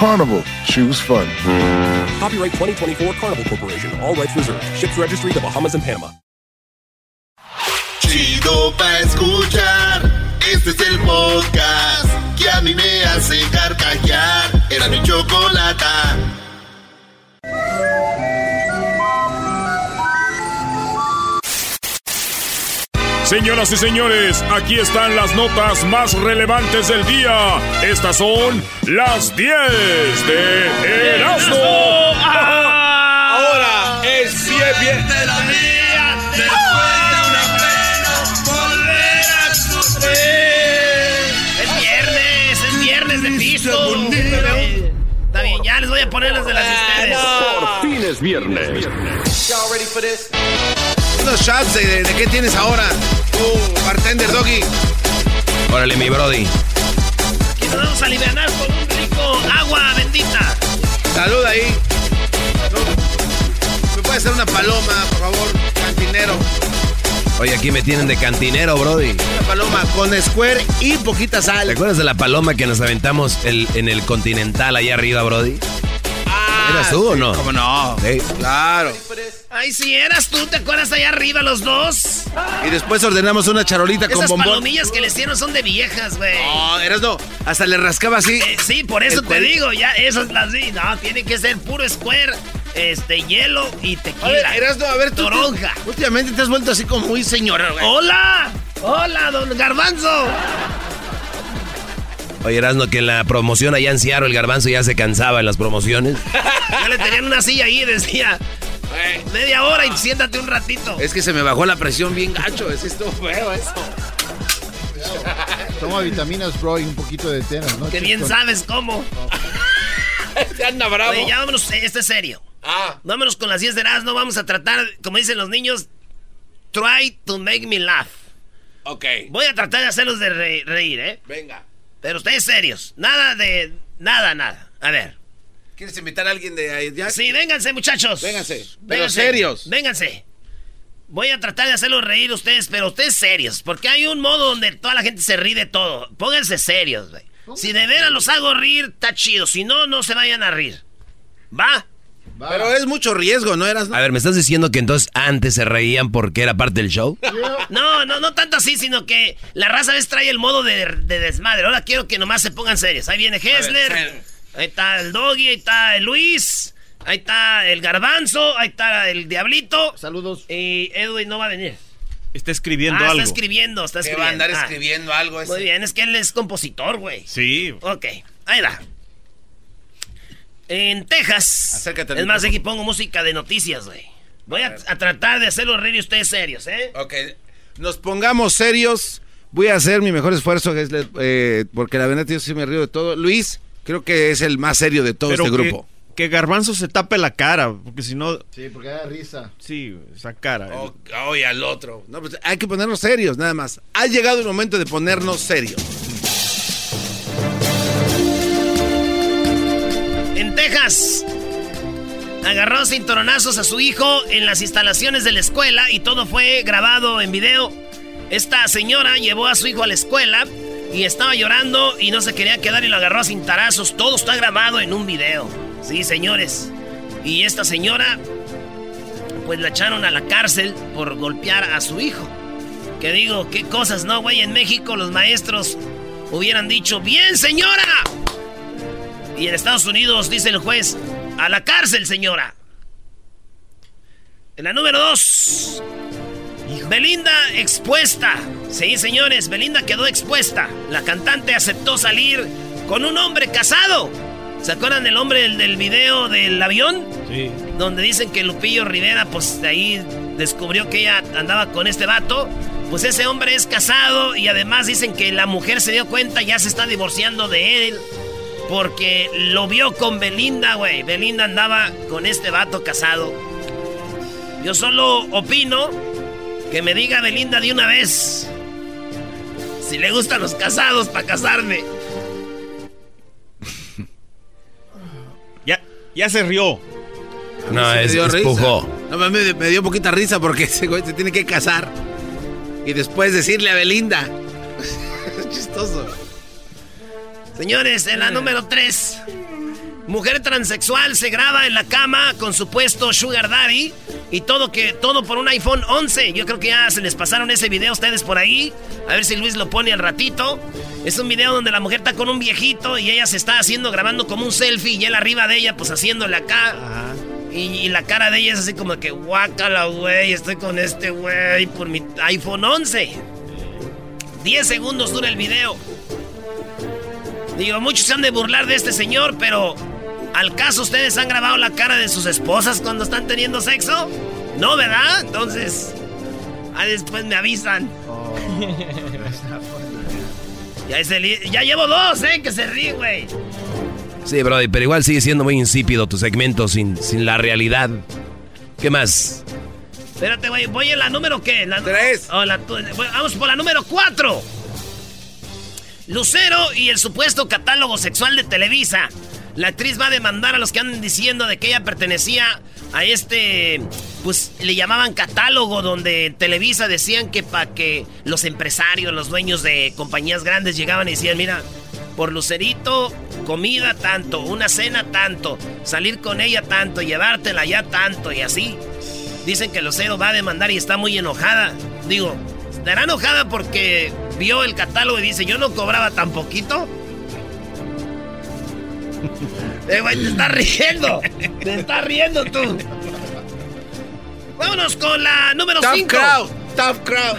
Carnival, choose fun. Copyright 2024 Carnival Corporation, all rights reserved. Ships registry the Bahamas and Panama. Chido pa escuchar, este es el podcast que a mí me hace carcajear. Era mi chocolata. Señoras y señores, aquí están las notas más relevantes del día. Estas son las 10 de Erasmo. Ahora es 10 bien. de la mía, después de una pena, volver a sufrir. Es viernes, es viernes de piso. Está bien, ya les voy a poner las de las ustedes. Por fin es viernes. Unos shots de, de, de qué tienes ahora, bartender doggy. Órale, mi brody. Aquí nos vamos a aliviar con un rico agua bendita. Salud ahí. ¿Me puede hacer una paloma, por favor, cantinero? Oye, aquí me tienen de cantinero, Brody. Una paloma con square y poquita sal. ¿Te acuerdas de la paloma que nos aventamos el, en el Continental allá arriba, Brody? ¿Eras tú sí, o no? ¿Cómo no? Sí. Claro. Ay, si eras tú, ¿te acuerdas allá arriba los dos? Y después ordenamos una charolita con Esas bombón. palomillas que le hicieron son de viejas, güey. No, eras no. Hasta le rascaba así. Eh, sí, por eso te digo, ya, esas las vi. No, tiene que ser puro square, este, hielo y tequila. A ver, Erasno, a ver, tú. Toronja. Últimamente te has vuelto así como muy señora, güey. ¡Hola! ¡Hola, don Garbanzo! Oye, Erasno, que en la promoción allá en Seattle el garbanzo ya se cansaba en las promociones. Ya le tenían una silla ahí y decía, media hora y siéntate un ratito. Es que se me bajó la presión bien gacho. Es esto feo eso. Toma vitaminas, bro, y un poquito de tenas, ¿no? Que bien sabes cómo. Este anda bravo. Oye, ya vámonos, este es serio. Ah, Vámonos con las 10 de no Vamos a tratar, como dicen los niños, try to make me laugh. ok. Voy a tratar de hacerlos de re- reír, ¿eh? Venga. Pero ustedes serios. Nada de... Nada, nada. A ver. ¿Quieres invitar a alguien de allá? Sí, vénganse, muchachos. Vénganse. Pero Vénganse. serios. Vénganse. Voy a tratar de hacerlos reír ustedes, pero ustedes serios. Porque hay un modo donde toda la gente se ríe de todo. Pónganse serios, güey. Si de veras los hago reír, está chido. Si no, no se vayan a rir. ¿Va? Pero es mucho riesgo, ¿no eras? A ver, ¿me estás diciendo que entonces antes se reían porque era parte del show? No, no, no tanto así, sino que la raza a veces trae el modo de, de desmadre. Ahora quiero que nomás se pongan serios. Ahí viene Hessler, ahí está el Doggy, ahí está el Luis, ahí está el Garbanzo, ahí está el Diablito. Saludos. Y Edwin no va a venir. Está escribiendo ah, algo. está escribiendo, está Que escribiendo. va a andar Ah, escribiendo algo ese. Muy bien, es que él es compositor, güey. Sí. Ok, ahí va. En Texas. Acércate es más, aquí pongo música de noticias, güey. Voy a, a tratar de hacerlo reír y ustedes serios, ¿eh? Ok. Nos pongamos serios. Voy a hacer mi mejor esfuerzo, Gessler, eh, porque la verdad yo sí me río de todo. Luis, creo que es el más serio de todo Pero este que, grupo. que Garbanzo se tape la cara, porque si no, Sí, porque da risa. sí, esa cara. Oh, Oye, al otro. No, pues hay que ponernos serios, nada más. Ha llegado el momento de ponernos serios. Texas. Agarró cinturonazos a su hijo en las instalaciones de la escuela y todo fue grabado en video. Esta señora llevó a su hijo a la escuela y estaba llorando y no se quería quedar y lo agarró a cintarazos. Todo está grabado en un video. Sí, señores. Y esta señora, pues la echaron a la cárcel por golpear a su hijo. Que digo, qué cosas, ¿no, güey? En México los maestros hubieran dicho, bien, señora. Y en Estados Unidos dice el juez, a la cárcel, señora. En la número dos. Belinda expuesta. Sí, señores, Belinda quedó expuesta. La cantante aceptó salir con un hombre casado. ¿Se acuerdan del hombre del, del video del avión? Sí. Donde dicen que Lupillo Rivera, pues de ahí descubrió que ella andaba con este vato. Pues ese hombre es casado y además dicen que la mujer se dio cuenta, ya se está divorciando de él. Porque lo vio con Belinda, güey. Belinda andaba con este vato casado. Yo solo opino que me diga Belinda de una vez. Si le gustan los casados para casarme. Ya, ya se rió. No, Sí me es, dio es. No, me, me dio poquita risa porque ese güey se tiene que casar. Y después decirle a Belinda. es chistoso. Señores, en la número 3. Mujer transexual se graba en la cama con supuesto sugar daddy y todo que todo por un iPhone 11. Yo creo que ya se les pasaron ese video a ustedes por ahí. A ver si Luis lo pone al ratito. Es un video donde la mujer está con un viejito y ella se está haciendo grabando como un selfie y él arriba de ella pues haciéndole acá. Y, y la cara de ella es así como que guácala, güey, estoy con este güey por mi iPhone 11. 10 segundos dura el video. Digo, muchos se han de burlar de este señor, pero ¿al caso ustedes han grabado la cara de sus esposas cuando están teniendo sexo? No, ¿verdad? Entonces, ah, después me avisan. ya, es el- ya llevo dos, ¿eh? Que se ríe, güey. Sí, Brody, pero igual sigue siendo muy insípido tu segmento sin, sin la realidad. ¿Qué más? Espérate, güey, voy en la número qué? La, Tres. vamos por la número cuatro. Lucero y el supuesto catálogo sexual de Televisa. La actriz va a demandar a los que andan diciendo de que ella pertenecía a este, pues le llamaban catálogo, donde Televisa decían que para que los empresarios, los dueños de compañías grandes llegaban y decían, mira, por Lucerito, comida tanto, una cena tanto, salir con ella tanto, llevártela ya tanto y así. Dicen que Lucero va a demandar y está muy enojada. Digo, ¿estará enojada porque vio el catálogo y dice, yo no cobraba tan poquito? Eh, güey, te estás riendo. Te estás riendo tú. Vámonos con la número Tough 5. crowd, tough crowd.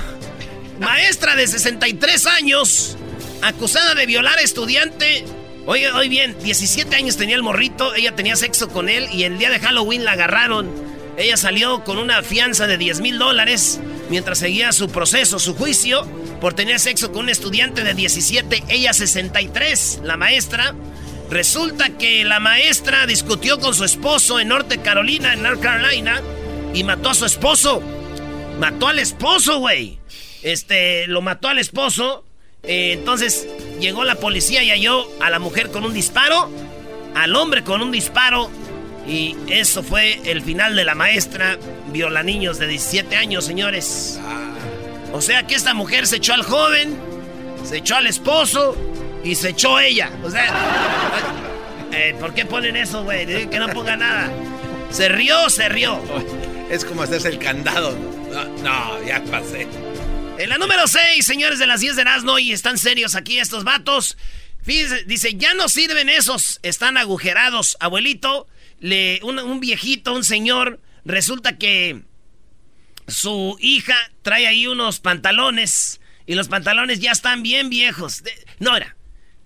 Maestra de 63 años, acusada de violar a estudiante. Oye, oye bien, 17 años tenía el morrito, ella tenía sexo con él y el día de Halloween la agarraron. Ella salió con una fianza de 10 mil dólares mientras seguía su proceso, su juicio, por tener sexo con un estudiante de 17, ella 63, la maestra. Resulta que la maestra discutió con su esposo en Norte Carolina, en North Carolina, y mató a su esposo. Mató al esposo, güey. Este, lo mató al esposo. Eh, entonces llegó la policía y halló a la mujer con un disparo, al hombre con un disparo. Y eso fue el final de la maestra. Viola niños de 17 años, señores. O sea que esta mujer se echó al joven, se echó al esposo y se echó ella. O sea, eh, ¿por qué ponen eso, güey? Que no ponga nada. Se rió, se rió. Es como hacerse el candado. No, no, ya pasé. En la número 6, señores de las 10 de Erasmo, y están serios aquí estos vatos. Fíjense, dice, ya no sirven esos, están agujerados. Abuelito, le, un, un viejito, un señor, resulta que su hija trae ahí unos pantalones y los pantalones ya están bien viejos. De- no, era.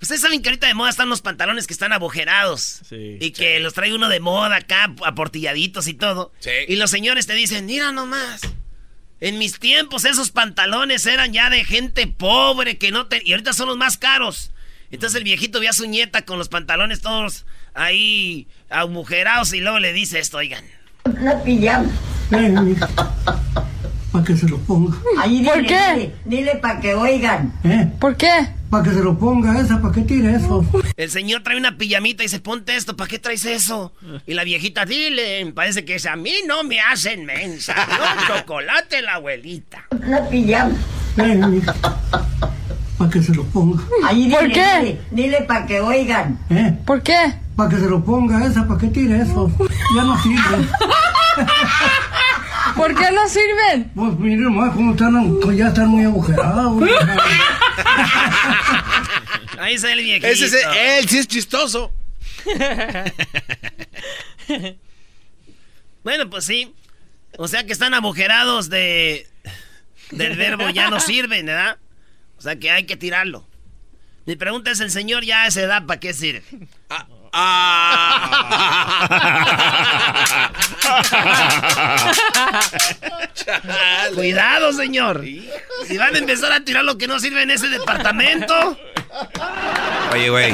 Ustedes saben que ahorita de moda están los pantalones que están agujerados. y que los trae uno de moda acá, aportilladitos y todo. Y los señores te dicen, mira nomás. En mis tiempos esos pantalones eran ya de gente pobre que no te... Y ahorita son los más caros. Entonces el viejito ve a su nieta con los pantalones todos ahí agujerados y luego le dice esto, oigan. Una pijama. Para que se lo ponga. Ahí dile, ¿Por qué? Dile, dile para que oigan. ¿Eh? ¿Por qué? Para que se lo ponga esa, para que tire eso. El señor trae una pijamita y dice, ponte esto, ¿para qué traes eso? Y la viejita, dile, parece que es a mí no me hacen mensa. No, chocolate la abuelita. Una pijama. Para que se lo ponga. Ahí dile, ¿Por qué? dile, dile para que oigan. ¿Eh? ¿Por qué? Para que se lo ponga esa, para que tire eso. Ya no sirve. ¿Por qué no sirven? Pues mire nomás cómo están, pues ya están muy agujerados. Ahí sale el viejito. Ese es él, sí es chistoso. bueno, pues sí. O sea que están agujerados de del verbo ya no sirven, ¿verdad? O sea que hay que tirarlo. Mi pregunta es, ¿el señor ya a esa edad para qué sirve? Cuidado, señor. Si van a empezar a tirar lo que no sirve en ese departamento. Oye, güey.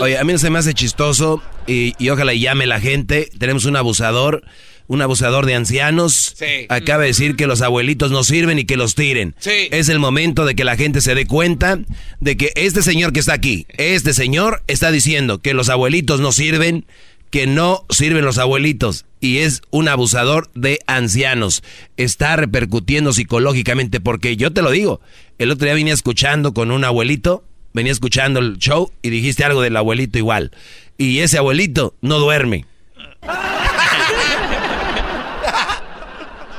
Oye, a mí no se me hace chistoso y, y ojalá y llame la gente. Tenemos un abusador, un abusador de ancianos. Sí. Acaba de decir que los abuelitos no sirven y que los tiren. Sí. Es el momento de que la gente se dé cuenta de que este señor que está aquí, este señor está diciendo que los abuelitos no sirven, que no sirven los abuelitos y es un abusador de ancianos. Está repercutiendo psicológicamente porque yo te lo digo, el otro día venía escuchando con un abuelito, venía escuchando el show y dijiste algo del abuelito igual. Y ese abuelito no duerme.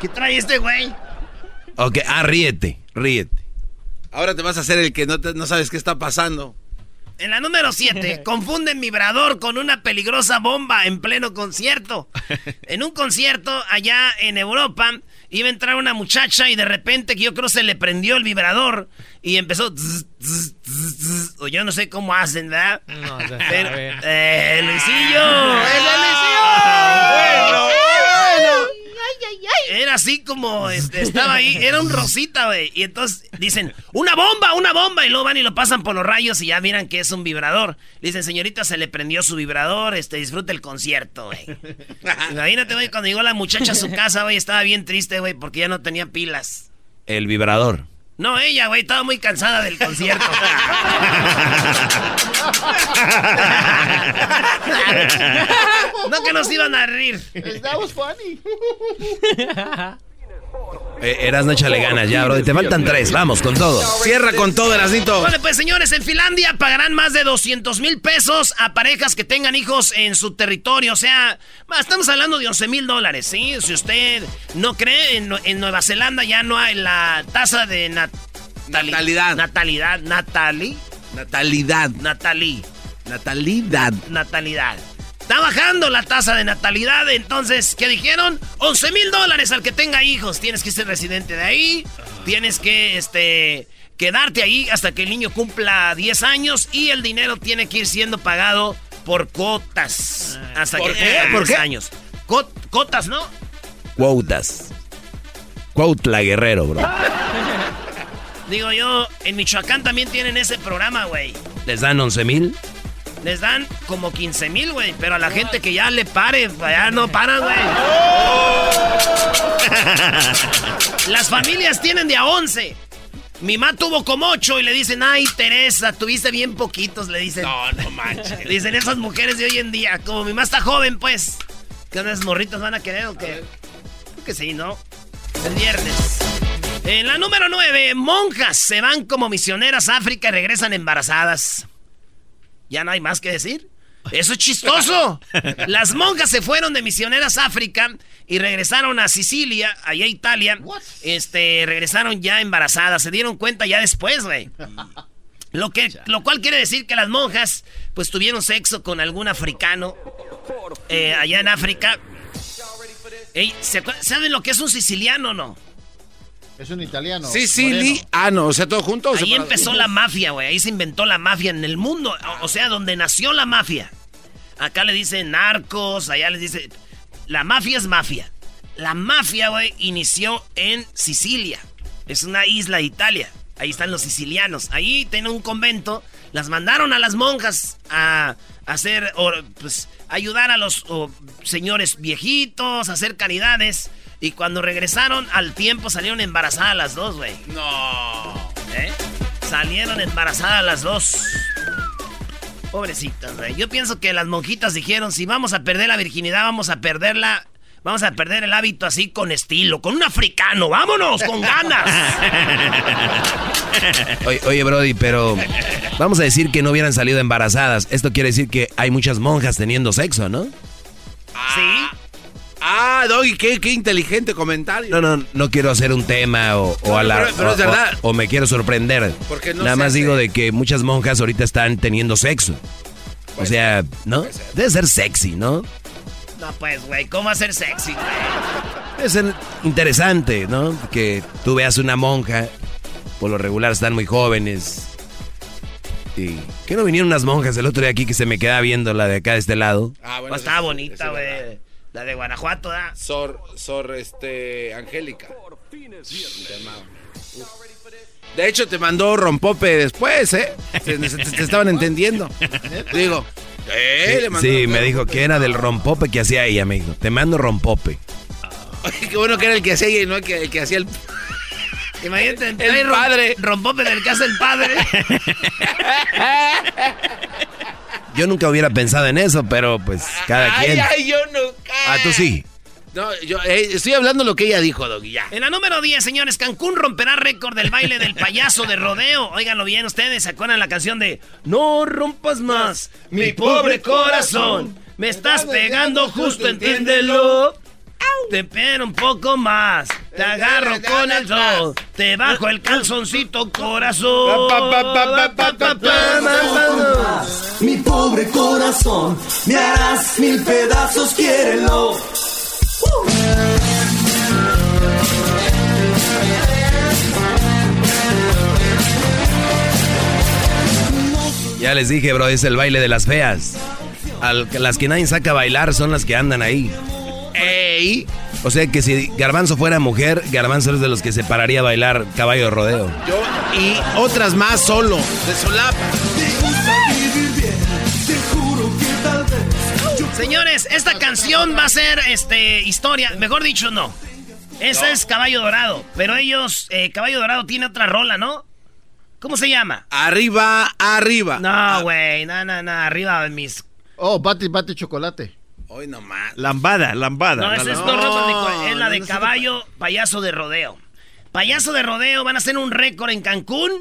¿Qué trae este güey? Ok, ah, ríete, ríete. Ahora te vas a hacer el que no, te- no sabes qué está pasando. En la número 7, confunden vibrador con una peligrosa bomba en pleno concierto. En un concierto allá en Europa iba a entrar una muchacha y de repente que yo creo se le prendió el vibrador y empezó... o yo no sé cómo hacen, ¿verdad? No, Pero-. ¡Eh, Luisillo! ¡Es el Bueno, Luisillo! Era así como este, estaba ahí, era un rosita, güey. Y entonces dicen, una bomba, una bomba. Y luego van y lo pasan por los rayos y ya miran que es un vibrador. Dicen, señorita, se le prendió su vibrador, este, disfrute el concierto, güey. Imagínate, güey, cuando llegó la muchacha a su casa, güey, estaba bien triste, güey, porque ya no tenía pilas. El vibrador. No, ella, güey, estaba muy cansada del concierto. no que nos iban a rir. That was funny. Eh, Erasno, échale ganas ya, bro. Te faltan tres, vamos, con todo. Cierra con todo, Erasnito. Vale, pues señores, en Finlandia pagarán más de 200 mil pesos a parejas que tengan hijos en su territorio. O sea, estamos hablando de 11 mil dólares, ¿sí? Si usted no cree, en, en Nueva Zelanda ya no hay la tasa de nat- Natalidad. Natalidad. Natali. Natalidad. Natalí. Natalidad. Natalidad. Está bajando la tasa de natalidad, entonces, ¿qué dijeron? 11 mil dólares al que tenga hijos. Tienes que ser residente de ahí, tienes que, este, quedarte ahí hasta que el niño cumpla 10 años y el dinero tiene que ir siendo pagado por cotas. Hasta ¿Por que qué? ¿Por 10 qué? años. Cot- cotas, ¿no? Cuotas. Cuautla Guerrero, bro. Digo yo, en Michoacán también tienen ese programa, güey. ¿Les dan 11 mil? Les dan como 15 mil, güey. Pero a la gente que ya le pare, ya no paran, güey. Las familias tienen de a 11. Mi mamá tuvo como 8 y le dicen, ay, Teresa, tuviste bien poquitos, le dicen. No, no manches. Dicen esas mujeres de hoy en día. Como mi mamá está joven, pues. ¿Qué unas morritas van a querer o qué? Creo que sí, ¿no? El viernes. En la número 9, monjas se van como misioneras a África y regresan embarazadas. Ya no hay más que decir. Eso es chistoso. Las monjas se fueron de misioneras a África y regresaron a Sicilia, allá a Italia. Este, regresaron ya embarazadas. Se dieron cuenta ya después, güey. Lo, que, lo cual quiere decir que las monjas, pues tuvieron sexo con algún africano eh, allá en África. Ey, ¿se acuer- ¿Saben lo que es un siciliano o no? Es un italiano. Sicily. Ah, no, o sea, todo junto. o Ahí separado? empezó la mafia, güey. Ahí se inventó la mafia en el mundo. O, o sea, donde nació la mafia. Acá le dicen narcos, allá les dice... La mafia es mafia. La mafia, güey, inició en Sicilia. Es una isla de Italia. Ahí están los sicilianos. Ahí tienen un convento. Las mandaron a las monjas a, hacer, or- pues, ayudar a los o, señores viejitos, a hacer caridades. Y cuando regresaron, al tiempo salieron embarazadas las dos, güey. No. ¿Eh? Salieron embarazadas las dos. Pobrecitas, güey. Yo pienso que las monjitas dijeron, si vamos a perder la virginidad, vamos a perderla... Vamos a perder el hábito así con estilo, con un africano. ¡Vámonos! ¡Con ganas! Oye, oye, Brody, pero vamos a decir que no hubieran salido embarazadas. Esto quiere decir que hay muchas monjas teniendo sexo, ¿no? ¿Sí? Ah, Doggy, qué, qué inteligente comentario. No, no, no quiero hacer un tema o, o No, a la- pero- pero es o- verdad. o me quiero sorprender. Porque no Nada más hace. digo de que muchas monjas ahorita están teniendo sexo. O sea, ¿no? Debe ser sexy, ¿no? No, pues, güey, ¿cómo hacer sexy, güey? Es en- interesante, ¿no? Que tú veas una monja, por lo regular están muy jóvenes. Y que no vinieron unas monjas el otro día aquí que se me queda viendo la de acá de este lado. Ah, Pues estaba bonita, güey. La de Guanajuato, ¿da? Sor, Sor, este, Angélica. De hecho, te mandó rompope después, ¿eh? Se- se- te, te estaban entendiendo. Digo, ¿eh? Sí, Le mandó sí, me dijo que era del rompope que hacía ella, me dijo. Te mando rompope. Oye, qué bueno que era el que hacía ella y no el que, el que hacía el... Imagínate, El rom- padre. Rompope del que hace el padre. Yo nunca hubiera pensado en eso, pero pues cada ay, quien. ay, yo nunca. Ah, tú sí. No, yo eh, estoy hablando lo que ella dijo, Doggy, ya. En la número 10, señores, Cancún romperá récord del baile del payaso de rodeo. Óiganlo bien ustedes, ¿se acuerdan la canción de No rompas más, mi pobre corazón? Me estás pegando justo, entiéndelo. Te espero un poco más, te agarro con el sol, te bajo el calzoncito corazón. Mi pobre corazón, me harás mil pedazos, quiérelo. Ya les dije, bro, es el baile de las feas. Al- las que nadie saca a bailar son las que andan ahí. Ey. O sea que si Garbanzo fuera mujer, Garbanzo es de los que se pararía a bailar caballo de rodeo. Yo y otras más solo, de solapa. Señores, esta canción va a ser este historia, mejor dicho, no. Esa es Caballo Dorado, pero ellos, eh, Caballo Dorado tiene otra rola, ¿no? ¿Cómo se llama? Arriba, arriba. No, güey, no, no, no, arriba de mis... Oh, bate, bate chocolate. Hoy nomás. Lambada, lambada. No, esa es, no, Nico- es la de caballo, payaso de rodeo. Payaso de rodeo, van a hacer un récord en Cancún.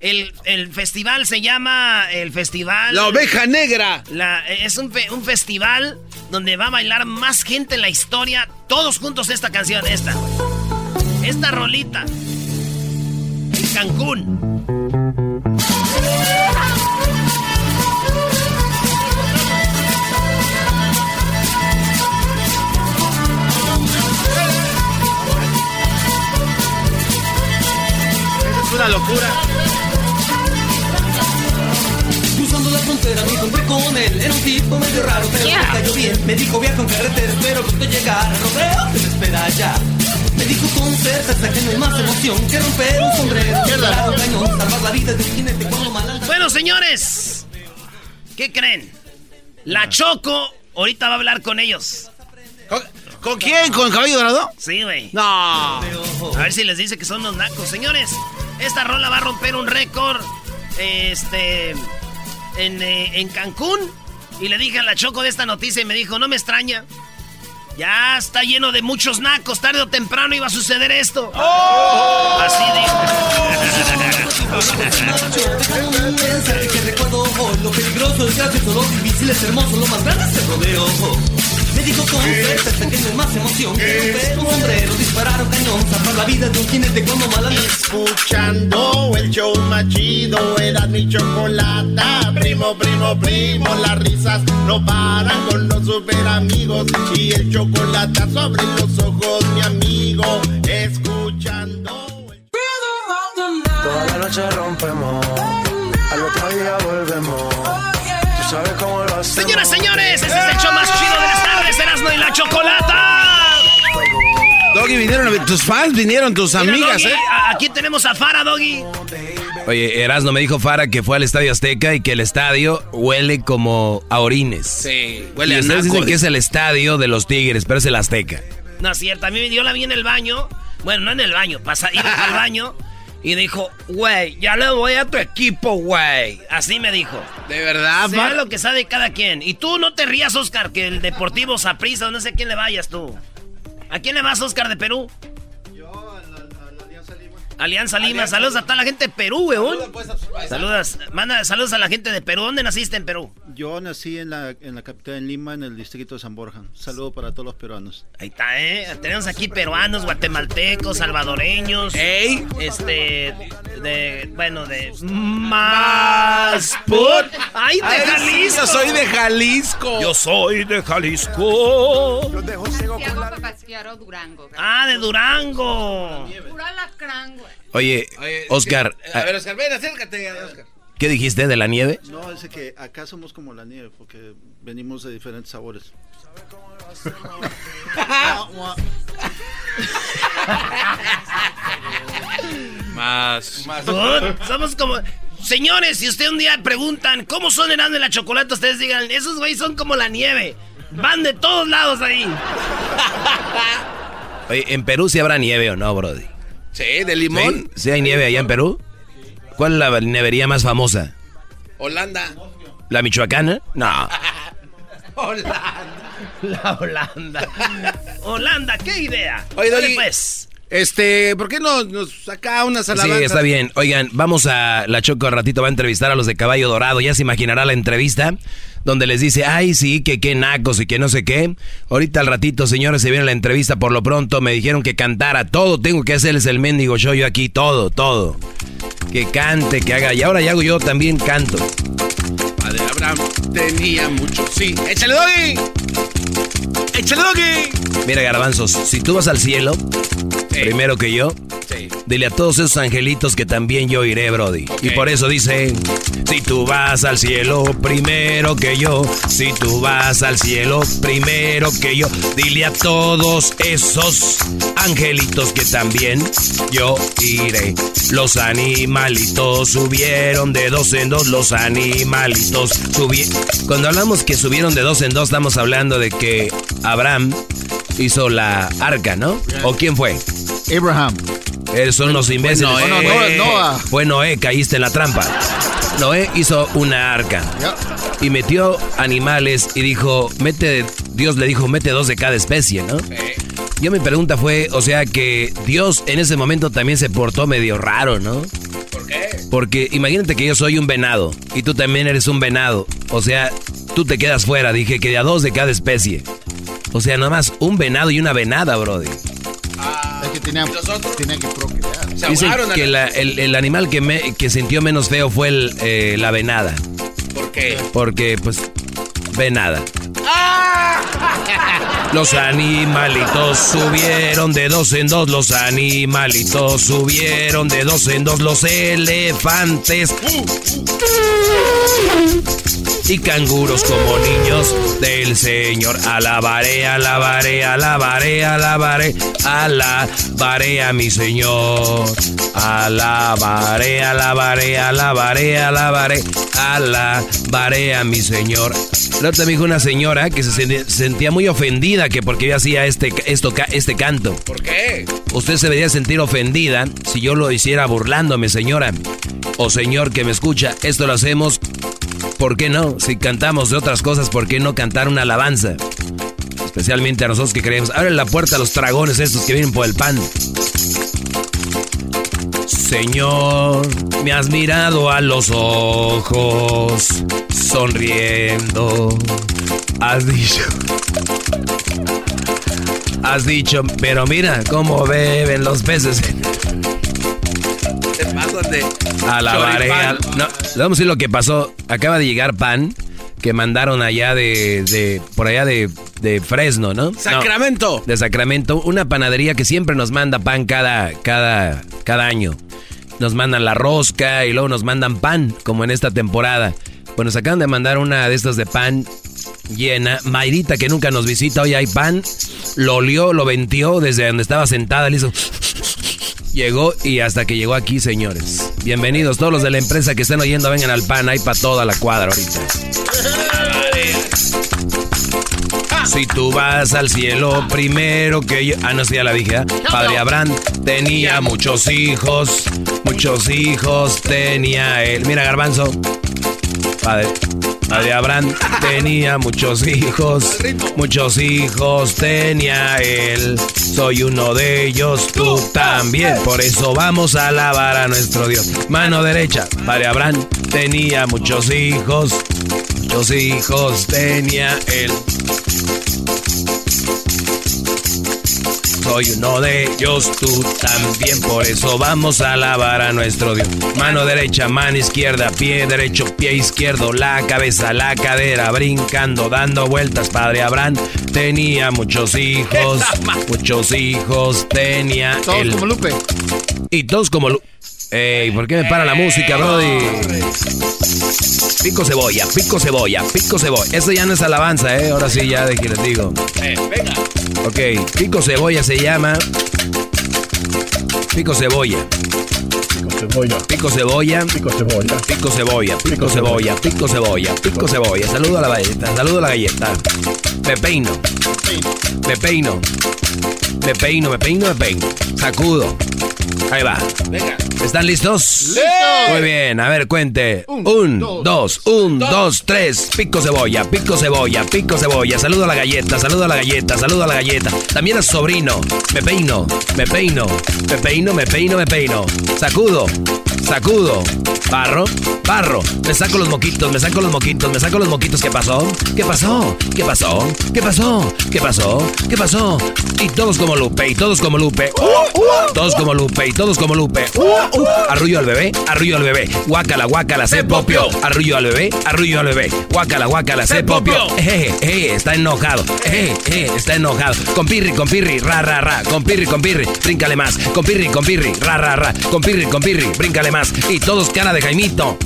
El, el festival se llama el festival... La oveja negra. La- es un, fe- un festival donde va a bailar más gente en la historia. Todos juntos esta canción, esta. Esta rolita. En Cancún. Una locura. Cruzando la frontera me encontré con él. Era un tipo medio raro, pero me cayó bien. Me dijo viaja en carretera, espero pronto llegar. Rodeo que me espera allá. Me dijo con certeza que no hay más emoción que romper un sombrero. Un cañón, salvar la vida de un jinete cuando mal anda. Bueno, señores. ¿Qué creen? La Choco ahorita va a hablar con ellos. ¿Con, con quién? ¿Con Caballo Dorado? Sí, güey. No. A ver si les dice que son los nacos. Señores, esta rola va a romper un récord. Este. En, eh, en Cancún. Y le dije a la Choco de esta noticia y me dijo: No me extraña. Ya está lleno de muchos nacos. Tarde o temprano iba a suceder esto. Así Dejando Me dijo con certeza que no más emoción que romper un sombrero, disparar un cañón, salvar la vida de un jinete cuando mal anda. Escuchando el show más chido, era mi chocolata. Primo, primo, primo, las risas no paran con los super amigos. Y el chocolate sobre los ojos, mi amigo. Escuchando. Toda la noche rompemos, al otro día volvemos. Señoras, señores, este es el show más chido de las tardes, Erasmo y la Chocolata. Doggy, vinieron, tus fans vinieron, tus Mira, amigas, Doggy, ¿eh? Aquí tenemos a Fara, Doggy. Oye, Erasmo me dijo Fara que fue al Estadio Azteca y que el estadio huele como a orines. Sí, Y huele a ustedes dicen que es el estadio de los Tigres, pero es el Azteca. No es cierto, a mí yo la vi en el baño. Bueno, no en el baño, pasa, iba al baño y dijo, güey, ya le voy a tu equipo, güey. Así me dijo. ¿De verdad, Sea lo que sabe cada quien. Y tú no te rías, Oscar, que el Deportivo Saprissa, no sé a quién le vayas tú. ¿A quién le vas, Oscar, de Perú? Alianza Lima. Saludos a toda la gente de Perú, weón. Saludos, manda saludos a la gente de Perú. ¿Dónde naciste en Perú? Yo nací en la, en la capital, en Lima, en el distrito de San Borja. Saludo para todos los peruanos. Ahí está, ¿eh? Tenemos aquí peruanos, guatemaltecos, salvadoreños. Este. De, bueno, de más put. ¡Ay, de Jalisco! yo soy de Jalisco. Yo soy de Jalisco. Durango. Ah, de Durango. Pura Oye, Oscar, A ver, Oscar, ven, acércate, Oscar. ¿qué dijiste de la nieve? No, es que acá somos como la nieve porque venimos de diferentes sabores. Más. Put, Somos como... Señores, si usted un día preguntan cómo son Erasmo de la Chocolata, ustedes digan, esos güeyes son como la nieve. Van de todos lados ahí. Oye, ¿en Perú sí habrá nieve o no, Brody? Sí, de limón. ¿Sí? ¿Sí hay nieve allá en Perú? ¿Cuál es la nevería más famosa? Holanda. ¿La michoacana? No. Holanda. La Holanda. Holanda, ¿qué idea? Oye, Dale, pues. Este, ¿por qué no nos saca unas alabanzas? Sí, está bien. Oigan, vamos a la Choco al ratito va a entrevistar a los de Caballo Dorado. Ya se imaginará la entrevista donde les dice, ay, sí, que qué nacos y que no sé qué. Ahorita al ratito, señores, se viene la entrevista por lo pronto. Me dijeron que cantara todo. Tengo que hacerles el mendigo show yo aquí, todo, todo. Que cante, que haga. Y ahora ya hago yo también canto. Abraham tenía mucho. Sí, échale doggy. Échale doggy. Mira, garbanzos, si tú vas al cielo, primero que yo, Sí. Dile a todos esos angelitos que también yo iré, Brody. Y por eso dice, si tú vas al cielo primero que yo, si tú vas al cielo primero que yo, dile a todos esos angelitos que también yo iré. Los animalitos subieron de dos en dos, los animalitos subieron. Cuando hablamos que subieron de dos en dos, estamos hablando de que Abraham hizo la arca, ¿no? ¿O quién fue? Abraham. Esos son los imbéciles. Noé. No, no, Fue- Noah. Fue Noé, caíste en la trampa. Noé hizo una arca y metió animales y dijo, mete, Dios le dijo, mete dos de cada especie, ¿no? Yo mi pregunta fue, o sea que Dios en ese momento también se portó medio raro, ¿no? ¿Por qué? Porque imagínate que yo soy un venado y tú también eres un venado. O sea, tú te quedas fuera. Dije que de a dos de cada especie. O sea, nomás un venado y una venada, brody. Tenía, tenía que procrear. Se Dicen que la- el, el animal que, me- que sintió menos feo fue el, eh, la venada. ¿Por qué? Porque, pues, venada. ¡Ah! Los animalitos subieron de dos en dos, los animalitos subieron de dos en dos, los elefantes y canguros como niños del Señor. Alabaré, alabaré, alabaré, alabaré, alabaré a mi Señor. Alabaré, alabaré, alabaré, alabaré, alabaré a mi Señor. La otra me dijo una señora que se sentía, muy ofendida que porque yo hacía este, esto, este canto. ¿Por qué? Usted se debería sentir ofendida si yo lo hiciera burlándome, señora. O señor que me escucha, esto lo hacemos, ¿por qué no? Si cantamos de otras cosas, ¿por qué no cantar una alabanza? Especialmente a nosotros que creemos. Abre la puerta a los dragones estos que vienen por el pan. Señor, me has mirado a los ojos, sonriendo. Has dicho. Has dicho, pero mira cómo beben los peces. Se pasan de. Alabaré. choripán. al- No, vamos a decir lo que pasó. Acaba de llegar pan que mandaron allá de, de por allá de, de Fresno, ¿no? No, Sacramento. de Sacramento, una panadería que siempre nos manda pan cada, cada, cada año. Nos mandan la rosca y luego nos mandan pan, como en esta temporada. Bueno, nos acaban de mandar una de estas de pan llena. Mayrita, que nunca nos visita, hoy hay pan. Lo olió, lo ventió desde donde estaba sentada, le hizo... Llegó y hasta que llegó aquí, señores. Bienvenidos todos los de la empresa que están oyendo, vengan al pan, hay para toda la cuadra ahorita. Si tú vas al cielo primero que yo... Ah, no, sí, ya la dije. ¿eh? Padre Abraham tenía muchos hijos, muchos hijos tenía él. Mira, garbanzo. Padre, padre Abraham tenía muchos hijos, muchos hijos tenía él. Soy uno de ellos, tú también. Por eso vamos a alabar a nuestro Dios. Mano derecha, padre Abraham tenía muchos hijos, muchos hijos tenía él. soy uno de ellos, tú también. Por eso vamos a alabar a nuestro Dios. Mano derecha, mano izquierda, pie derecho, pie izquierdo, la cabeza, la cadera, brincando, dando vueltas. Padre Abraham tenía muchos hijos, muchos hijos tenía. Todos él. como Lupe. Y todos como Lupe. Ey, ¿por qué me para la música, Brody? Pico cebolla, pico cebolla, pico cebolla. Eso ya no es alabanza, ¿eh? Ahora sí, ya de que les digo. venga. Ok, pico cebolla se llama. Pico cebolla. Cebolla. Pico cebolla. Pico cebolla. Pico cebolla. Pico cebolla. Pico cebolla. Pico cebolla. Saludo a la galleta. Saludo a la galleta. Me peino. Me peino. Me peino, me peino, me peino. Sacudo. Ahí va. Venga. ¿Están listos? Muy bien, a ver, cuente. Un, dos, un, dos, tres. Pico cebolla, pico cebolla, pico cebolla. Saludo a la galleta, saludo a la galleta, saludo a la galleta. También a su sobrino. Me peino, me peino, me peino, me peino, me peino. Sacudo, saludo sacudo. Barro, barro. Me saco los moquitos, me saco los moquitos, me saco los moquitos. ¿Qué pasó? ¿Qué pasó? ¿Qué pasó? ¿Qué pasó? ¿Qué pasó? ¿Qué pasó? Y todos como Lupe, y todos como Lupe. Todos como Lupe, y todos como Lupe. Arrullo al bebé, arrullo al bebé. Guácala, guácala, se popio. Arrullo al bebé, arrullo al bebé. Guácala, guácala, se popio. Eh, eh, está enojado. Eh, eh, está enojado. Con pirri, con pirri, ra, ra, ra. Con pirri, con pirri, bríncale más. Con pirri, con pirri, ra, ra, ra. Con pirri, con pirri, bríncale más. Y todos cara de Jaimito.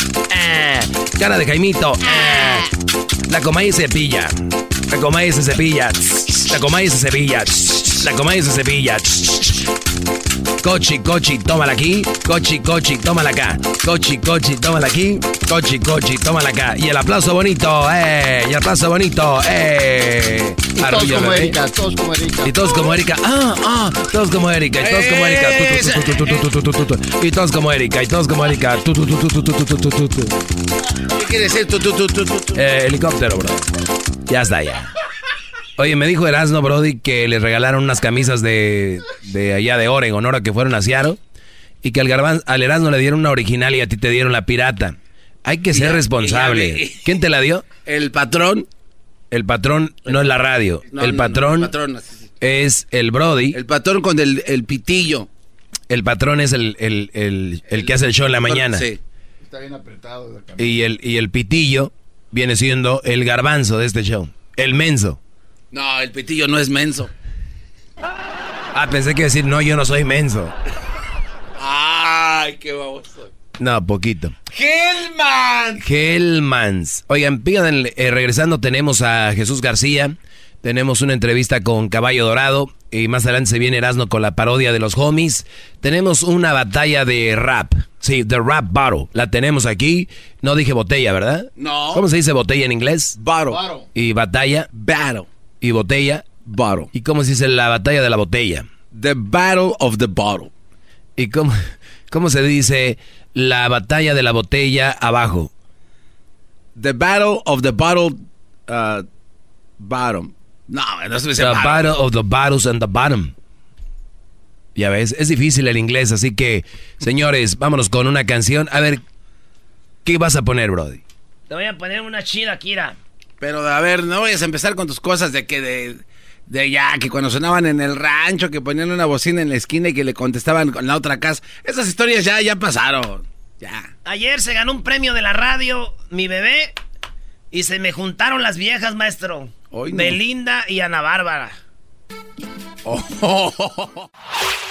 Cara de Jaimito. Eh. La Comay se cepilla. La Comay se cepilla. La Comay se cepilla. La Comay se cepilla. Cochi, cochi, tómala aquí. Cochi, cochi, tómala acá. Cochi, cochi, tómala aquí. Cochi, cochi, tómala acá. Y el aplauso bonito. Y el aplauso bonito, eh. Y todos como. Erika, todos como Erika. Y todos como Erika. Ah, ah, todos como Erika. Y todos como Erika. Y todos como Erika. Y todos como Erika. Como ¿Qué quiere decir helicóptero, bro. Ya está, ya. Oye, me dijo Erasno Brody que le regalaron unas camisas de, de allá de Oregon, ahora que fueron a Seattle, y que al, al Erasno le dieron una original y a ti te dieron la pirata. Hay que ser responsable. ¿Quién te la dio? El patrón. El patrón no es la radio. El patrón, patrón es el Brody. El patrón con el pitillo. El patrón es el, el, el, el que hace el show en la mañana. Sí. Está bien apretado. la camisa. Y el, y el pitillo viene siendo el garbanzo de este show. El menso. No, el pitillo no es menso. Ah, pensé que decir, no, yo no soy menso. Ay, qué baboso. No, poquito. Hellman. Hellmans. Oigan, pídanle, eh, regresando tenemos a Jesús García. Tenemos una entrevista con Caballo Dorado. Y más adelante se viene Erasmo con la parodia de los homies. Tenemos una batalla de rap. Sí, de rap battle. La tenemos aquí. No dije botella, ¿verdad? No. ¿Cómo se dice botella en inglés? Bottle. Y batalla. Battle. Y botella. Bottle. ¿Y cómo se dice la batalla de la botella? The battle of the bottle. ¿Y cómo, cómo se dice la batalla de la botella abajo? The battle of the bottle. Uh, bottom. No, no se dice The bottle. battle of the bottles and the bottom. Ya ves, es difícil el inglés, así que, señores, vámonos con una canción. A ver, ¿qué vas a poner, Brody? Te voy a poner una chida, Kira. Pero a ver, no vayas a empezar con tus cosas de que de, de ya, que cuando sonaban en el rancho, que ponían una bocina en la esquina y que le contestaban con la otra casa. Esas historias ya, ya pasaron. Ya. Ayer se ganó un premio de la radio, mi bebé, y se me juntaron las viejas, maestro. Hoy no. Belinda y Ana Bárbara.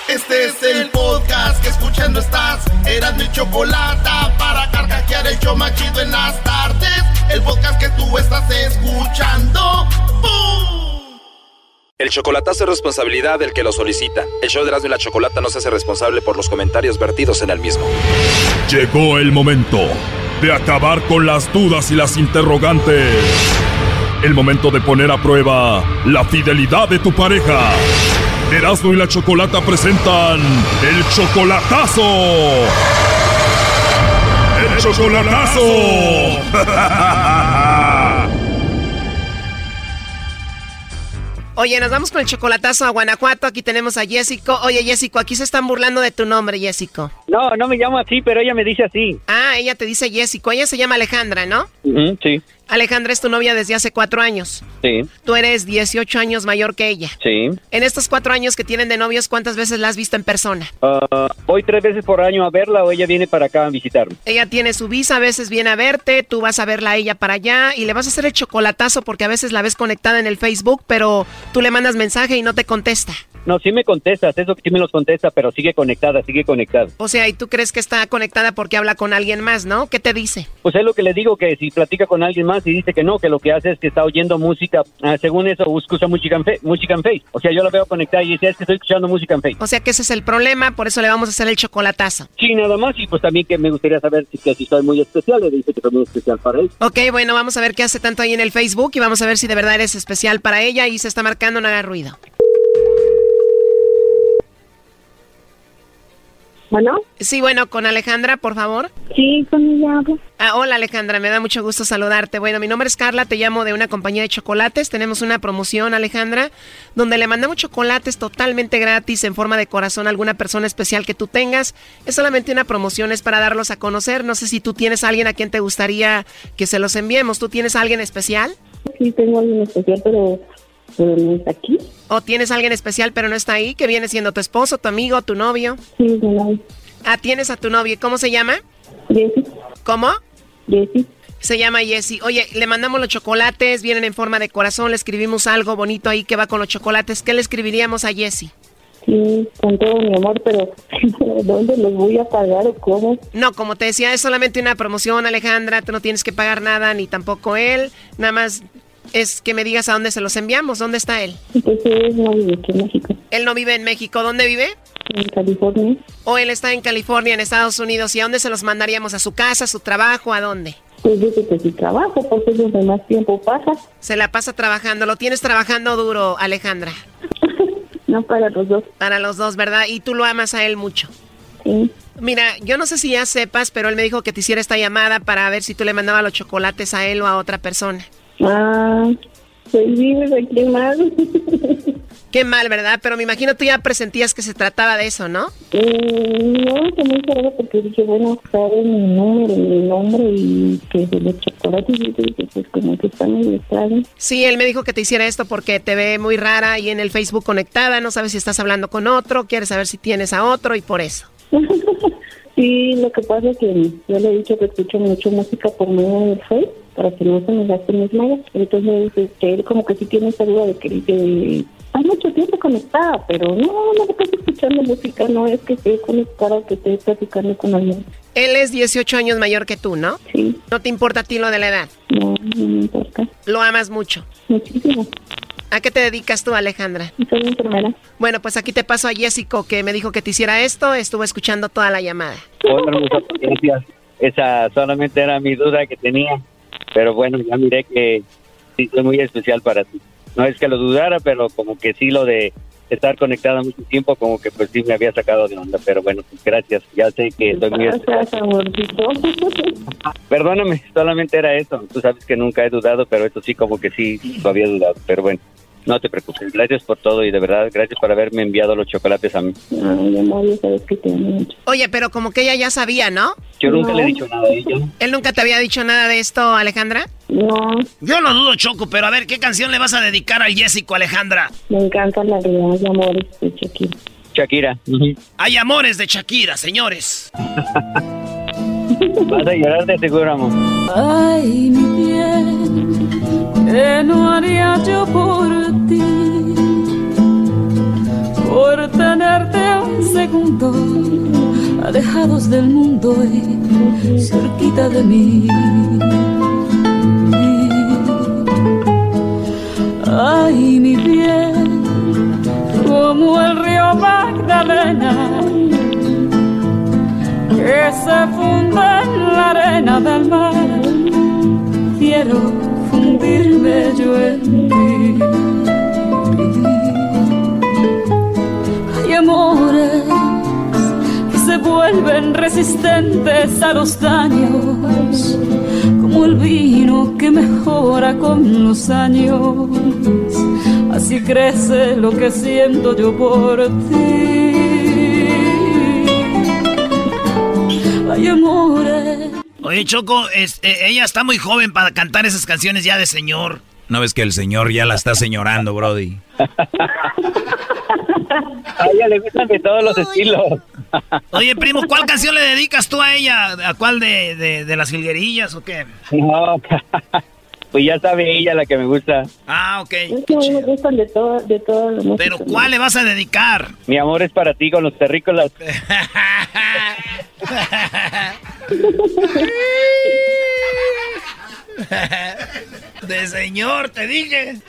Este es el podcast que escuchando estás. Eran mi chocolate para carcajear el show machido en las tardes. El podcast que tú estás escuchando. ¡Bum! El chocolatazo es responsabilidad del que lo solicita. El show de Erasmo y la Chocolata no se hace responsable por los comentarios vertidos en el mismo. Llegó el momento de acabar con las dudas y las interrogantes. El momento de poner a prueba la fidelidad de tu pareja. Erasmo y la Chocolata presentan el chocolatazo. ¡El chocolatazo! Oye, nos vamos con el chocolatazo a Guanajuato. Aquí tenemos a Jessico. Oye, Jessico, aquí se están burlando de tu nombre, Jessico. No, no me llamo así, pero ella me dice así. Ah, ella te dice Jessico. Ella se llama Alejandra, ¿no? sí. Alejandra es tu novia desde hace cuatro años. Sí. Tú eres 18 años mayor que ella. Sí. En estos cuatro años que tienen de novios, ¿cuántas veces la has visto en persona? Uh, voy tres veces por año a verla o ella viene para acá a visitarme. Ella tiene su visa, a veces viene a verte, tú vas a verla a ella para allá y le vas a hacer el chocolatazo porque a veces la ves conectada en el Facebook, pero tú le mandas mensaje y no te contesta. No, sí me contestas, eso sí me los contesta, pero sigue conectada, sigue conectada. O sea, ¿y tú crees que está conectada porque habla con alguien más, no? ¿Qué te dice? Pues es lo que le digo, que si platica con alguien más y dice que no, que lo que hace es que está oyendo música, ah, según eso, escucha música en, fe, música en Face. O sea, yo la veo conectada y dice, es que estoy escuchando música en Face. O sea, que ese es el problema, por eso le vamos a hacer el chocolatazo. Sí, nada más, y pues también que me gustaría saber si, que si soy muy especial, le dice que soy muy especial para él. Ok, bueno, vamos a ver qué hace tanto ahí en el Facebook y vamos a ver si de verdad eres especial para ella y se está marcando, no haga ruido. Bueno. Sí, bueno, con Alejandra, por favor. Sí, con ella hablo. Ah, hola Alejandra, me da mucho gusto saludarte. Bueno, mi nombre es Carla, te llamo de una compañía de chocolates. Tenemos una promoción, Alejandra, donde le mandamos chocolates totalmente gratis en forma de corazón a alguna persona especial que tú tengas. Es solamente una promoción, es para darlos a conocer. No sé si tú tienes a alguien a quien te gustaría que se los enviemos. ¿Tú tienes a alguien especial? Sí, tengo a alguien especial, pero pero no está aquí. ¿O tienes a alguien especial pero no está ahí? ¿Que viene siendo tu esposo, tu amigo, tu novio? Sí, mi novio. Ah, tienes a tu novio. ¿Cómo se llama? Jessy. ¿Cómo? Jessy. Se llama Jessy. Oye, le mandamos los chocolates, vienen en forma de corazón, le escribimos algo bonito ahí que va con los chocolates. ¿Qué le escribiríamos a Jessy? Sí, con todo mi amor, pero ¿dónde los voy a pagar o cómo? No, como te decía, es solamente una promoción, Alejandra. Tú no tienes que pagar nada, ni tampoco él. Nada más es que me digas a dónde se los enviamos. ¿Dónde está él? Pues él no vive aquí en México. Él no vive en México. ¿Dónde vive? En California. ¿O él está en California, en Estados Unidos? ¿Y a dónde se los mandaríamos? ¿A su casa, a su trabajo? ¿A dónde? Pues dice que su trabajo, porque es donde más tiempo pasa. Se la pasa trabajando. ¿Lo tienes trabajando duro, Alejandra? no, para los dos. Para los dos, ¿verdad? ¿Y tú lo amas a él mucho? Sí. Mira, yo no sé si ya sepas, pero él me dijo que te hiciera esta llamada para ver si tú le mandabas los chocolates a él o a otra persona. Ah, pues vives aquí mal. Qué mal, ¿verdad? Pero me imagino tú ya presentías que se trataba de eso, ¿no? Mm, no, se me hizo porque dije, bueno, sabe mi número, mi nombre y que de los chocolates y dije, pues como que está muy extraño. Sí, él me dijo que te hiciera esto porque te ve muy rara y en el Facebook conectada, no sabes si estás hablando con otro, quieres saber si tienes a otro y por eso. sí, lo que pasa es que yo le he dicho que escucho mucho música por medio del Facebook para que no se me gasten mis mallas. Entonces, este, él como que sí tiene esa duda de que dice, hay mucho tiempo conectada, pero no, no estás escuchando música, no es que esté conectada, que esté platicando con alguien. Él es 18 años mayor que tú, ¿no? Sí. ¿No te importa a ti lo de la edad? No, no me importa. ¿Lo amas mucho? Muchísimo. ¿A qué te dedicas tú, Alejandra? Soy enfermera. Bueno, pues aquí te paso a Jessico, que me dijo que te hiciera esto. Estuvo escuchando toda la llamada. Hola, gracias. Esa solamente era mi duda que tenía. Pero bueno, ya miré que sí soy muy especial para ti. No es que lo dudara, pero como que sí lo de estar conectada mucho tiempo, como que pues sí me había sacado de onda. Pero bueno, pues gracias. Ya sé que soy muy especial. Perdóname, solamente era eso. Tú sabes que nunca he dudado, pero esto sí como que sí lo había dudado. Pero bueno. No te preocupes, gracias por todo y de verdad, gracias por haberme enviado los chocolates a mí. Ay, amor, ya sabes que te. Oye, pero como que ella ya sabía, ¿no? Yo nunca le he dicho nada a ella. ¿Él nunca te había dicho nada de esto, Alejandra? No. Yo no dudo, Choco, pero a ver, ¿qué canción le vas a dedicar al Jessico, Alejandra? Me encanta la de Hay Amores de Shakira. Shakira. Hay amores de Shakira, señores. Vas a llorar de seguro, amor. Ay, mi bien, ¿qué no haría yo por ti? Por tenerte un segundo, alejados del mundo y cerquita de mí. Ay, mi bien, como el río Magdalena que se funde en la arena del mar. Quiero fundirme yo en ti. Hay amores que se vuelven resistentes a los daños, como el vino que mejora con los años. Así crece lo que siento yo por ti. Amores Oye, Choco, es, eh, ella está muy joven para cantar esas canciones ya de señor. ¿No ves que el señor ya la está señorando, Brody? A ella le gustan de todos los estilos. Oye, primo, ¿cuál canción le dedicas tú a ella? ¿A cuál de, de, de las jilguerillas o qué? No, pues ya sabe ella la que me gusta. Ah, ok. Es que me gustan de toda, de música. Pero ¿cuál le vas a dedicar? Mi amor es para ti con los terrícolas. De señor, te dije.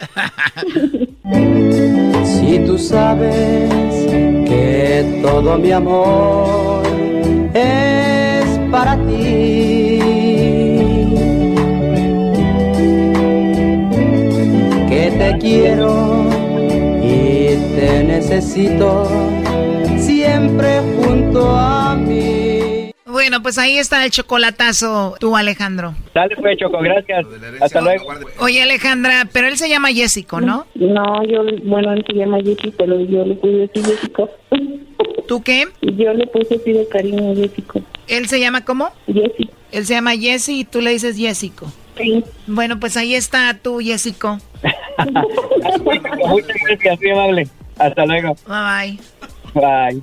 Si tú sabes que todo mi amor es para ti, que te quiero y te necesito siempre junto a mí. Bueno, pues ahí está el chocolatazo, tú Alejandro. Dale pues, Choco, gracias. Hasta luego. Oye Alejandra, pero él se llama Jessico, ¿no? No, yo, bueno, él se llama Jessy, pero yo le puse así Jessico. ¿Tú qué? Yo le puse así de cariño Jessico. ¿Él se llama cómo? Jessy. Él se llama Jesse y tú le dices Jessico. Sí. Bueno, pues ahí está tú, Jessico. Muchas gracias, muy amable. Hasta luego. Bye bye. Bye.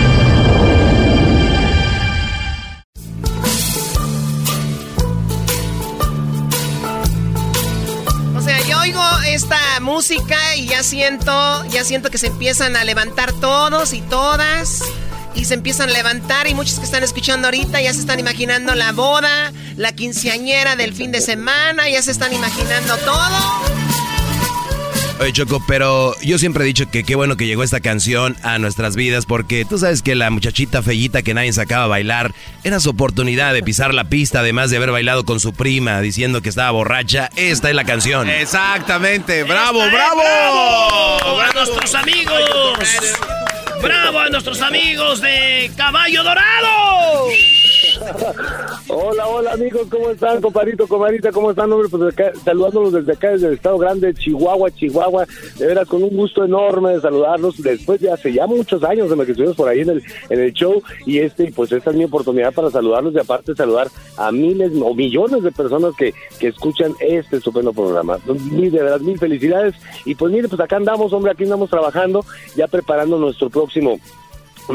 oigo esta música y ya siento, ya siento que se empiezan a levantar todos y todas. Y se empiezan a levantar y muchos que están escuchando ahorita ya se están imaginando la boda, la quinceañera del fin de semana, ya se están imaginando todo. Oye, Choco, pero yo siempre he dicho que qué bueno que llegó esta canción a nuestras vidas porque tú sabes que la muchachita fellita que nadie sacaba a bailar era su oportunidad de pisar la pista, además de haber bailado con su prima diciendo que estaba borracha. Esta es la canción. Exactamente, bravo, ¡Esta es bravo. ¡Bravo! ¡A nuestros amigos! ¡Bravo a nuestros amigos de Caballo Dorado! Hola, hola amigos, ¿cómo están, compadrito, comadrita? ¿Cómo están, hombre? Pues acá, saludándolos desde acá, desde el Estado Grande, Chihuahua, Chihuahua. De veras, con un gusto enorme de saludarlos después de hace ya muchos años de que estuvimos por ahí en el, en el show. Y este, pues esta es mi oportunidad para saludarlos y aparte saludar a miles o millones de personas que, que escuchan este estupendo programa. Mil, de verdad, mil felicidades. Y pues mire, pues acá andamos, hombre, aquí andamos trabajando, ya preparando nuestro próximo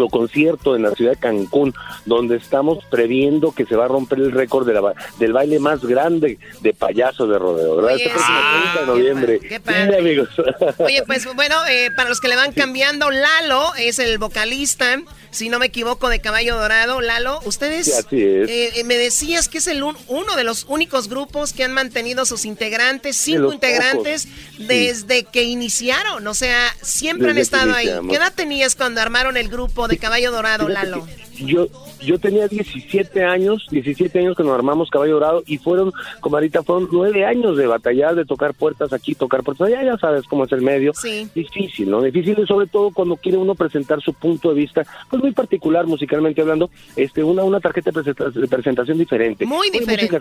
concierto en la ciudad de Cancún, donde estamos previendo que se va a romper el récord de la del baile más grande de payasos de rodeo, ¿verdad? Oye, este próximo sí. 30 de noviembre. Qué padre. Sí, amigos. Oye, pues bueno, eh, para los que le van cambiando, Lalo es el vocalista, si no me equivoco, de Caballo Dorado. Lalo, ustedes Sí, así es. eh, eh, me decías que es el un- uno de los únicos grupos que han mantenido sus integrantes, cinco integrantes, pocos, desde que iniciaron. O sea, siempre han Desde estado ahí. ¿Qué edad tenías cuando armaron el grupo de Caballo Dorado, Lalo? Yo, yo tenía 17 años, 17 años que nos armamos Caballo Dorado y fueron, como ahorita, fueron nueve años de batallar, de tocar puertas aquí, tocar puertas allá, ya sabes cómo es el medio. Sí. Difícil, ¿no? Difícil y sobre todo cuando quiere uno presentar su punto de vista, pues muy particular musicalmente hablando, este una, una tarjeta de presenta- de presentación diferente. Muy diferente. música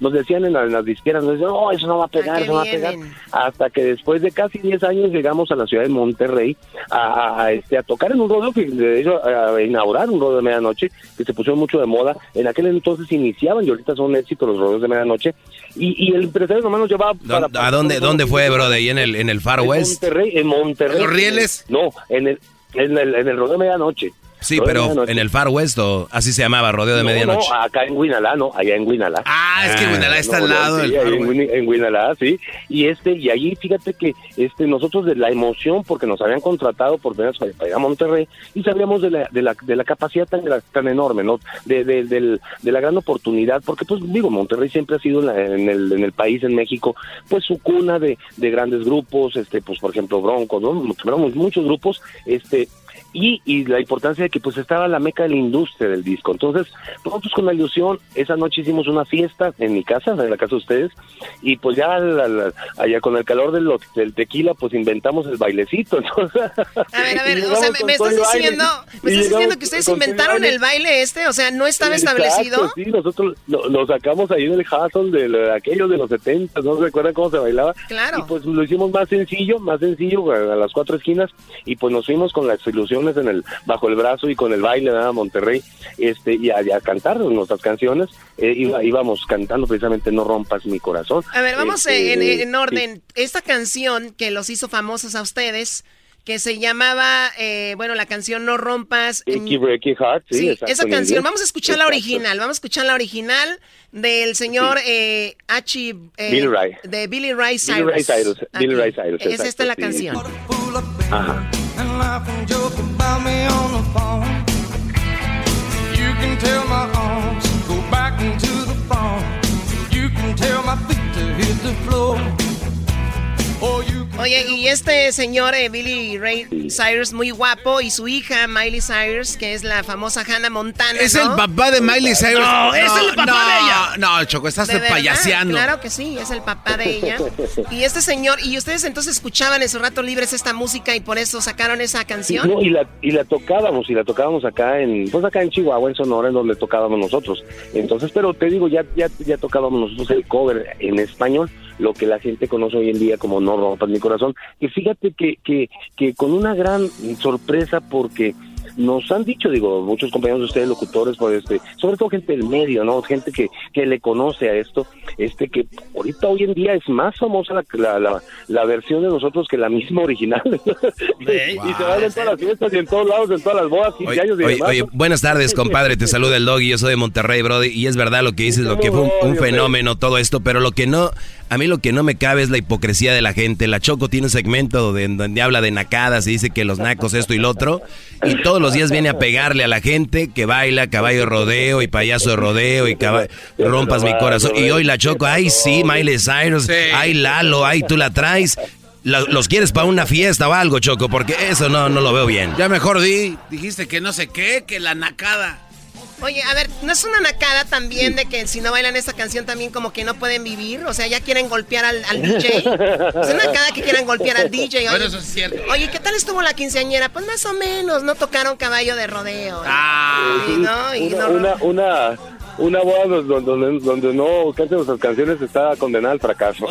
nos decían en, la- en las disqueras, nos decían, no, eso no va a pegar, qué eso no va a pegar. Hasta que después de casi 10 años llegamos a la ciudad de Monterrey a, a- a, este, a tocar en un rodeo, que de hecho a, a inaugurar un rodeo de medianoche, que se pusieron mucho de moda. En aquel entonces iniciaban y ahorita son éxito los rodeos de medianoche. Y, y el empresario nomás nos llevaba para... ¿A dónde, dónde fue, bro? ¿De ahí en el, en el Far En West? Monterrey, en Monterrey. ¿En los rieles? No, en el, en el, en el rodeo de medianoche. Sí, Rodeo de pero en el Far West o así se llamaba, rodeo de No, medianoche. No, acá en Guinalá, no, allá en Guinalá. Ah, es que Guinalá está al lado sí, del ahí Far en, en Guinalá, sí. Y este, y allí fíjate que este nosotros de la emoción, porque nos habían contratado por veras para, ir a Monterrey, y sabíamos de la, de la, de la capacidad tan, gra- tan enorme, ¿no? De, de, del- de la gran oportunidad, porque pues digo, Monterrey siempre ha sido en, la- en el, en el país, en México, pues su cuna de, de grandes grupos, este, pues por ejemplo Broncos, ¿no? Muchos grupos, este, y, y la importancia de que pues estaba la meca de la industria del disco. Entonces, nosotros con la ilusión, esa noche hicimos una fiesta en mi casa, en la casa de ustedes, y pues ya la- la- allá con el calor del, del tequila, pues inventamos el bailecito. Entonces, A ver, a ver, o sea, me, estás diciendo, me estás diciendo que ustedes inventaron el baile este, o sea, no estaba Exacto, establecido. Sí, nosotros lo, lo sacamos ahí del hustle de, lo- de aquellos de los 70, no se recuerdan cómo se bailaba. Claro. Y pues lo hicimos más sencillo, más sencillo a, a las cuatro esquinas y pues nos fuimos con las ilusiones en el bajo el brazo y con el baile de Monterrey este y a, y a cantar nuestras canciones. Eh, iba- íbamos cantando precisamente No rompas mi corazón. A ver, vamos Este, en, en sí. orden. Esta canción que los hizo famosos a ustedes, que se llamaba, eh, bueno, la canción No Rompas. Icky Breaky Heart, sí, Sí, exacto, esa canción. Vamos a escuchar la Exacto. original. Vamos a escuchar la original del señor eh, H. eh, Billy Ray. De Billy Ray Cyrus. Billy Ray Cyrus, Billy. Ray Cyrus, Es exacto, esta la sí. canción. Ajá. Me on the phone. You can tell my arms go back into the farm. You can tell my feet to hit the floor. Oye, y este señor eh, Billy Ray Cyrus, muy guapo, y su hija Miley Cyrus, que es la famosa Hannah Montana. Es ¿no? el papá de Miley Cyrus. No, es el papá no, de ella. No, Choco, estás ¿De payaseando. Claro que sí, es el papá de ella. Y este señor, ¿y ustedes entonces escuchaban en sus ratos libres esta música y por eso sacaron esa canción? No, y la, y la tocábamos, y la tocábamos acá en, pues acá en Chihuahua, en Sonora, en donde tocábamos nosotros. Entonces, pero te digo, ya, ya, ya tocábamos nosotros el cover en español, lo que la gente conoce hoy en día como No rompas mi corazón. Y fíjate que, que, que con una gran sorpresa porque nos han dicho, digo, muchos compañeros de ustedes, locutores, pues, este, sobre todo gente del medio, ¿no? Gente que, que le conoce a esto, este, que ahorita hoy en día es más famosa la, la, la, la versión de nosotros que la misma original. y se van en todas las fiestas y en todos lados, en todas las bodas, 15 Oye, años y oye, demás. oye, buenas tardes, compadre. Te saluda el doggy. Yo soy de Monterrey, Brody. Y es verdad lo que dices, lo que fue un, un fenómeno todo esto. Pero lo que no, a mí lo que no me cabe es la hipocresía de la gente. La Choco tiene un segmento donde, donde habla de nacadas y dice que los nacos esto y lo otro. Y todos los días viene a pegarle a la gente que baila caballo de rodeo y payaso de rodeo y caba- rompas mi corazón. Y hoy la Choco, ay sí, Miley Cyrus, ay Lalo, ay tú la traes. Lo- ¿Los quieres para una fiesta o algo, Choco? Porque eso no, no lo veo bien. Ya mejor di, dijiste que no sé qué, que la nacada. Oye, a ver, ¿no es una nacada también de que si no bailan esta canción también como que no pueden vivir? O sea, ya quieren golpear al, al DJ. Es una nacada que quieran golpear al DJ. Oye, Bueno, eso es cierto. Oye, ¿qué tal estuvo la quinceañera? Pues más o menos, no tocaron caballo de rodeo. Ah. ¿no? Y una, no- una, una, una boda donde, donde, donde no canten nuestras canciones está condenada al fracaso.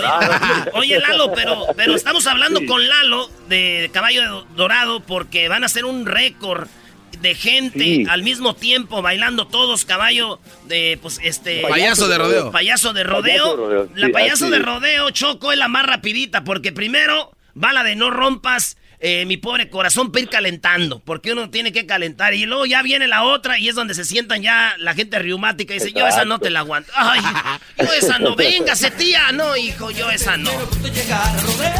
Oye, Lalo, pero, pero estamos hablando con Lalo de Caballo Dorado porque van a hacer un récord de gente Sí. al mismo tiempo bailando todos caballo de pues este Payaso de rodeo. payaso de rodeo Payaso de rodeo, la sí, payaso de rodeo choco es la más rapidita porque primero va la de no rompas eh, mi pobre corazón para ir calentando porque uno tiene que calentar y luego ya viene la otra y es donde se sientan ya la gente reumática y dice yo esa no te la aguanto ay yo esa no véngase tía. No hijo yo esa no.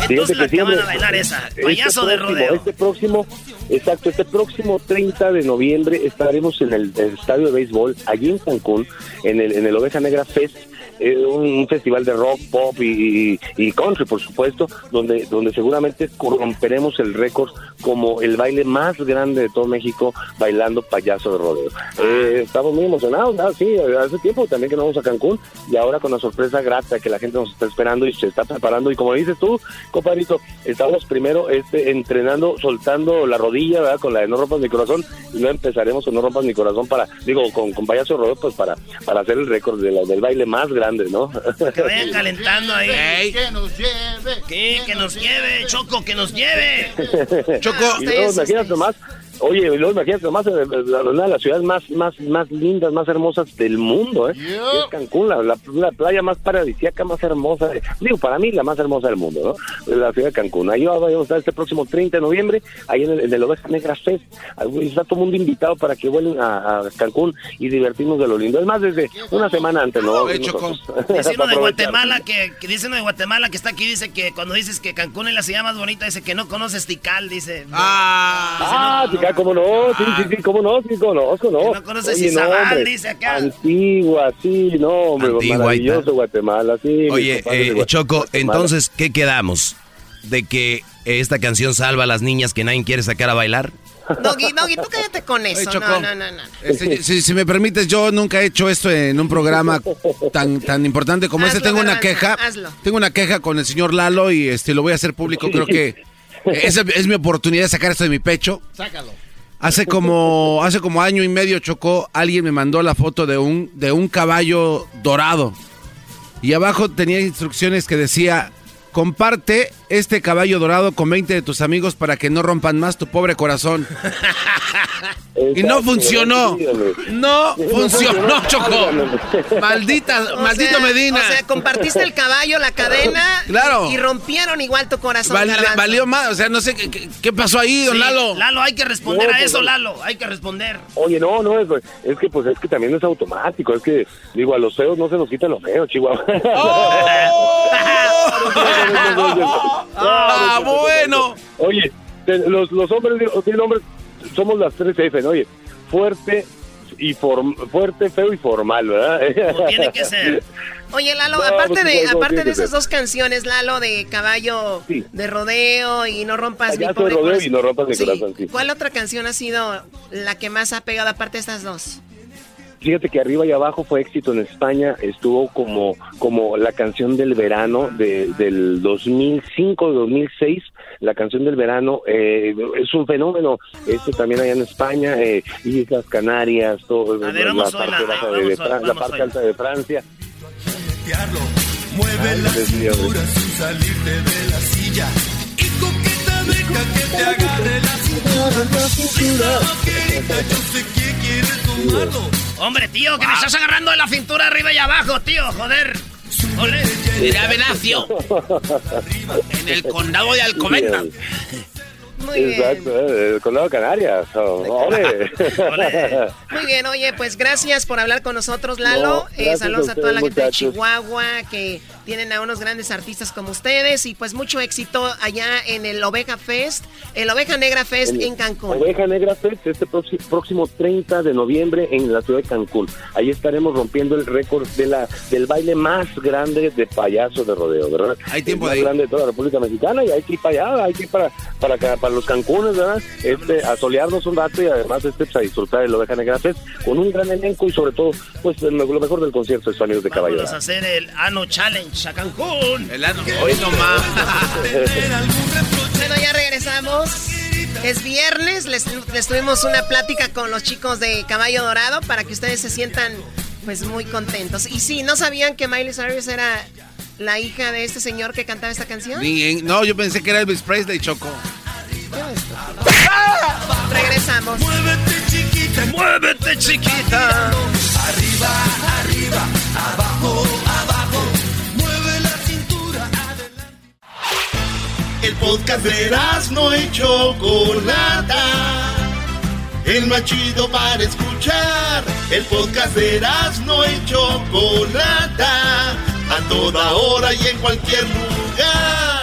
Entonces la que van a bailar esa este payaso de rodeo. Este próximo, exacto, este próximo 30 de noviembre estaremos en el, el estadio de béisbol, allí en Cancún, en el, en el Oveja Negra Fest, eh, un, festival de rock, pop y, y- country, por supuesto, donde, donde seguramente romperemos el récord como el baile más grande de todo México bailando payaso de rodeo. Eh, estamos muy emocionados, sí, hace tiempo también que no vamos a Cancún y ahora con la sorpresa grata que la gente nos está esperando y se está preparando y como dices tú, compadrito, estamos primero este entrenando, soltando la rodilla, ¿verdad? Con la de no rompas mi corazón y luego empezaremos con no rompas mi corazón para, digo, con, con payaso de rodeo, pues para, para hacer el récord de la- del baile más grande, ¿no? que vayan calentando ahí Que nos lleve. ¿Qué? que nos lleve Choco que nos lleve Choco. y luego imagínate nomás, oye, luego imagínate nomás, eh, la- una de las ciudades más, más, más lindas, más hermosas del mundo, ¿eh? Es Cancún, la, la, la playa más paradisíaca, más hermosa, de- digo, para mí la más hermosa del mundo, ¿no? La ciudad de Cancún. Ahí vamos a estar este próximo 30 de noviembre, ahí en el, en el Oveja Negra Fest. Ahí Está todo el mundo invitado para que vuelen a, a Cancún y divertirnos de lo lindo. Es más, desde una semana antes, ¿no? Dice uno de aprovechar. Guatemala que, que dice uno de Guatemala que está aquí dice que cuando dices que Cancún es la ciudad más bonita dice que no conoces Tikal dice Ah, Ah, sí, claro, cómo no, sí, sí, sí, cómo no, sí, conozco, no. no conoces Oye, Izabal, hombre, dice acá. Antigua, sí, no, hombre, Antigua, maravilloso. Guatemala, sí. Oye, eh, Choco, Guatemala. entonces, ¿qué quedamos? ¿De que esta canción salva a las niñas que nadie quiere sacar a bailar? Doggy, Doggy, tú cállate con eso. Oye, Choco. no, no, no, no. Este, si, si me permites, yo nunca he hecho esto en un programa tan, tan importante como este. Hazlo, Tengo una queja. hazlo. Tengo una queja con el señor Lalo y este lo voy a hacer público. Creo que esa es mi oportunidad de sacar esto de mi pecho. Sácalo. Hace como, hace como año y medio chocó, alguien me mandó la foto de un, de un caballo dorado. Y abajo tenía instrucciones que decía, comparte este caballo dorado con 20 de tus amigos para que no rompan más tu pobre corazón. Y no funcionó. No funcionó, Choco. Maldita, O maldito sea, Medina. O sea, compartiste el caballo, la cadena. Claro. Y, y rompieron igual tu corazón. Val- valió más, o sea, no sé qué, pasó ahí, don Sí, Lalo. Lalo, hay que responder No, a pues, eso, no. Lalo. Hay que responder. Oye, no, no, es, es que pues es que también es automático, es que digo, a los feos no se nos quitan los feos, Chihuahua. Ah, bueno. Oye, los, los hombres, tienen hombres, somos las tres F, ¿no? Oye, fuerte y form, fuerte, feo y formal, ¿verdad? tiene que ser. Oye, Lalo, No, aparte pues, de no, no, aparte de esas dos canciones, Lalo, de caballo de rodeo y no rompas mi pobre rodeo corazón. y no rompas mi Sí. corazón, sí. ¿Cuál otra canción ha sido la que más ha pegado aparte de estas dos? Fíjate que arriba y abajo fue éxito en España, estuvo como, como la canción del verano de, del 2005, 2006, la canción del verano, eh, es un fenómeno, este también allá en España, eh, Islas Canarias, todo, ver, la, parte, baja vamos de, a- Fran- la vamos parte alta de Francia. Mueve Ay, la Dios mío, cintura sin salirte de la silla. Deja que te agarre la cintura. Vaquerita, yo sé que quieres tomarlo. Hombre, tío, que me estás agarrando de la cintura arriba y abajo, tío, joder. Ole. Mira, Venacio. En el condado de Alcobendas. Muy bien. Exacto, eh, el condado de Canarias. oh, ¡Ole! Muy bien, oye, pues gracias por hablar con nosotros, Lalo. No, Eh, saludos a a, toda la gente de. Chihuahua que tienen a unos grandes artistas como ustedes y pues mucho éxito allá en el Oveja Fest, el Oveja Negra Fest en, Cancún. Oveja Negra Fest este próximo, próximo 30 de noviembre en la ciudad de Cancún. Ahí estaremos rompiendo el récord de la del baile más grande de payaso de rodeo, ¿verdad? Hay tiempo el de más ir. grande de toda la República Mexicana y hay que ir para allá, hay que ir para, para, acá, para los Cancunes, ¿verdad? Este, a solearnos un rato y además este, pues, a disfrutar el Oveja Negra Fest con un gran elenco y sobre todo, pues lo, lo mejor del concierto es Sonidos de Caballo. Vamos a hacer el Ano Challenge a Cancún. El ano, hoy nomás. Bueno, ya regresamos. Es viernes, les, les tuvimos una plática con los chicos de Caballo Dorado para que ustedes se sientan pues muy contentos. Y sí, ¿no sabían que Miley Cyrus era la hija de este señor que cantaba esta canción? Ni- No, yo pensé que era Elvis Presley, Choco. Regresamos. Muévete chiquita, muévete chiquita. Arriba, arriba, abajo, abajo. Mueve la cintura. El podcast de no y Chocolata. El más chido para escuchar. El podcast de no y Chocolata. A toda hora y en cualquier lugar.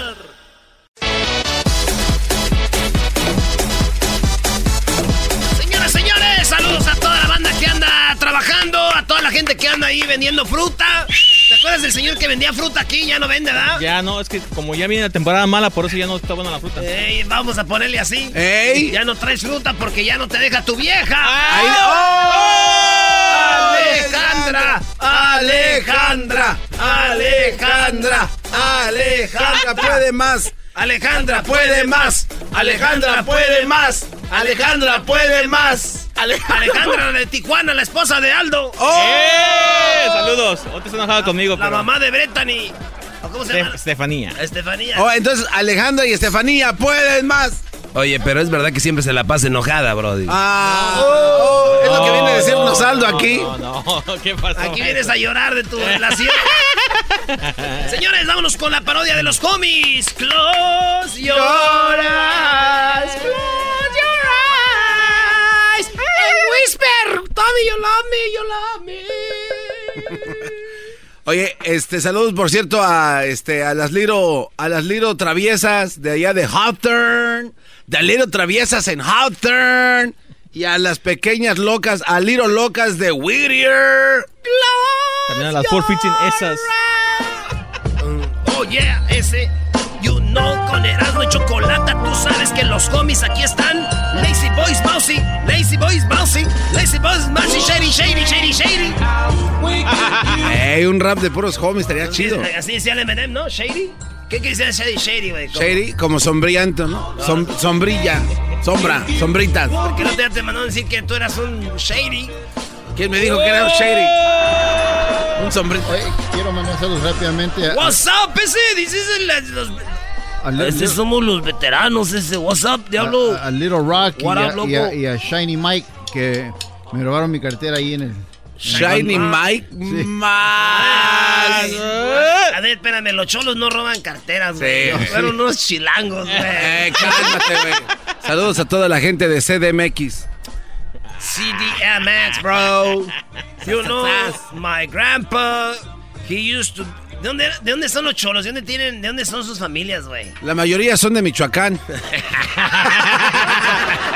Trabajando, a toda la gente que anda ahí vendiendo fruta. ¿Te acuerdas del señor que vendía fruta aquí? Ya no vende, ¿verdad? Ya no, es que como ya viene la temporada mala, por eso ya no está buena la fruta. Ey, vamos a ponerle así. Ey. Ya no traes fruta porque ya no te deja tu vieja. Ahí- ¡Oh! Alejandra, Alejandra, Alejandra, Alejandra puede más. Alejandra puede más. Alejandra puede más. Alejandra puede más. Alejandra de Tijuana, la esposa de Aldo. ¡Eh! Saludos. O te estás enojado conmigo, La pero... mamá de Brittany. ¿O ¿Cómo se llama? Estefanía. Estefanía. Oh, entonces Alejandra y Estefanía pueden más. Oye, pero es verdad que siempre se la pasa enojada, Brody. Ah, oh, es lo que viene a decirnos Aldo aquí. No, no, ¿qué pasó? Aquí vienes a llorar de tu relación. Señores, vámonos con la parodia de los homies. Close your eyes. Close your eyes. And whisper. Tommy, you love me, you love me. Oye, este, saludos por cierto a este a las Liro, a las Liro traviesas de allá de Hawthorne, de Liro traviesas en Hawthorne y a las pequeñas locas, a Liro locas de Whittier. También a las Four Fitting esas. Oh, yeah, ese. No con Erasmo y Chocolata, tú sabes que los homies aquí están. Lazy Boys Mousy, Lazy Boys Mousy, Lazy Boys Mousy, Shady, Shady, Shady, Shady. Ey, un rap de puros homies estaría chido. Así decía el Eminem, ¿no? Shady. ¿Qué quiere decir Shady, Shady, güey? Shady, como sombriento, ¿no? Som- sombrilla, sombra, sombritas. ¿Por qué no te, te mandó a decir que tú eras un Shady? ¿Quién me dijo que era un shady? Un sombrito. Oye, quiero mandar saludos rápidamente a, What's up, ese? Dices los... Ese somos los veteranos, ese. What's up, diablo? a- a Little Rock y a, up, loco? y a- y a Shiny Mike que me robaron mi cartera ahí en el... Shiny Mike. Más. A ver, espérame, los cholos no roban carteras, güey. Sí. Fueron unos chilangos, güey. Eh, cálmate, güey. Saludos a toda la gente de CDMX. CDMX, bro. You know, my grandpa, he used to... ¿De dónde, ¿De dónde son los cholos? ¿De dónde, tienen, ¿De dónde son sus familias, güey? La mayoría son de Michoacán.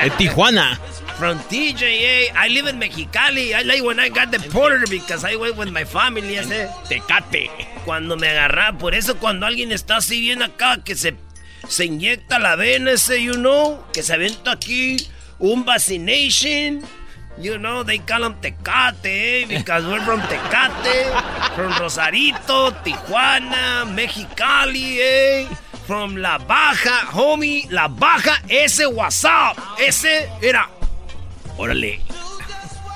En Tijuana. From TJA, I live in Mexicali. I like when I got deported because I went with my family. Ese. Tecate. Cuando me agarra, por eso cuando alguien está así bien acá, que se, se inyecta la vena ese, you know, que se aventa aquí un vaccination. You know, they call them Tecate, eh, because we're from Tecate, from Rosarito, Tijuana, Mexicali, eh, from La Baja, homie, La Baja, ese WhatsApp, ese era, órale.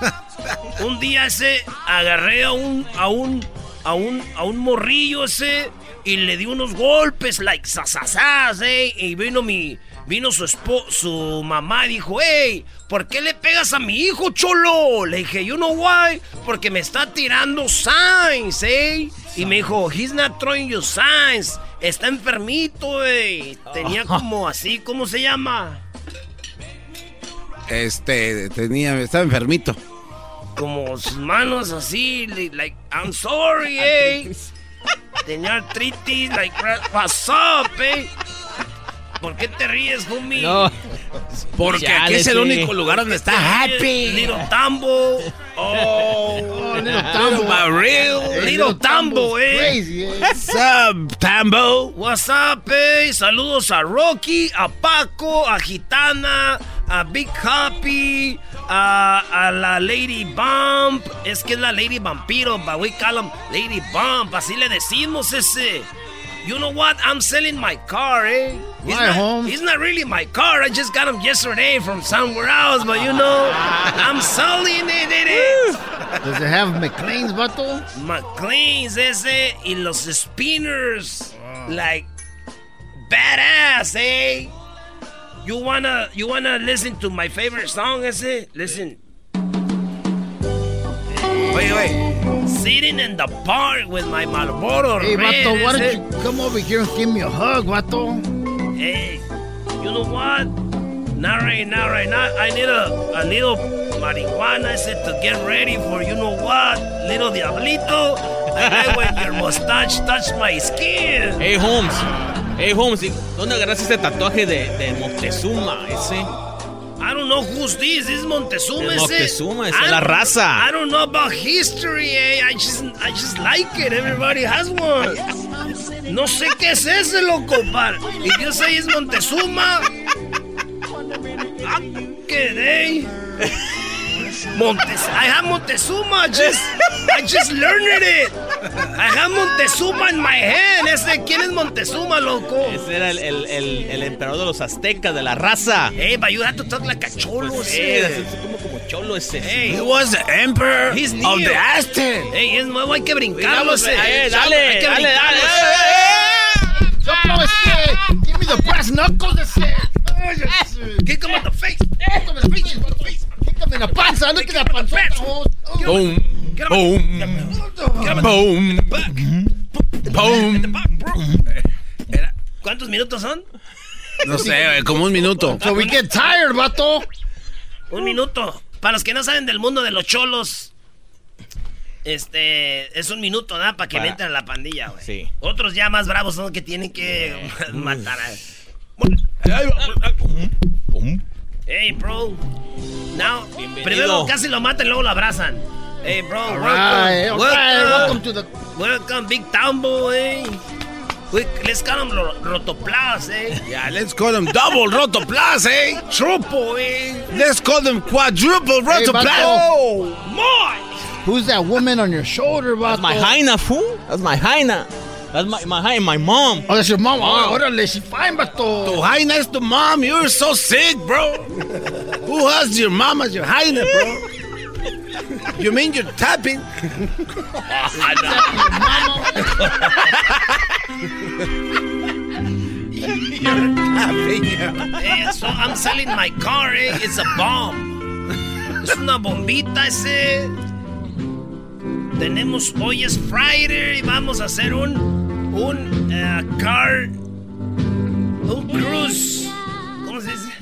un día ese agarré a un, a un, a un, a un morrillo ese y le di unos golpes, like, sasasas, eh, y vino mi, vino su espo, su mamá y dijo, hey, ¿por qué le pegas a mi hijo, cholo? Le dije, you know why? Porque me está tirando signs, eh. Y me dijo, he's not throwing you signs. Está enfermito, eh. Tenía como así, ¿cómo se llama? Este, tenía, estaba enfermito. Como sus manos así, li- like, I'm sorry, eh. Tenía artritis, like, what's up, eh. ¿Por qué te ríes, homie? No. Porque aquí es el sí. único lugar donde está happy. Little Tambo. Oh, Little Tambo. Hey, Little Tambo, eh. Crazy, eh. What's up, Tambo? What's up, eh? Saludos a Rocky, a Paco, a Gitana, a Big Happy, a, a la Lady Bump. Es que es la Lady Vampiro, but we call him Lady Bump. Así le decimos ese. You know what? I'm selling my car, eh? He's Why, not, Holmes? He's not really my car. I just got him yesterday from somewhere else, but you know, I'm selling it. it is. Does it have McLean's, bottle? McLean's ese y los spinners. Like badass, eh? You wanna you wanna listen to my favorite song ese? Listen. Oye, oye. Sitting in the park with my Marlboro Hey, Red, vato, why don't you come over here and give me a hug, vato? Hey, you know what? Not right now, right now. I need a, a little marijuana ese to get ready for you know what? Little diablito. I like when your mustache touch my skin. Hey, Holmes. Hey, Holmes, ¿y ¿dónde agarraste ese tatuaje de, de Montezuma? Ese. I don't know who's this. This is Montezuma. I es la don't- raza. I don't know about history, eh. I just, I just like it. Everybody has one. No sé qué es ese, loco, par. If you say it's Montezuma, ah, ¿qué day? Montes, I have Montezuma. Just, I just learned it. I have Montezuma in my hand. Ese, ¿quién es Montezuma, loco? Ese era el, el, el, el emperador de los aztecas, de la raza. Hey, but you have to talk like a cholo, Pues, ese. eh, es como, como cholo ese. Hey, He was the emperor He's of new. the Aztec. Ey, es nuevo, hay que brincarlo. Ese. eh, Hay dale, que dale, dale. ese. Soplo ese! Give me the brass knuckles ese! Kick him in the face. Kick him in the face, The panza, at that panzota, Holmes. Boom. Boom. Boom. Boom. ¿Cuántos minutos son? No sé, como un minuto. So we get tired, vato. Un minuto. Para los que no saben del mundo de los cholos, este, es un minuto, ¿verdad? Para que Para- le entren a la pandilla, güey. Sí. Otros ya más bravos son los que tienen que matar a... Hey, bro. Now, Bienvenido. primero casi lo matan y luego lo abrazan. Hey, bro, All welcome. right, all right, welcome to the... Welcome, Big Tambo, eh. We, let's call them ro- rotoplas, eh? Yeah, let's call them double rotoplas, eh? Triple, eh? Let's call them quadruple Hey, rotoplas. Vato. My! Who's that woman on your shoulder, vato? That's my hyena, fool. That's my hyena. That's my my hyena, my mom. Oh, that's your mom. Oh, órale, she fine, vato. Tu hyena is the mom. You're so sick, bro. Who has your mom as your hyena, bro? You mean you're tapping? you're tapping. Eh, so I'm selling my car, eh? It's a bomb. Es una bombita ese. Tenemos, hoy es Friday y vamos a hacer un, un eh, car, un cruise. ¿Cómo se dice?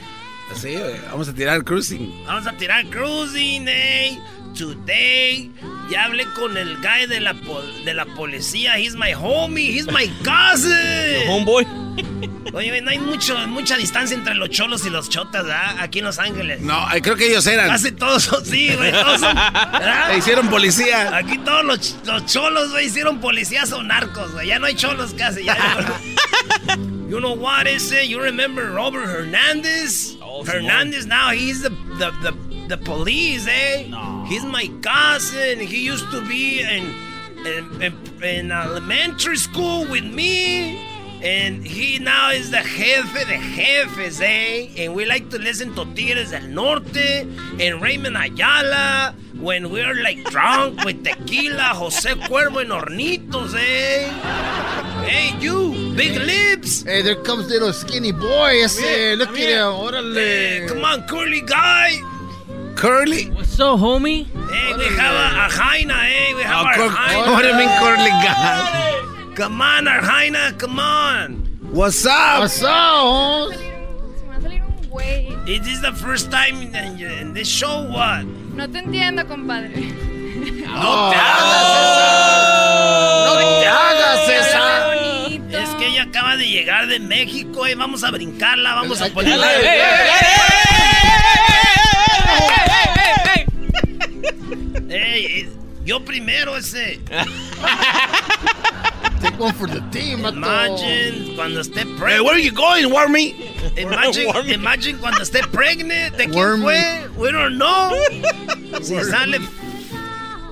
Sí, vamos a tirar cruising. Vamos a tirar cruising, eh. Today. Ya hablé con el guy de la, pol- de la policía. He's my homie. He's my cousin. Homeboy. Oye, no hay mucho, mucha distancia entre los cholos y los chotas, ¿verdad? Aquí en Los Ángeles. No, eh, creo que ellos eran. Casi todos son, sí, güey, todos hicieron policía. Aquí todos los, los cholos, güey, hicieron policías o narcos, güey. Ya no hay cholos casi. Ya, you know what is it? You remember Robert Hernandez? Hernandez now he's the the the, the police, eh? No. He's my cousin. He used to be in in, in in elementary school with me. And he now is the jefe de jefes, eh? And we like to listen to Tigres del Norte and Raymond Ayala when we're like drunk with tequila, José Cuervo and Hornitos, eh? Hey, you, big lips. Hey, there comes little skinny boy. Ese, Yeah, look at him. Órale. Hey, come on, curly guy. Curly? What's up, homie? Hey, we have a, a hyena, eh? We have Oh, our hyena. what do you mean curly guy? Come on, our come on. What's up? What's up, Is this the first time in, in this show? What? No te entiendo, compadre. No te hagas No te hagas esa. Es que ella acaba de llegar de México y vamos a brincarla, vamos a ponerla. Ey, yo primero ese. Take one for the team, vato. Imagine cuando esté pregnant. Hey, where are you going, Wormy? Imagine, imagine cuando esté pregnant. ¿De quién fue? We don't know. Si sale.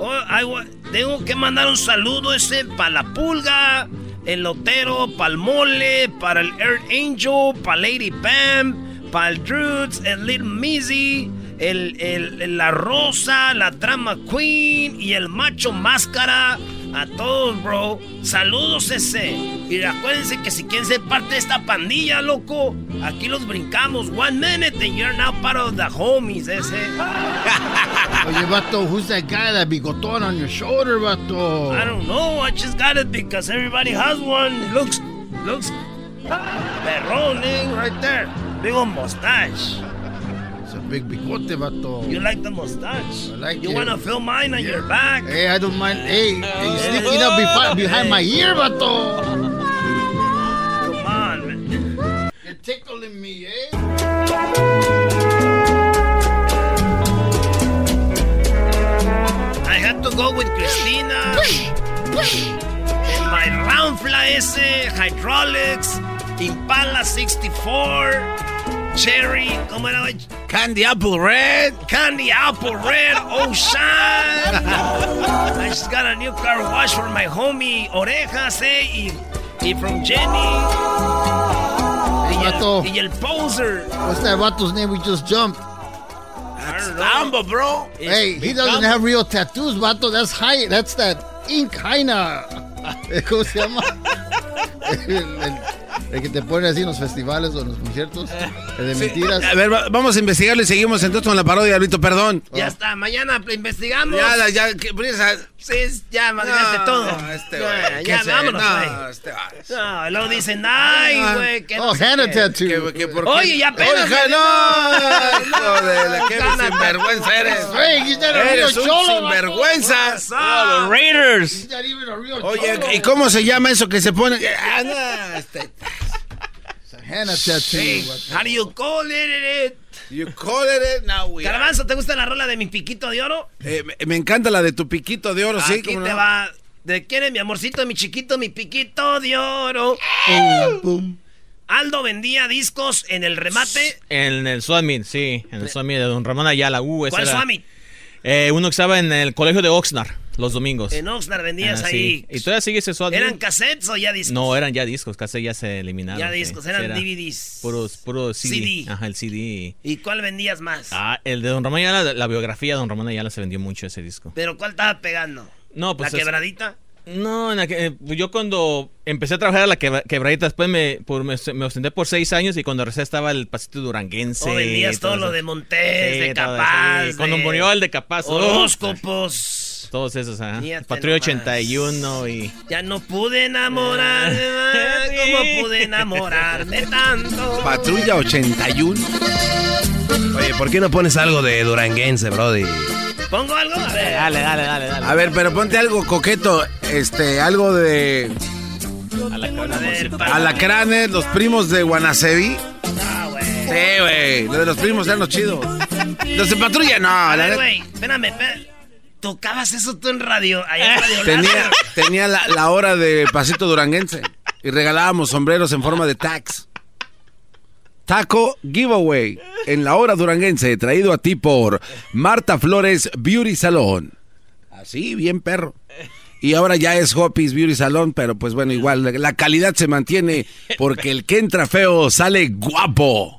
Oh, I tengo que mandar un saludo ese para la pulga, el lotero, para el mole, para el Earth Angel, para Lady Pam, para el Druids, el Little Mizzy, el, el- la Rosa, la Drama Queen y el Macho Máscara. A todos, bro. Saludos ese. Y acuérdense que si quieren ser parte de esta pandilla, loco, aquí los brincamos. One minute and you're now part of the homies, ese. Oye, vato, who's that guy, that bigotón on your shoulder, vato? I don't know. I just got it because everybody has one. It looks, looks, perrón, eh, right there. Big old mustache. Bigote, vato. You like the mustache? I like You it. wanna film mine on your back? Hey, I don't mind. Hey, hey sneaking up behind, behind my ear, vato. Come on, man. You're tickling me, eh? I had to go with Christina. En my Ramfla ese, hydraulics, Impala 64, Cherry, ¿cómo era? Candy Apple Red. Candy Apple Red oh Ocean. I just got a new car wash for my homie Orejas, eh? Y, y from Jenny. Y Vato. el, y el poser. What's that vato's name we just jumped? That's Samba, bro. Hey, he doesn't have real tattoos, vato. That's high. That's that ink Jaina. ¿Cómo se llama? El, que te pone así en los festivales o en los conciertos. El de mentiras. A ver, va- vamos a investigarlo y seguimos entonces con la parodia, Alvito, perdón. Ya está, mañana investigamos. Ya, ya, que. Sí, ya, madreaste No, todo. este ya, ya, vámonos, No, güey. este va. No, luego dicen, ay, Ah. güey, que Oh, sé Hannah qué. tattoo. Que- que por qué- Oye, ya apenas. Oiga, no. Hijo de la que sinvergüenza eres. Hey, Eres un cholo, sinvergüenza. Oh, Raiders. Oye. ¿y cómo se llama eso que se pone? Ah, no, este- It's a Hannah tattoo. Hey, how do you call it? You call it now we Garbanzo, ¿te gusta la rola de mi piquito de oro? Eh, me, me encanta la de tu piquito de oro, sí. Aquí ¿cómo te no? va. ¿De quién es mi amorcito, mi chiquito, mi piquito de oro? Aldo vendía discos en el remate. En el Swami, sí, en el Swami de Don Ramón Ayala. Uh, ¿Cuál era- Swami? Eh, uno que estaba en el colegio de Oxnard los domingos. En Oxnard vendías Ah, ahí. sí. ¿Y todavía sigue ese Swami? ¿Eran cassettes o ya discos? No, eran ya discos, casi ya se eliminaron. Ya discos, eran era DVDs. Puros, puro CD. CD. Ajá, el CD. ¿Y cuál vendías más? Ah, el de Don Ramón Ayala, la biografía de Don Ramón Ayala se vendió mucho ese disco. ¿Pero cuál estaba pegando? No, pues ¿La es- quebradita? No, en la que- eh, yo cuando empecé a trabajar a la quebra- quebradita, después me, por, me, me ausenté por seis años y cuando regresé estaba el pasito duranguense. ¿O vendías y todo lo eso. de Montés, Sí, de Capaz? eso. Cuando murió el de Capaz. uf, Todos esos, ajá. Patrulla nomás. 81 y... Ya no pude enamorarme más, como pude enamorarme tanto. Patrulla 81. Oye, ¿por qué no pones algo de duranguense, brody? ¿Pongo algo? A ver. Dale, dale, dale, dale. A ver, pero ponte algo coqueto, este, algo de alacranes, los primos de Guanacevi. Ah, güey. Sí, güey, lo de los primos eran los chidos. Los de patrulla, no, A la ver, neta. güey, espérame, espérame. ¿Tocabas eso tú en radio? Allá en Radio Tenía, tenía la, la hora de pasito duranguense y regalábamos sombreros en forma de tax. Taco Giveaway en la hora duranguense, traído a ti por Marta Flores Beauty Salon. Así, bien perro. Y ahora ya es Hopi's Beauty Salon, pero pues bueno, igual la- la calidad se mantiene porque el que entra feo sale guapo.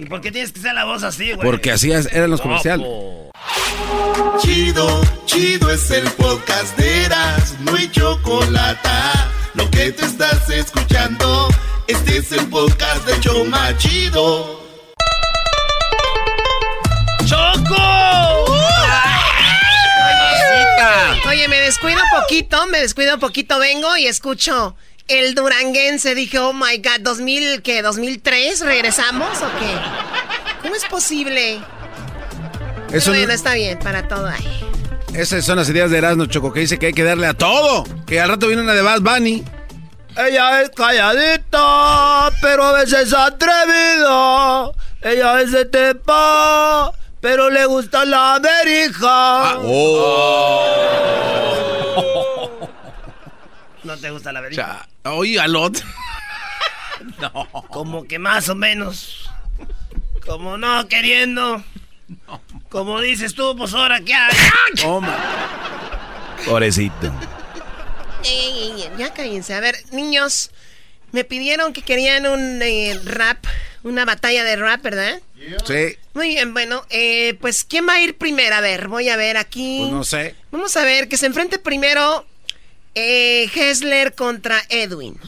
¿Y por qué tienes que ser la voz así, güey? Porque así es- eran los comerciales. Chido, chido es el podcast de Eras, no hay chocolate. Lo que te estás escuchando, este es el podcast de Choma Chido. ¡Choco! Oye, me descuido un poquito, me descuido un poquito, vengo y escucho el duranguense. Dije, oh my god, 2000, ¿qué? ¿2003? ¿Regresamos o qué? ¿Cómo es posible? Eso bueno, no- está bien, para todo hay. Esas son las ideas de Erasmo Choco, que dice que hay que darle a todo. Que al rato viene una de Bad Bunny. Ella es calladita, pero a veces atrevida. Ella a veces te pa, pero le gusta la verija. ¿No te gusta la verija? Oye, al otro. No. Como que más o menos. Como no queriendo. Como dices tú, pues ahora qué hay. Pobrecito. Ey, ey, ey, ya cállense. A ver, niños, me pidieron que querían un eh, rap, una batalla de rap, ¿verdad? Sí, Muy bien, bueno, eh, pues ¿quién va a ir primero? A ver, voy a ver aquí. pues no sé. Vamos a ver, que se enfrente primero eh, Hessler contra Edwin.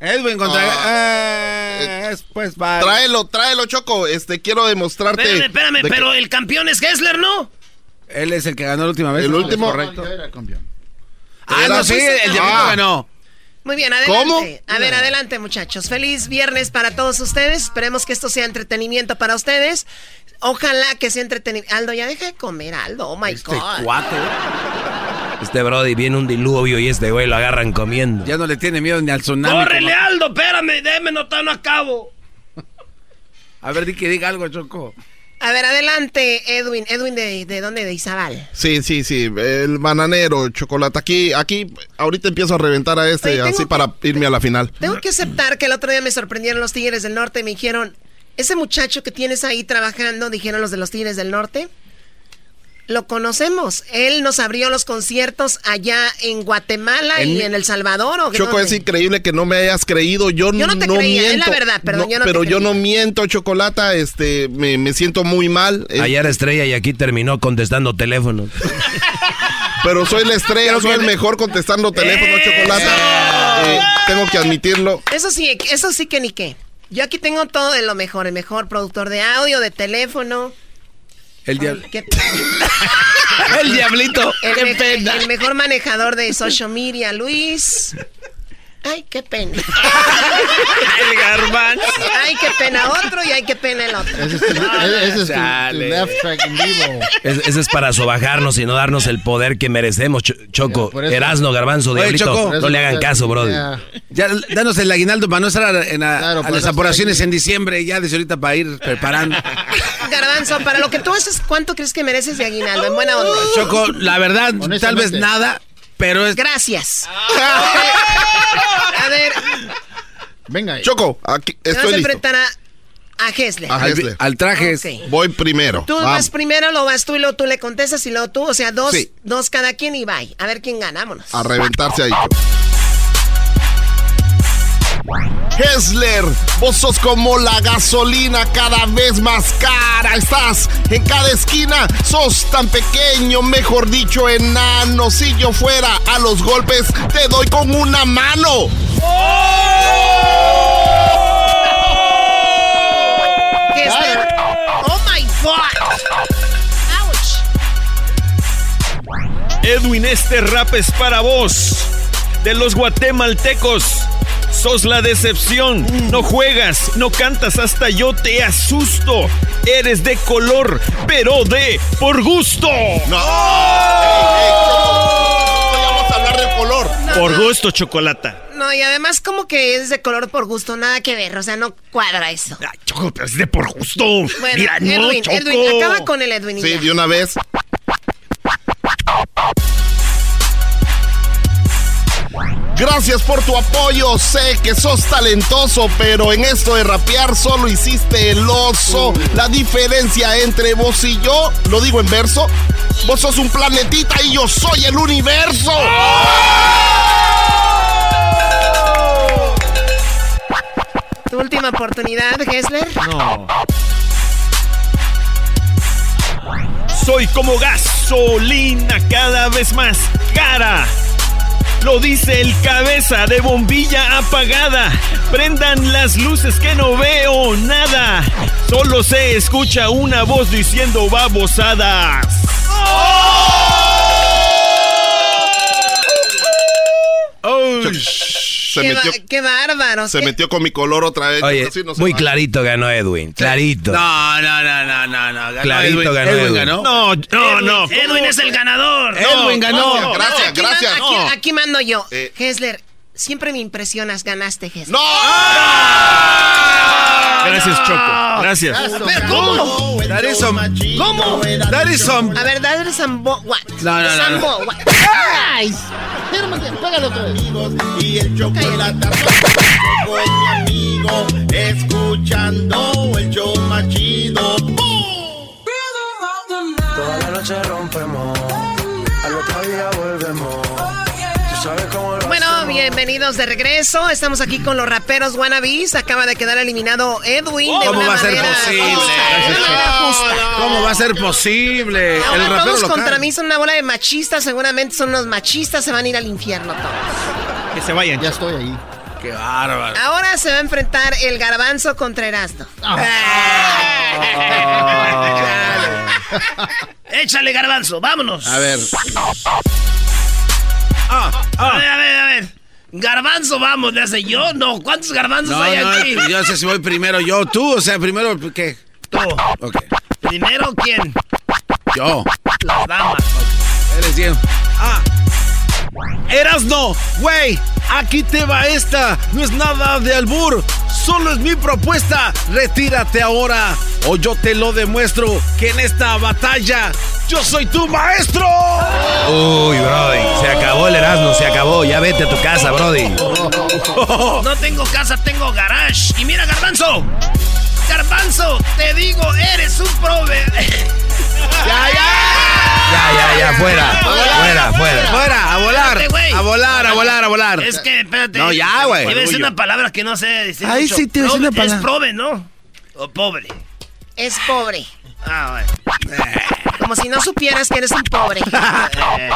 Edwin contra. Ah. Eh, es, pues va. Tráelo, tráelo, Choco. Este, quiero demostrarte. Espérame, espérame, de que- pero el campeón es Hessler, ¿no? Él es el que ganó la última vez. El ¿no? último- Correcto. Era campeón. Ah, no, sí, el diablito Ah. ganó. Muy bien, adelante. ¿Cómo? A ver, adelante, muchachos. Feliz viernes para todos ustedes. Esperemos que esto sea entretenimiento para ustedes. Ojalá que sea entretenimiento. Aldo, ya deja de comer, Aldo. Oh my Este God. cuate. Este Brody viene un diluvio y este güey lo agarran comiendo. Ya no le tiene miedo ni al tsunami. ¡Córrele, como- Aldo! Espérame, déjeme notar, no acabo. A ver, di que diga algo, Choco. A ver, adelante, Edwin. Edwin, ¿de, de dónde? De Izabal. Sí, sí, sí. El bananero, chocolate. Aquí, aquí, ahorita empiezo a reventar a este, Oye, así que- para irme a la final. Tengo que aceptar que el otro día me sorprendieron los Tigres del Norte y me dijeron, ese muchacho que tienes ahí trabajando, dijeron los de los Tigres del Norte, lo conocemos. Él nos abrió los conciertos allá en Guatemala En y en El Salvador. ¿o Choco, dónde? es increíble que no me hayas creído. Yo, Yo no te no creía, es miento. la verdad, perdón, yo no te pero yo no miento, Chocolata. Este, me, me siento muy mal. Eh, Allá era estrella y aquí terminó contestando teléfonos. Pero soy la estrella, soy el mejor contestando teléfono, Chocolata. Eh, tengo que admitirlo. Eso sí, eso sí que ni qué. Yo aquí tengo todo de lo mejor, el mejor productor de audio, de teléfono. El diablo. ¿Qué- El diablito. El, Qué me- pena. el mejor manejador de social media, Luis. Ay, qué pena. El garbanzo. Ay, qué pena otro y ay, qué pena el otro. Ese es tu, ese es tu- tu Chale. left track en vivo. Es- Ese es para sobajarnos y no darnos el poder que merecemos, Cho- Choco. Eso- Erasno, Garbanzo, Oye, Diablito. Choco. no le hagan caso, Brody. Ya. Ya, danos el aguinaldo para no estar a, en a- Claro, a para las apuraciones en diciembre, ya desde ahorita para ir preparando. Garbanzo, para lo que tú haces, ¿cuánto crees que mereces de aguinaldo? En buena onda. Choco, la verdad, tal vez nada, Pero es... Gracias. a ver, Venga. Choco, aquí estoy a listo. enfrentar a, a Hesler. A Hessler. Voy primero. Tú Vamos. vas primero, lo vas tú y luego tú le contestas y luego tú, o sea, dos, Sí. dos cada quien y bye. A ver quién gana, vámonos. A reventarse ahí. Hessler, vos sos como la gasolina cada vez más cara. Estás en cada esquina, sos tan pequeño, mejor dicho, enano. Si yo fuera a los golpes, te doy con una mano. Hesler. Oh my God. Ouch. Edwin, este rap es para vos. De los guatemaltecos. Sos la decepción. No juegas, no cantas, hasta yo te asusto. Eres de color, pero de por gusto. No. Vamos a hablar del color. Por gusto, chocolata. No, y además como que es de color por gusto, nada que ver, o sea, no cuadra eso. Choco, pero es de por gusto. Bueno, Mira, no, Edwin, Choco. Edwin, acaba con el Edwin. Sí, ya. de una vez. Gracias por tu apoyo, sé que sos talentoso, pero en esto de rapear solo hiciste el oso. La diferencia entre vos y yo, lo digo en verso, vos sos un planetita y yo soy el universo. Tu última oportunidad, Hesler. No. Soy como gasolina cada vez más cara. Lo dice el cabeza de bombilla apagada. Prendan las luces que no veo nada. Solo se escucha una voz diciendo babosadas. Se qué, metió, qué bárbaro. se qué- metió con mi color otra vez. Oye, Así no se muy va. clarito ganó Edwin. Clarito. No, no, no, no, no, no. Ganó Clarito Edwin. ganó Edwin Edwin. ganó. No, no, no. Edwin es el ganador. Edwin ganó. No, Gracias, aquí gracias. Aquí, No. aquí mando yo. Eh. Hesler, siempre me impresionas, ganaste, Hesler. ¡No! Gracias, Choco. Gracias. Pero, ¿cómo? That is some- ¿Cómo? That is some- A ver, what? No, no, no, Sambo, no. what? ¡Ay! Espérame, pégale otra vez. Y el chocolate con mi amigo, escuchando el show más chido. Bienvenidos de regreso. Estamos aquí con los raperos wannabes. Acaba de quedar eliminado Edwin de ¿Cómo una va a ser manera posible? justa. ¿Cómo va a ser posible? Ahora el rapero todos local. contra mí son una bola de machistas. Seguramente son unos machistas. Se van a ir al infierno todos. Que se vayan. Ya estoy ahí. Qué bárbaro. Ahora se va a enfrentar el garbanzo contra Erasmo. Échale, garbanzo, vámonos. A ver. A ver, a ver, a ver. Garbanzo, vamos, le hace yo. No, ¿cuántos garbanzos No, hay no, aquí? yo sé si voy primero yo, tú, o sea, primero, ¿qué? Tú. Ok. Primero, ¿quién? Yo. Las damas. Eres bien. Ah. Erasno, güey, aquí te va esta. No es nada de albur, solo es mi propuesta. Retírate ahora o yo te lo demuestro que en esta batalla yo soy tu maestro. Uy, Brody. Se acabó el Erasmo, se acabó. Ya vete a tu casa, Brody. No tengo casa, tengo garage. Y mira, garbanzo. Garbanzo, te digo, eres un prove. ya, Ya, ya, ya, fuera. Fuera, fuera. Fuera, a volar. A volar, a volar, a volar. Es que, espérate. No, ya, güey. A decir una palabra que no sé decir. Mucho. sí, te una palabra. Es prove, ¿no? O pobre. Es pobre. Ah, bueno. Como si no supieras que eres un pobre. Eh.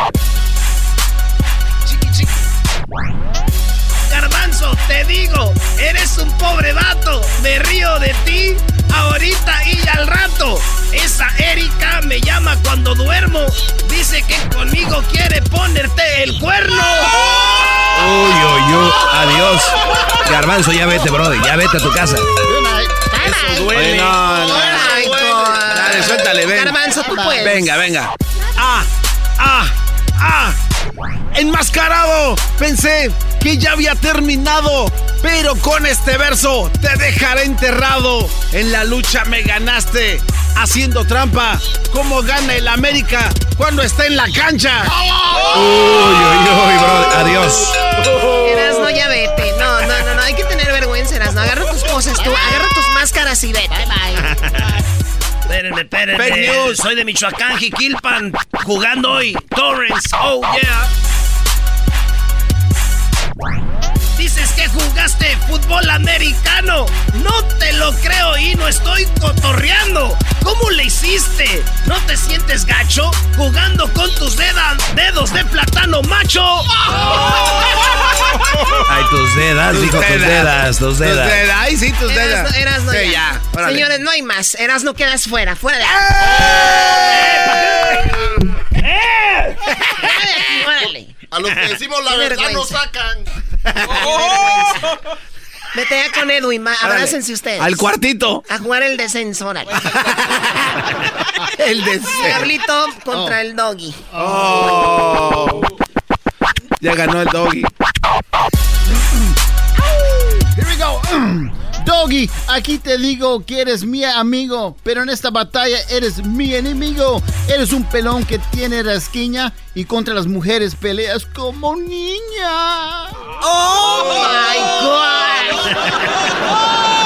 Chiqui, chiqui. Garbanzo, te digo, eres un pobre vato. Me río de ti ahorita y al rato. Esa Erika me llama cuando duermo. Dice que conmigo quiere ponerte el cuerno. Uy, uy, uy. Adiós. Garbanzo, ya vete, Brody. Ya vete a tu casa. Eso duele. no, no. Ay, por- Dale, suéltale, ven. Garbanzo, tú puedes. Venga, venga. Ah, ah, ah. Enmascarado. Pensé que ya había terminado. Pero con este verso te dejaré enterrado. En la lucha me ganaste. haciendo trampa. ¿Cómo gana el América cuando está en la cancha? Uy, uy, uy, bro. Adiós. Erasno, ya vete. No, no, no, no. Hay que tener vergüenza, Erasno. Agarra tus cosas tú. Agarra tus máscaras y vete. Bye, Espérenme, espérenme. Fake news. Soy de Michoacán, Jiquilpan. Jugando hoy. Torrens. Oh, yeah. Dices que jugaste fútbol americano. No te lo creo y no estoy cotorreando. ¿Cómo le hiciste? ¿No te sientes gacho jugando con tus deda- dedos de plátano macho? Ay, tus dedas, dijo tus dedas, tus dedas. Ay, sí, tus dedas. Erasno, Sí, ya. ya. Señores, no hay más. Erasno, quedas fuera. Fuera de ¡Eh! aquí. Órale. A los que decimos la verdad nos vergüenza. Sacan. Vete ya con Edwin. Abrácense ustedes. Al cuartito. A jugar el descenso, órale. El de Diablito contra el doggy. Oh. Ya ganó el doggy. Here we go. Doggy, aquí te digo que eres mi amigo, pero en esta batalla eres mi enemigo. Eres un pelón que tiene rasquiña y contra las mujeres peleas como niña. ¡Oh, my God!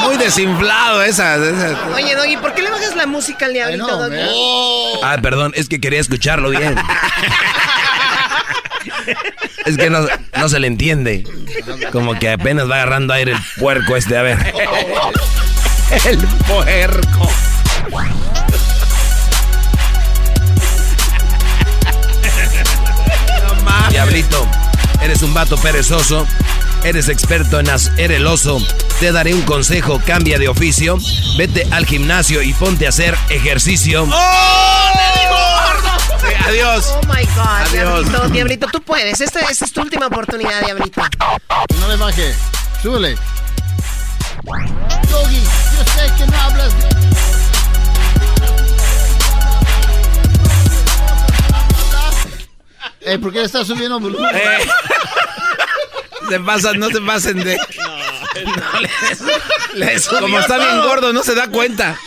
Muy desinflado esa. esa. Oye, Doggy, ¿por qué le bajas la música al diablito, no, Doggy? man. Ah, perdón, es que quería escucharlo bien. Es que no, no se le entiende. Como que apenas va agarrando aire el puerco este. A ver. El puerco. Diablito, eres un vato perezoso. Eres experto en hacer el oso. Te daré un consejo, cambia de oficio. Vete al gimnasio y ponte a hacer ejercicio. Sí, adiós. Oh my God, Adiós. Diablito, Diablito, tú puedes. Esta, esta es tu última oportunidad, Diablito. No le baje. Súbele. Doggy, yo sé que no hablas de... Eh, ¿Por qué le estás subiendo volumen? Eh. Se pasan, no se pasen de. No, le- le- como está bien gordo, no se da cuenta.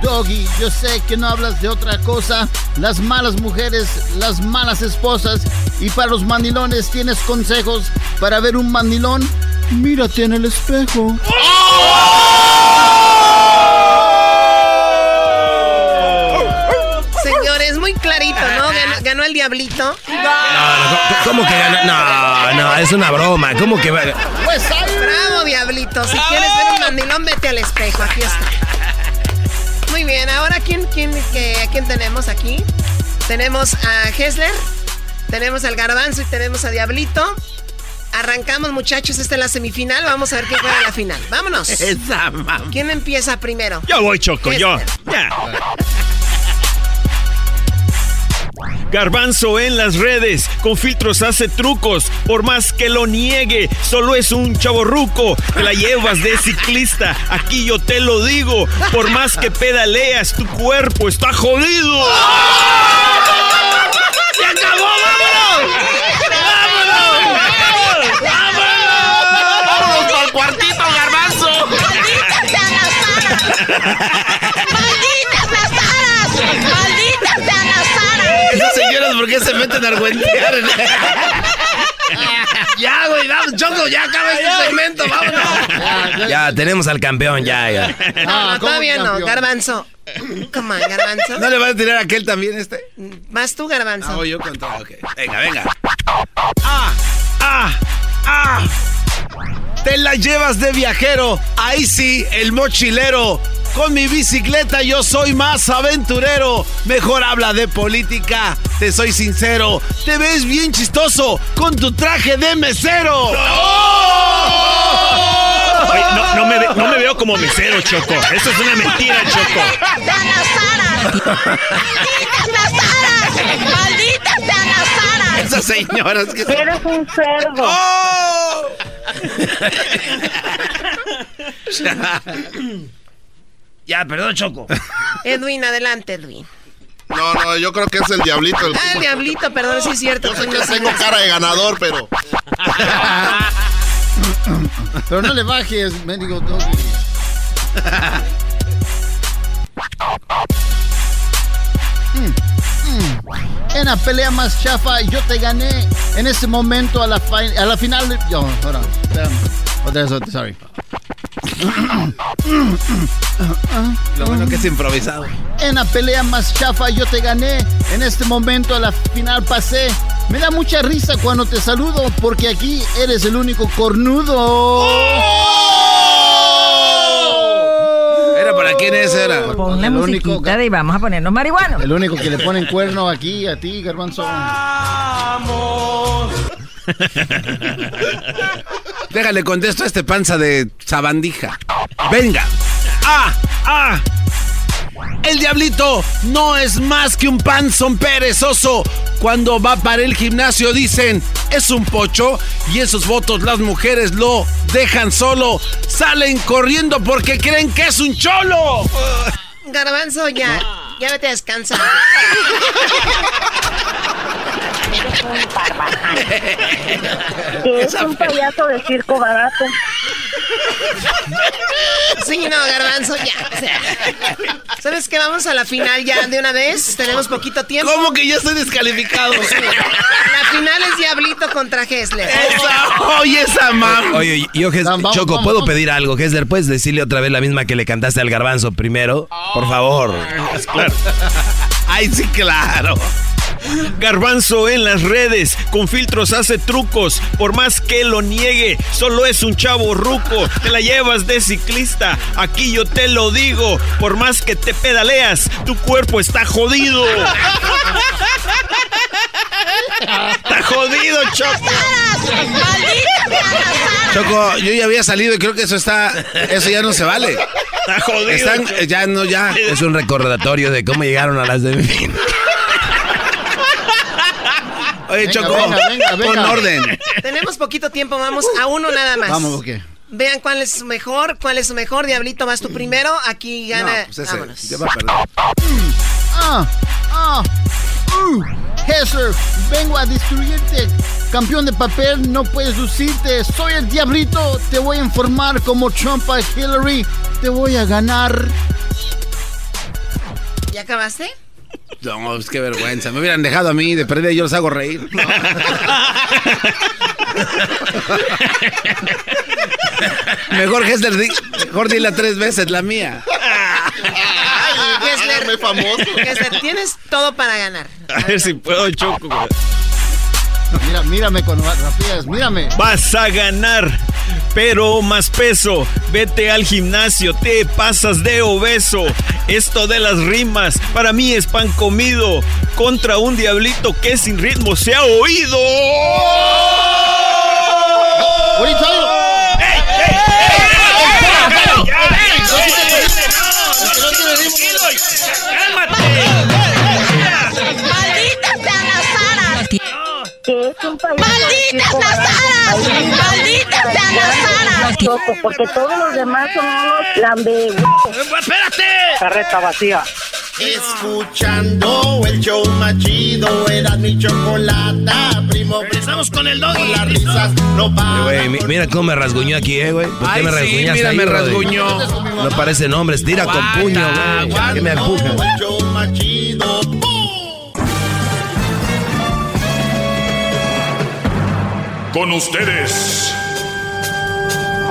Doggy, yo sé que no hablas de otra cosa. Las malas mujeres, las malas esposas. Y para los mandilones tienes consejos. Para ver un mandilón, mírate en el espejo. Señores, Diablito. No, no, ¿Cómo que gana? No, no, es una broma. ¿Cómo que va? Bravo, Diablito. Si quieres ver un mandilón, vete al espejo. Aquí está. Muy bien, ahora ¿quién, quién, qué- a quién tenemos aquí? Tenemos a Hessler, tenemos al Garbanzo y tenemos a Diablito. Arrancamos, muchachos, esta es la semifinal. Vamos a ver quién juega la final. Vámonos. Esa mamá. ¿Quién empieza primero? Yo voy, Choco, yo. Ya. Garbanzo en las redes, con filtros hace trucos, por más que lo niegue, solo es un chaborruco, te la llevas de ciclista, aquí yo te lo digo, por más que pedaleas, tu cuerpo está jodido. ¡Se acabó! ¡Vámonos! ¡Vámonos! ¡Vámonos! ¡Vámonos para el cuartito, garbanzo! Qué se meten a argüentear? ya, güey, vamos, Choco, ya acaba este segmento, vámonos. Ya, tenemos al campeón, ya, ya. No, no, todavía no. Garbanzo. Come on, Garbanzo. ¿No le vas a tirar a aquel también este? Vas tú, Garbanzo. Ah, voy yo contra. Ok, venga, venga. ¡Ah! ¡Ah! Te la llevas de viajero, ahí sí, el mochilero. Con mi bicicleta yo soy más aventurero. Mejor habla de política, te soy sincero. Te ves bien chistoso con tu traje de mesero. Oye, no, no me, ve- no me veo como mesero, Choco. Eso es una mentira, Choco. ¡Malditas las aras! ¡Malditas sean las aras! Esas señoras que Eres un cerdo. ¡Oh! Ya, perdón, Choco. Edwin, adelante, Edwin. No, no, yo creo que es el diablito. El Ah, el Diablito, perdón, sí es cierto. Yo sé que no tengo cara de ganador, pero. Pero no le bajes, mendigo doggy. En la pelea más chafa, yo te gané. En ese momento, a la, a la final. de- Yo, hold on. Espérame. Otra vez, otra- sorry. Lo bueno que es improvisado. En la pelea más chafa yo te gané. En este momento a la final pasé. Me da mucha risa cuando te saludo porque aquí eres el único cornudo. ¿Era para quién ese era? Pon la El único- musiquita de y vamos a ponernos marihuanos. El único que le ponen cuerno aquí a ti, garbanzo. Déjale contesto a este panza de sabandija. Venga. ¡Ah! ¡Ah! El diablito no es más que un panzón perezoso. Cuando va para el gimnasio dicen, es un pocho. Y esos votos las mujeres lo dejan solo. Salen corriendo porque creen que es un cholo. Garbanzo, ya. Ya vete a descansar. Que es un payaso de circo barato. Sí, no, Garbanzo, ya. o sea, ¿Sabes qué? Vamos a la final ya de una vez. Tenemos poquito tiempo. ¿Cómo que ya estoy descalificado? Sí. La final es Diablito contra Hessler. Oye, esa mam. Oye, yo, Ges- Vamos, Choco, vamos, ¿puedo vamos. pedir algo? Hesler, ¿puedes decirle otra vez la misma que le cantaste al garbanzo primero? Por favor. Claro. Ay, sí, claro. Garbanzo en las redes, con filtros hace trucos, por más que lo niegue, solo es un chavo ruco, te la llevas de ciclista, aquí yo te lo digo, por más que te pedaleas, tu cuerpo está jodido. Está jodido, Choco. Choco, yo ya había salido y creo que eso está. Eso ya no se vale. Está jodido. Están, ya no, ya. Es un recordatorio de cómo llegaron a las de Oye, Venga, Choco, venga, venga, venga. orden. Tenemos poquito tiempo, vamos a uno nada más. Vamos, ok. Vean cuál es su mejor, cuál es su mejor. Diablito, vas tú primero. Aquí No, gana. pues ese, Vámonos. ya va a perder. Ah, ah, uh. Hessler, vengo a destruirte. Campeón de papel, no puedes lucirte. Soy el diablito. Te voy a informar como Trump a Hillary. Te voy a ganar. ¿Ya acabaste? No, es que vergüenza. Me hubieran dejado a mí de perder, yo los hago reír. Mejor Hessler, di- mejor dile tres veces la mía. Hessler, Hessler, tienes todo para ganar. A ver si puedo, Choco. Mira, mírame con rapidez, mírame. Vas a ganar, pero más peso. Vete al gimnasio, te pasas de obeso. Esto de las rimas para mí es pan comido contra un diablito que sin ritmo se ha oído. Ahorita. ¡Malditas Choco, porque todos los demás son unos lambe. ¡Espérate! Carreta vacía. Escuchando el show más chido, era mi chocolata, primo. Estamos con el doggy. Las risas no Eh, paran. Mi- mira cómo me rasguñó aquí, eh, güey. ¿Por qué Ay, me sí, rasguñaste mira, ahí, me rasguñó. No parecen hombres, tira con puño, güey. ¿Qué me empuja? El show más chido. Con ustedes.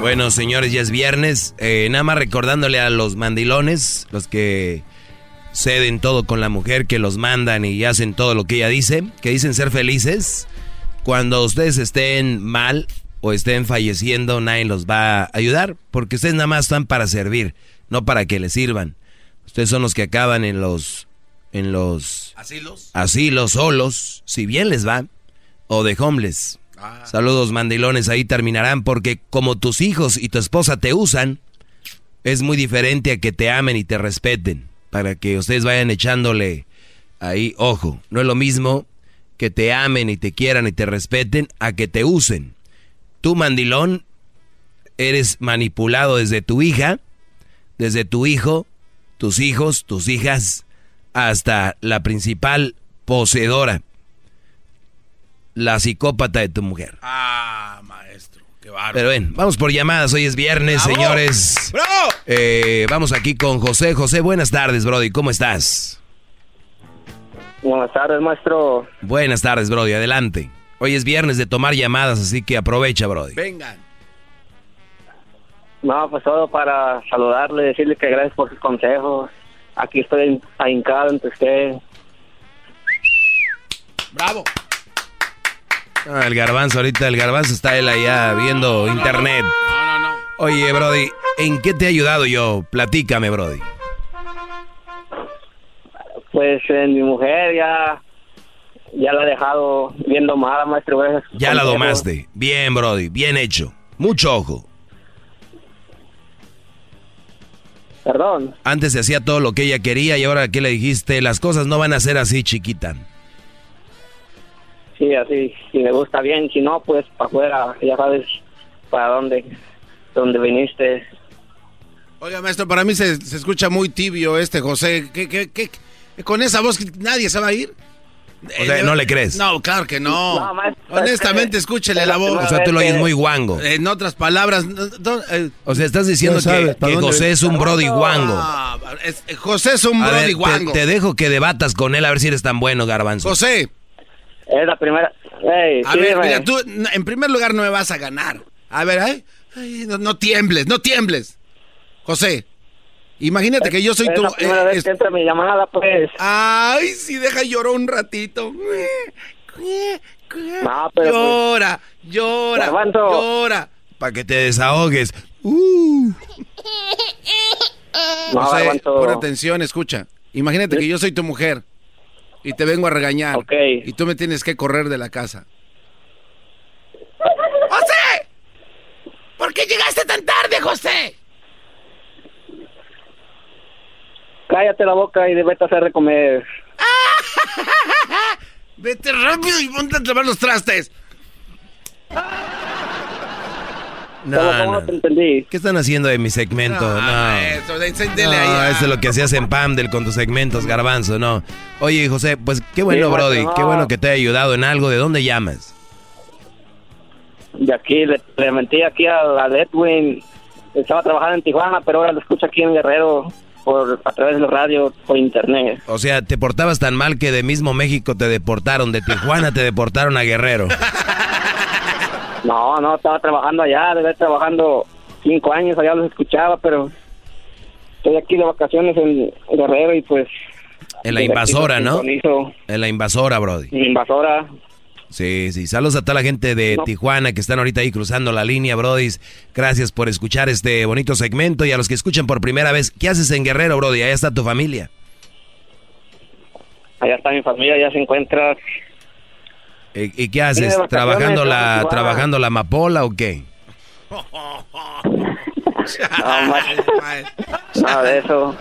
Bueno, señores, ya es viernes. Eh, nada más recordándole a los mandilones, los que ceden todo con la mujer, que los mandan y hacen todo lo que ella dice, que dicen ser felices. Cuando ustedes estén mal o estén falleciendo, nadie los va a ayudar, porque ustedes nada más están para servir, no para que les sirvan. Ustedes son los que acaban en los en los ¿Asilos? asilos solos, si bien les va, o de homeless. Saludos mandilones, ahí terminarán porque como tus hijos y tu esposa te usan, es muy diferente a que te amen y te respeten. Para que ustedes vayan echándole ahí, ojo, no es lo mismo que te amen y te quieran y te respeten a que te usen. Tú, mandilón, eres manipulado desde tu hija, desde tu hijo, tus hijos, tus hijas, hasta la principal poseedora, la psicópata de tu mujer. Ah, maestro, qué bárbaro. Pero ven, vamos por llamadas, hoy es viernes, ¡Bravo! señores. ¡Bravo! Eh, vamos aquí con José. José, buenas tardes, Brody, ¿cómo estás? Buenas tardes, maestro. Buenas tardes, Brody, adelante. Hoy es viernes de tomar llamadas, así que aprovecha, Brody. Vengan. No, pues todo para saludarle, decirle que gracias por sus consejos. Aquí estoy ahincado ante usted. Bravo. Ah, el garbanzo, ahorita el garbanzo está él allá viendo internet. No, no, no. Oye, Brody, ¿en qué te he ayudado yo? Platícame, Brody. Pues en mi mujer ya, ya la he dejado bien domada, maestro. Ya la domaste. Bien, Brody, bien hecho. Mucho ojo. Perdón. Antes se hacía todo lo que ella quería y ahora que le dijiste, las cosas no van a ser así, chiquita. Sí, así, si me gusta bien, si no, pues para afuera, ya sabes para dónde, dónde viniste. Oiga, maestro, para mí se, se escucha muy tibio este José. ¿Qué, qué, qué? Con esa voz nadie se va a ir. O sea, ¿no le crees? No, claro que no. No, maestro, Honestamente, es que- escúchele es la voz. O sea, tú lo oyes muy guango. En otras palabras, no- no, eh, O sea, estás diciendo sabes, que, ¿para que? José es un Brody guango. ah, es- José es un A ver, brody te, guango. te dejo que debatas con él a ver si eres tan bueno, garbanzo. José, Es la primera. A sí, ver, mira, tú en primer lugar no me vas a ganar. A ver, ay, ay, no, no tiembles, no tiembles. José, imagínate que yo soy es tu... la primera eh, vez es- que entra mi llamada, pues. Ay, sí, deja llorar un ratito. No, pero pues, Llora, llora, Garbanzo. llora. Para que te desahogues. Uh. No, José, pon atención, escucha. Imagínate que yo soy tu mujer y te vengo a regañar. Ok. Y tú me tienes que correr de la casa. ¡José! ¿Por qué llegaste tan tarde, José? cállate la boca y vete a hacer de comer. Vete rápido y ponte a lavar los trastes. No, ¿Cómo, cómo no. no te entendí? ¿Qué están haciendo de mi segmento? No. maestro, de- dele No, ahí. eso es lo que hacías en Pamdel con tus segmentos, garbanzo, no. Oye, José, pues qué bueno, Sí, Brody, qué no. bueno que te haya ayudado en algo. ¿De dónde llamas? De aquí, le, le mentí aquí a la Edwin. Estaba trabajando en Tijuana, pero ahora lo escucho aquí en Guerrero por a través de la radio, por internet. O sea, te portabas tan mal que de mismo México te deportaron, de Tijuana te deportaron a Guerrero. No, no, estaba trabajando allá, debe trabajando cinco años, allá los escuchaba, pero estoy aquí de vacaciones en Guerrero y pues... En la invasora, ¿no? En la invasora, Brody. En la invasora. Sí, sí. Saludos a toda la gente de No. Tijuana que están ahorita ahí cruzando la línea, Brody. Gracias por escuchar este bonito segmento y a los que escuchan por primera vez, ¿qué haces en Guerrero, Brody? Ahí está tu familia. Allá está mi familia, ya se encuentra. ¿Y, y qué haces? ¿Trabajando la, trabajando la amapola o qué? No, nada de eso.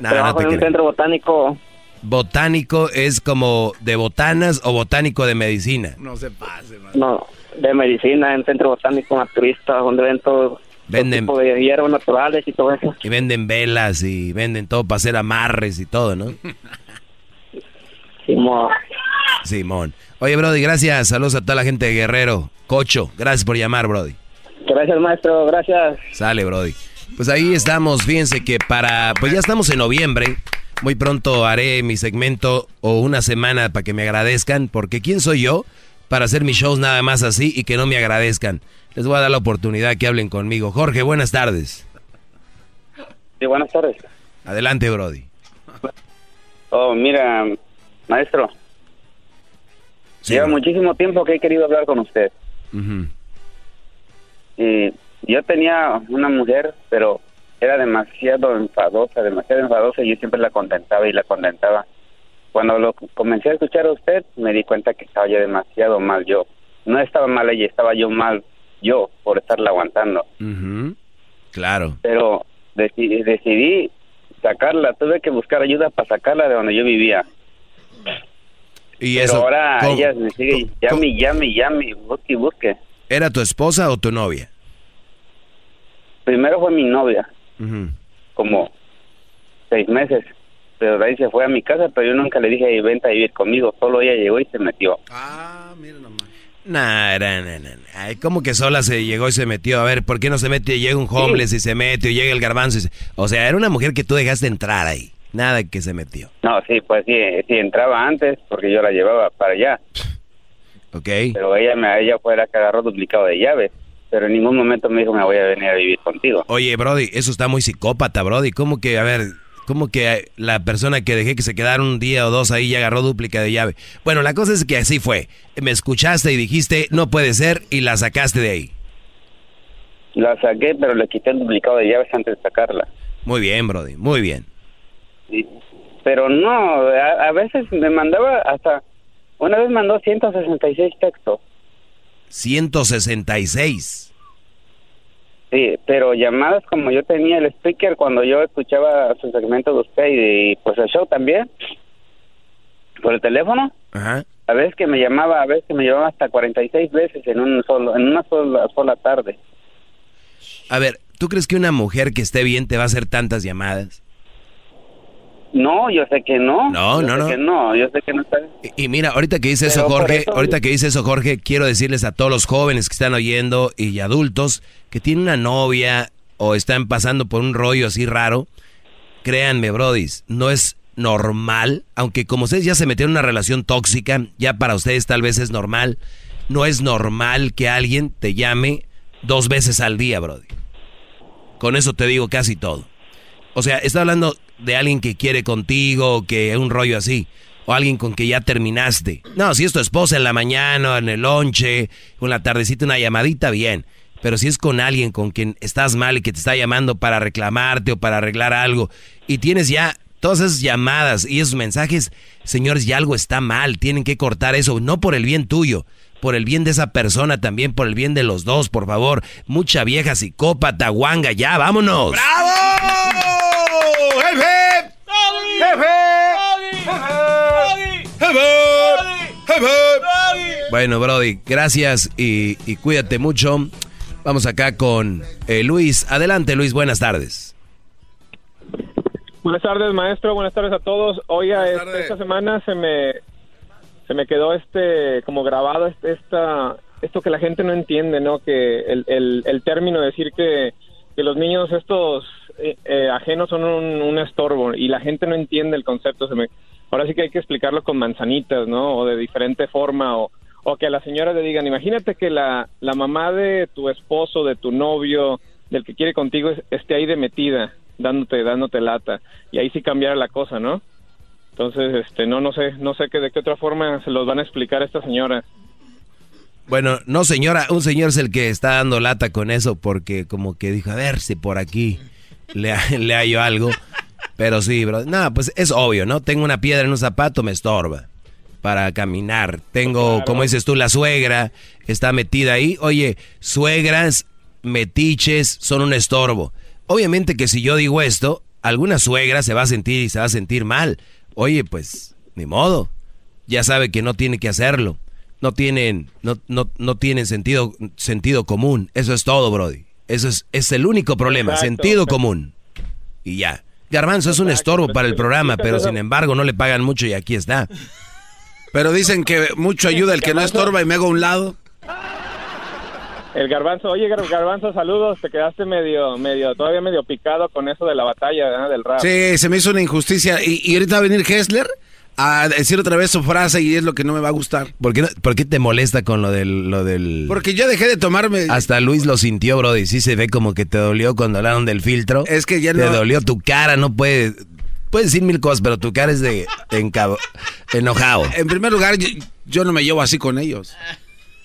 Nada, no Trabajo te en un centro botánico. Botánico es como de botanas o botánico de medicina. No se pase, man. No, de medicina, en centro botánico naturista, donde ven todo, Venden- todo tipo de hierbas naturales y todo eso. Y venden velas y venden todo para hacer amarres y todo, ¿no? Simón. Simón. Oye, Brody, gracias. Saludos a toda la gente de Guerrero. Cocho, gracias por llamar, Brody. Gracias, maestro, gracias. Sale, Brody. Pues ahí estamos. Fíjense que para. Pues ya estamos en noviembre. Muy pronto haré mi segmento o una semana para que me agradezcan. Porque ¿quién soy yo para hacer mis shows nada más así y que no me agradezcan? Les voy a dar la oportunidad que hablen conmigo. Jorge, buenas tardes. Sí, buenas tardes. Adelante, Brody. Oh, mira, maestro. Lleva muchísimo tiempo que he querido hablar con usted. Y yo tenía una mujer, pero era demasiado enfadosa, demasiado enfadosa y yo siempre la contentaba y la contentaba. Cuando lo comencé a escuchar a usted, me di cuenta que estaba ya demasiado mal yo. No estaba mal ella, estaba yo mal yo por estarla aguantando. Claro. Pero deci- decidí sacarla, tuve que buscar ayuda para sacarla de donde yo vivía. Y Pero eso, ahora ¿cómo- ella me sigue, llame, llame, llame, busque, y busque. ¿Era tu esposa o tu novia? Primero fue mi novia, como seis meses. Pero de ahí se fue a mi casa, pero yo nunca le dije, "Ey, vente a vivir conmigo. Solo ella llegó y se metió. Nah, nah, nah, nah. Ay, ¿cómo que sola se llegó y se metió? A ver, ¿por qué no se mete? Llega un homeless y se mete, o llega el garbanzo y se... O sea, era una mujer que tú dejaste entrar ahí. Nada que se metió. No, sí, pues sí, sí entraba antes porque yo la llevaba para allá. ¿Ok? Pero ella me ella fue la que agarró duplicado de llaves. Pero en ningún momento me dijo, me voy a venir a vivir contigo. Oye, Brody, eso está muy psicópata, Brody. ¿Cómo que, a ver, cómo que la persona que dejé que se quedara un día o dos ahí ya agarró dúplica de llave? Bueno, la cosa es que así fue. Me escuchaste y dijiste, no puede ser, y la sacaste de ahí. La saqué, pero le quité el duplicado de llaves antes de sacarla. Muy bien, Brody, muy bien. Y- pero no, a, a veces me mandaba hasta... Una vez mandó 166 textos. 166. Sí, pero llamadas como yo tenía el speaker cuando yo escuchaba su segmento de usted y, pues el show también. Por el teléfono. Ajá. A veces que me llamaba, a veces que me llamaba hasta 46 veces en un solo en una sola sola tarde. A ver, ¿tú crees que una mujer que esté bien te va a hacer tantas llamadas? No, yo sé que no. No, Yo no, sé no. que no, yo sé que no está. Y, y mira, ahorita que dice eso, Pero Jorge, eso- ahorita que dice eso, Jorge, quiero decirles a todos los jóvenes que están oyendo y adultos que tienen una novia o están pasando por un rollo así raro, créanme, brodis, no es normal, aunque como ustedes ya se metieron en una relación tóxica, ya para ustedes tal vez es normal, no es normal que alguien te llame dos veces al día, brody. Con eso te digo casi todo. O sea, está hablando de alguien que quiere contigo, que un rollo así. O alguien con que ya terminaste. No, si es tu esposa en la mañana, en el lonche, o en la tardecita, una llamadita, bien. Pero si es con alguien con quien estás mal y que te está llamando para reclamarte o para arreglar algo, y tienes ya todas esas llamadas y esos mensajes, señores, ya algo está mal. Tienen que cortar eso, no por el bien tuyo, por el bien de esa persona también, por el bien de los dos, por favor. Mucha vieja psicópata, guanga, ya, vámonos. Bueno, Brody, gracias y, y cuídate mucho. Vamos acá con eh, Luis. Adelante, Luis, buenas tardes. Buenas tardes, maestro. Buenas tardes a todos. Oiga, este, esta semana se me se me quedó este como grabado este, esta esto que la gente no entiende, ¿no? Que el, el, el término de decir que, que los niños estos eh, eh, ajenos son un, estorbo y la gente no entiende el concepto. Ahora sí que hay que explicarlo con manzanitas, ¿no? O de diferente forma o, que a la señora le digan, imagínate que la, mamá de tu esposo, de tu novio, del que quiere contigo es- esté ahí de metida, dándote, dándote lata. Y ahí sí cambiara la cosa, ¿no? Entonces, este, no, no sé, no sé que de qué otra forma se los van a explicar a esta señora. Bueno, no señora, un señor es el que está dando lata con eso porque como que dijo, a ver si por aquí le, le hallo algo. Pero sí, bro. No, pues es obvio, ¿no? Tengo una piedra en un zapato, me estorba para caminar. Tengo, como dices tú, la suegra está metida ahí. Oye, suegras, metiches, son un estorbo. Obviamente que si yo digo esto, alguna suegra se va a sentir y se va a sentir mal. Oye, pues, ni modo. Ya sabe que no tiene que hacerlo. No tienen, no, no, no tienen sentido, sentido común. Eso es todo, Brody. Eso es, es el único problema, Exacto, sentido común. Y ya. Garbanzo es un estorbo para el programa, pero sin embargo no le pagan mucho y aquí está. Pero dicen que mucho ayuda el que no estorba y me hago a un lado. El garbanzo, oye Gar- garbanzo, saludos, te quedaste medio, medio, todavía medio picado con eso de la batalla del rap. Sí, se me hizo una injusticia. Y, y ahorita va a venir Hessler a decir otra vez su frase y es lo que no me va a gustar. ¿Por qué, no- por qué te molesta con lo del, lo del... Porque ya dejé de tomarme. Hasta Luis lo sintió, Brody. Sí se ve como que te dolió cuando hablaron del filtro. Es que ya Te no- dolió tu cara, no puede... Puedes decir mil cosas, pero tu cara es de, de encab- enojado. En primer lugar, yo, yo no me llevo así con ellos.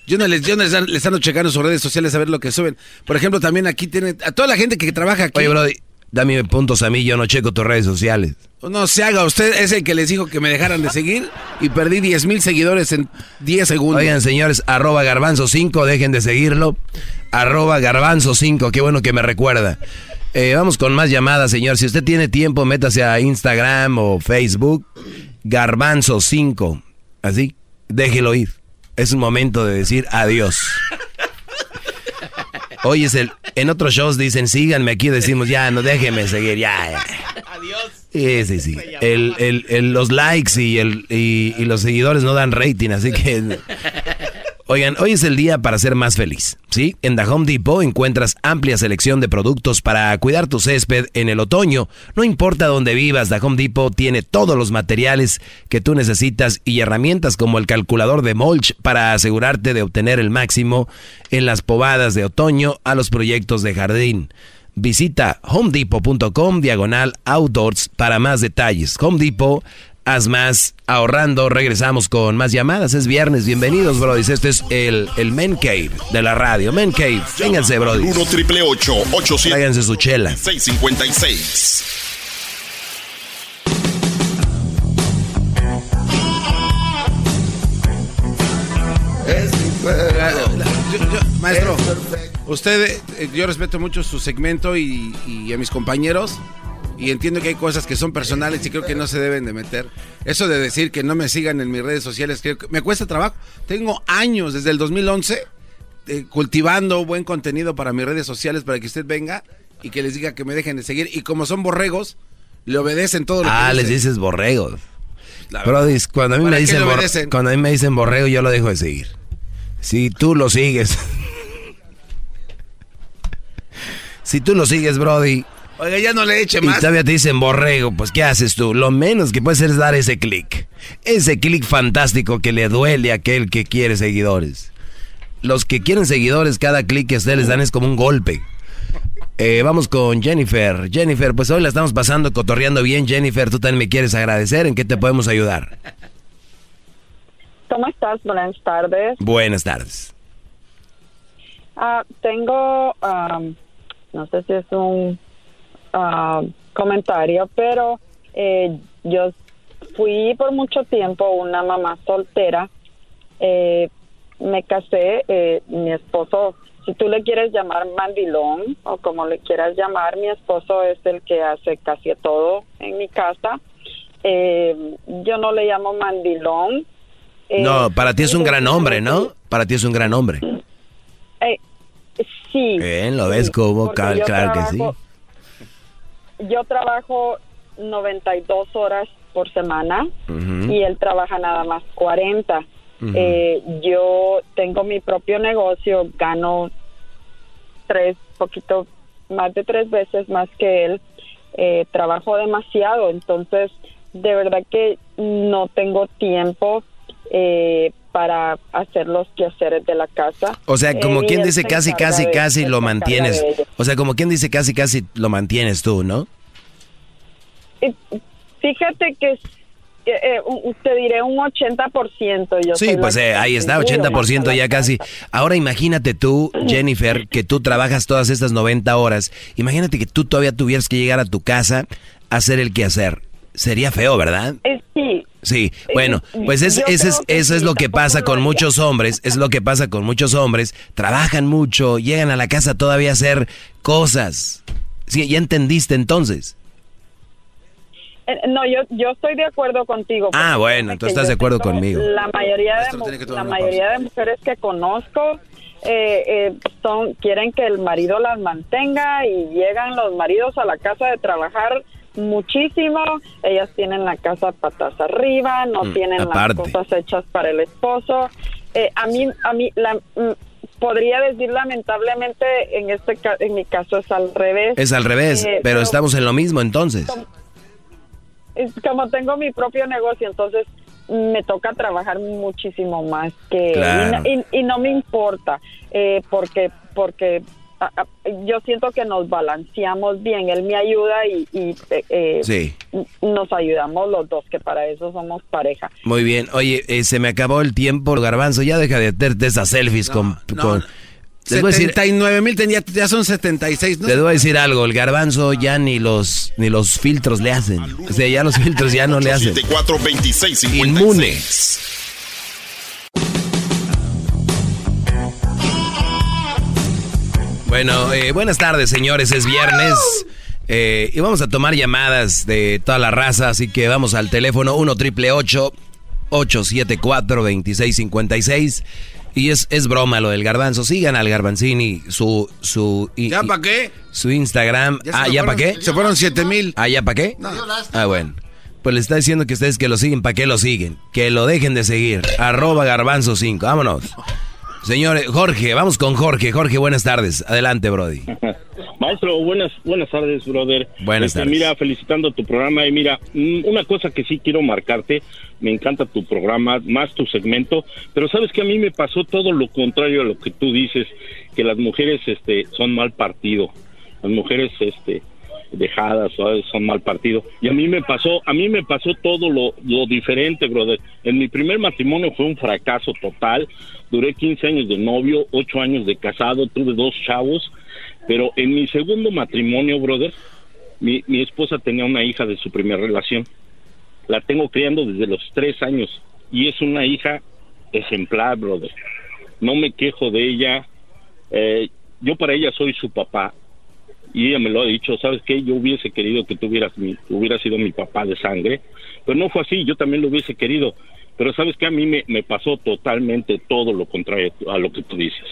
Yo no les, yo no les, les ando checando sus redes sociales a ver lo que suben. Por ejemplo, también aquí tienen a toda la gente que trabaja aquí. Oye, Brody, dame puntos a mí, yo no checo tus redes sociales. No se haga, usted es el que les dijo que me dejaran de seguir y perdí 10 mil seguidores en 10 segundos. Oigan, señores, arroba garbanzo 5, dejen de seguirlo. Arroba garbanzo 5, qué bueno que me recuerda. Eh, vamos con más llamadas, señor. Si usted tiene tiempo, métase a Instagram o Facebook. Garbanzo5. Así, déjelo ir. Es un momento de decir adiós. Hoy es el. En otros shows dicen síganme aquí, decimos ya, no déjenme seguir, ya. ya. Adiós. Sí, sí, sí. El, el, el- los likes y, el, y, y los seguidores no dan rating, así que. Oigan, hoy es el día para ser más feliz, ¿sí? En The Home Depot encuentras amplia selección de productos para cuidar tu césped en el otoño. No importa dónde vivas, The Home Depot tiene todos los materiales que tú necesitas y herramientas como el calculador de mulch para asegurarte de obtener el máximo en las pobadas de otoño a los proyectos de jardín. Visita homedepot.com diagonal outdoors para más detalles. Home Depot, haz más ahorrando. Regresamos con más llamadas. Es viernes. Bienvenidos, Brody. Este es el, el Men Cave de la radio. Men Cave. Vénganse, Brody. 1 triple 848 Tráiganse su chela. 656. Yo- yo- maestro, usted, eh, yo respeto mucho su segmento y, y a mis compañeros. Y entiendo que hay cosas que son personales y creo que no se deben de meter. Eso de decir que no me sigan en mis redes sociales, creo que me cuesta trabajo. Tengo años, desde el 2011, eh, cultivando buen contenido para mis redes sociales para que usted venga y que les diga que me dejen de seguir. Y como son borregos, le obedecen todo lo Ah, que les dice. dices borregos. Brody, cuando a mí ¿Para me dicen cuando a mí me dicen borrego, yo lo dejo de seguir. Si tú lo sigues. si tú lo sigues, Brody, Oiga, ya no le eche y más. todavía te dicen borrego, pues ¿qué haces tú? Lo menos que puedes hacer es dar ese clic. Ese clic fantástico que le duele a aquel que quiere seguidores. Los que quieren seguidores, cada clic que ustedes les dan es como un golpe. Eh, vamos con Jennifer. Jennifer, pues hoy la estamos pasando cotorreando bien. Jennifer, tú también me quieres agradecer. ¿En qué te podemos ayudar? ¿Cómo estás? Buenas tardes. Buenas tardes. Ah, tengo, am, no sé si es un ah, comentario, pero eh, yo fui por mucho tiempo una mamá soltera. Eh, me casé, eh, mi esposo, si tú le quieres llamar mandilón o como le quieras llamar, mi esposo es el que hace casi todo en mi casa. Eh, yo no le llamo mandilón. Eh, No, para ti es un gran hombre, ¿no? Para ti es un gran hombre. Sí. Bien, ¿lo ves como? Claro, claro que sí. Trabajo- Yo trabajo 92 horas por semana y él trabaja nada más 40. Ujú. Eh, yo tengo mi propio negocio, gano tres, poquito más de tres veces más que él. Eh, trabajo demasiado, entonces de verdad que no tengo tiempo eh, para hacer los quehaceres de la casa. O sea, como Eh, quien dice casi, casi, casi lo mantienes. O sea, como quien dice casi, casi lo mantienes tú, ¿no? Fíjate que eh, eh, te diré un 80%. Yo Sí, pues eh, ahí está, contribuyo 80% más a ya casi. Ahora imagínate tú, Jennifer, que tú trabajas todas estas 90 horas. Imagínate que tú todavía tuvieras que llegar a tu casa a hacer el quehacer. Sería feo, ¿verdad? Eh, sí. Sí, bueno, pues es, es, eso es lo que pasa con muchos hombres, es lo que pasa con muchos hombres, trabajan mucho, llegan a la casa todavía a hacer cosas. Sí, ya entendiste entonces. Eh, No, yo, yo estoy de acuerdo contigo. Ah, bueno, tú estás de acuerdo conmigo. La mayoría de, la mayoría de mujeres que conozco eh, eh, son quieren que el marido las mantenga y llegan los maridos a la casa de trabajar muchísimo. Ellas tienen la casa patas arriba, no Mm, tienen aparte. las cosas hechas para el esposo. Eh, a mí, a mí, la, mm, podría decir lamentablemente en este, en mi caso es al revés. Es al revés, Eh, pero estamos en lo mismo entonces. es como tengo mi propio negocio, entonces me toca trabajar muchísimo más que. Claro. y, no- y- y no me importa eh, porque porque yo siento que nos balanceamos bien. Él me ayuda y, y, eh, eh, Sí. nos ayudamos los dos, que para eso somos pareja. Muy bien. Oye, eh, se me acabó el tiempo, Garbanzo. Ya deja de hacerte esas selfies con... con- a decir, 79 mil tenía, ya son 76, ¿no? les voy a decir algo. El Garbanzo ya ni los, ni los filtros le hacen. O sea, ya los filtros ya no le hacen. 74 26 56. Inmune. Bueno, eh, buenas tardes, señores. Es viernes. Eh, y vamos a tomar llamadas de toda la raza, así que vamos al teléfono 1 triple 874 2656 y es, es broma lo del garbanzo. Sigan al garbanzini, su... su ¿Ya para qué? Su Instagram. ah, ¿ya para qué? Se fueron 7 mil. Ah, ¿ya para qué? Ah, bueno. Pues le está diciendo que ustedes que lo siguen, ¿para qué lo siguen? Que lo dejen de seguir. Arroba garbanzo 5. Vámonos. Señores, Jorge, vamos con Jorge. Jorge, buenas tardes. Adelante, Brody. Maestro, buenas, buenas tardes, brother. Buenas Este, tardes. Mira, felicitando tu programa y mira, mm, una cosa que sí quiero marcarte, me encanta tu programa, más tu segmento, pero sabes que a mí me pasó todo lo contrario a lo que tú dices, que las mujeres este, son mal partido, las mujeres este, dejadas ¿sabes? son mal partido. Y a mí me pasó, a mí me pasó todo lo, lo diferente, brother. En mi primer matrimonio fue un fracaso total. Duré 15 años de novio, 8 años de casado, tuve dos chavos. Pero en mi segundo matrimonio, brother, mi, mi esposa tenía una hija de su primera relación. La tengo criando desde los tres años y es una hija ejemplar, brother. No me quejo de ella. Eh, yo para ella soy su papá y ella me lo ha dicho, ¿sabes qué? Yo hubiese querido que tú hubieras, mi, hubieras sido mi papá de sangre, pero no fue así, yo también lo hubiese querido. Pero ¿sabes qué? A mí me, me pasó totalmente todo lo contrario a lo que tú dices.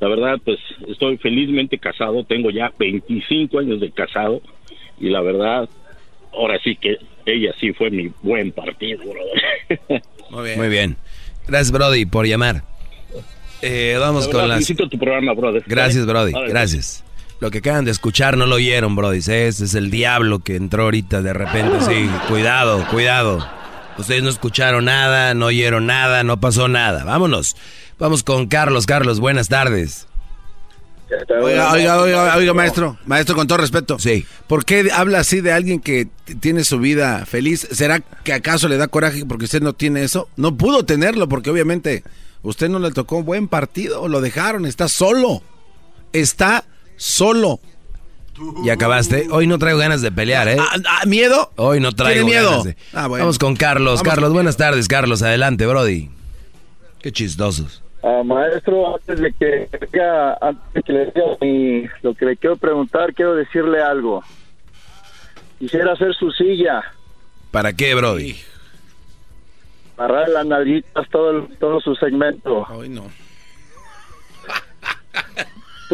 La verdad, pues estoy felizmente casado, tengo ya 25 años de casado y la verdad, ahora sí que ella sí fue mi buen partido, brother. Muy bien. Muy bien. Gracias, Brody, por llamar. Eh, vamos La con verdad, las... felicito tu programa, brother. Gracias, Brody. Gracias. Lo que acaban de escuchar no lo oyeron, Brody. Ese es el diablo que entró ahorita de repente. Sí, cuidado, cuidado. Ustedes no escucharon nada, no oyeron nada, no pasó nada. Vámonos. Vamos con Carlos. Carlos, buenas tardes. Oiga, oiga, oiga, oiga, maestro, maestro, con todo respeto. Sí. ¿Por qué habla así de alguien que tiene su vida feliz? ¿Será que acaso le da coraje porque usted no tiene eso? No pudo tenerlo porque obviamente usted no le tocó un buen partido, lo dejaron, está solo. Está solo. ¿Y acabaste? Hoy no traigo ganas de pelear, ¿eh? Ah, ah, ¿Miedo? Hoy no traigo ¿Tiene miedo? ganas de- Ah, bueno. Vamos con Carlos. Vamos. Carlos, buenas tardes, Carlos. Adelante, Brody. Qué chistosos. Ah, maestro, antes de que diga- antes de que le diga mi- lo que le quiero preguntar, quiero decirle algo. Quisiera hacer su silla, ¿Para qué, Brody? agarrar las nalguitas todo, el- todo su segmento. Hoy no.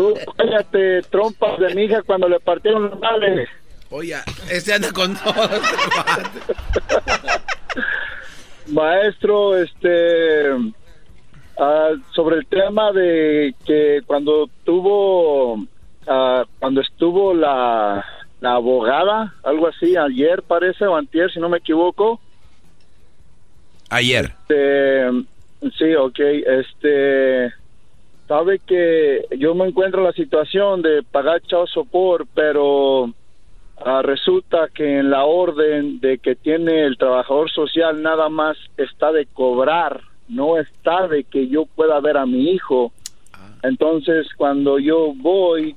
Tú, cállate, trompas de mi hija cuando le partieron los males. Oye, este anda con todo. Maestro, este, ah, sobre el tema de que cuando tuvo, ah, cuando estuvo la, la abogada, algo así, ayer parece, o antier, si no me equivoco. Ayer. Este, sí, ok, este, sabe que yo me encuentro en la situación de pagar chao sopor, pero ah, resulta que en la orden de que tiene el trabajador social nada más está de cobrar, no está de que yo pueda ver a mi hijo. Entonces, cuando yo voy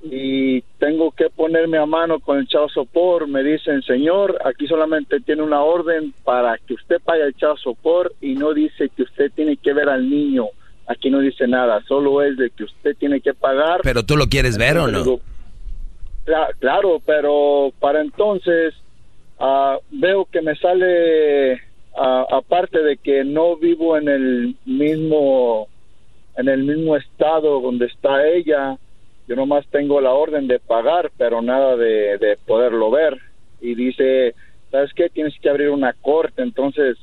y tengo que ponerme a mano con el chao sopor, me dicen, señor, aquí solamente tiene una orden para que usted pague el chao sopor y no dice que usted tiene que ver al niño. Aquí no dice nada, solo es de que usted tiene que pagar. ¿Pero tú lo quieres ver o no? Digo, "Cla- Claro, pero para entonces ah, veo que me sale, ah, aparte de que no vivo en el mismo, en el mismo estado donde está ella, yo nomás tengo la orden de pagar, pero nada de, de poderlo ver. Y dice, ¿sabes qué? Tienes que abrir una corte, entonces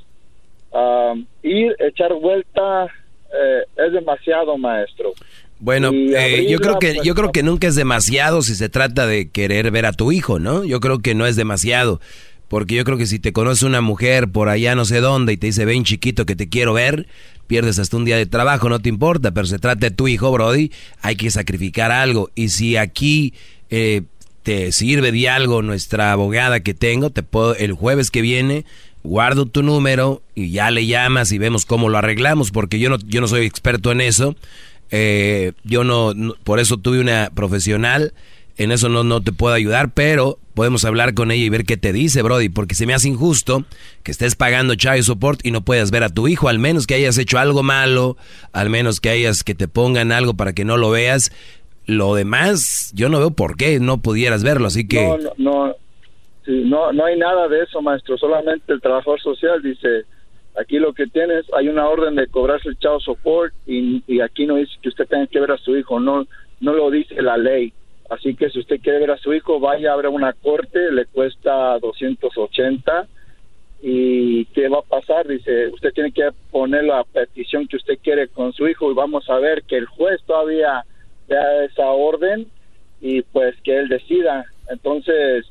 ah, ir, echar vuelta eh, es demasiado, maestro. Bueno, eh, yo creo que yo creo que nunca es demasiado si se trata de querer ver a tu hijo, ¿no? Yo creo que no es demasiado, porque yo creo que si te conoce una mujer por allá no sé dónde y te dice ven chiquito que te quiero ver, pierdes hasta un día de trabajo, no te importa, pero se trata de tu hijo, Brody, hay que sacrificar algo y si aquí eh, te sirve de algo nuestra abogada que tengo, te puedo el jueves que viene guardo tu número y ya le llamas y vemos cómo lo arreglamos, porque yo no yo no soy experto en eso. Eh, yo no, por eso tuve una profesional, en eso no, no te puedo ayudar, pero podemos hablar con ella y ver qué te dice, Brody, porque se me hace injusto que estés pagando child support y no puedas ver a tu hijo, al menos que hayas hecho algo malo, al menos que hayas que te pongan algo para que no lo veas. Lo demás, yo no veo por qué no pudieras verlo, así que... No, no, no, sí, no, no hay nada de eso, maestro. Solamente el trabajador social dice, aquí lo que tienes, hay una orden de cobrarse el child support y, aquí no dice que usted tenga que ver a su hijo, no, no lo dice la ley. Así que si usted quiere ver a su hijo, vaya a ver una corte, le cuesta 280 y qué va a pasar dice usted tiene que poner la petición que usted quiere con su hijo y vamos a ver que el juez todavía da esa orden y pues que él decida entonces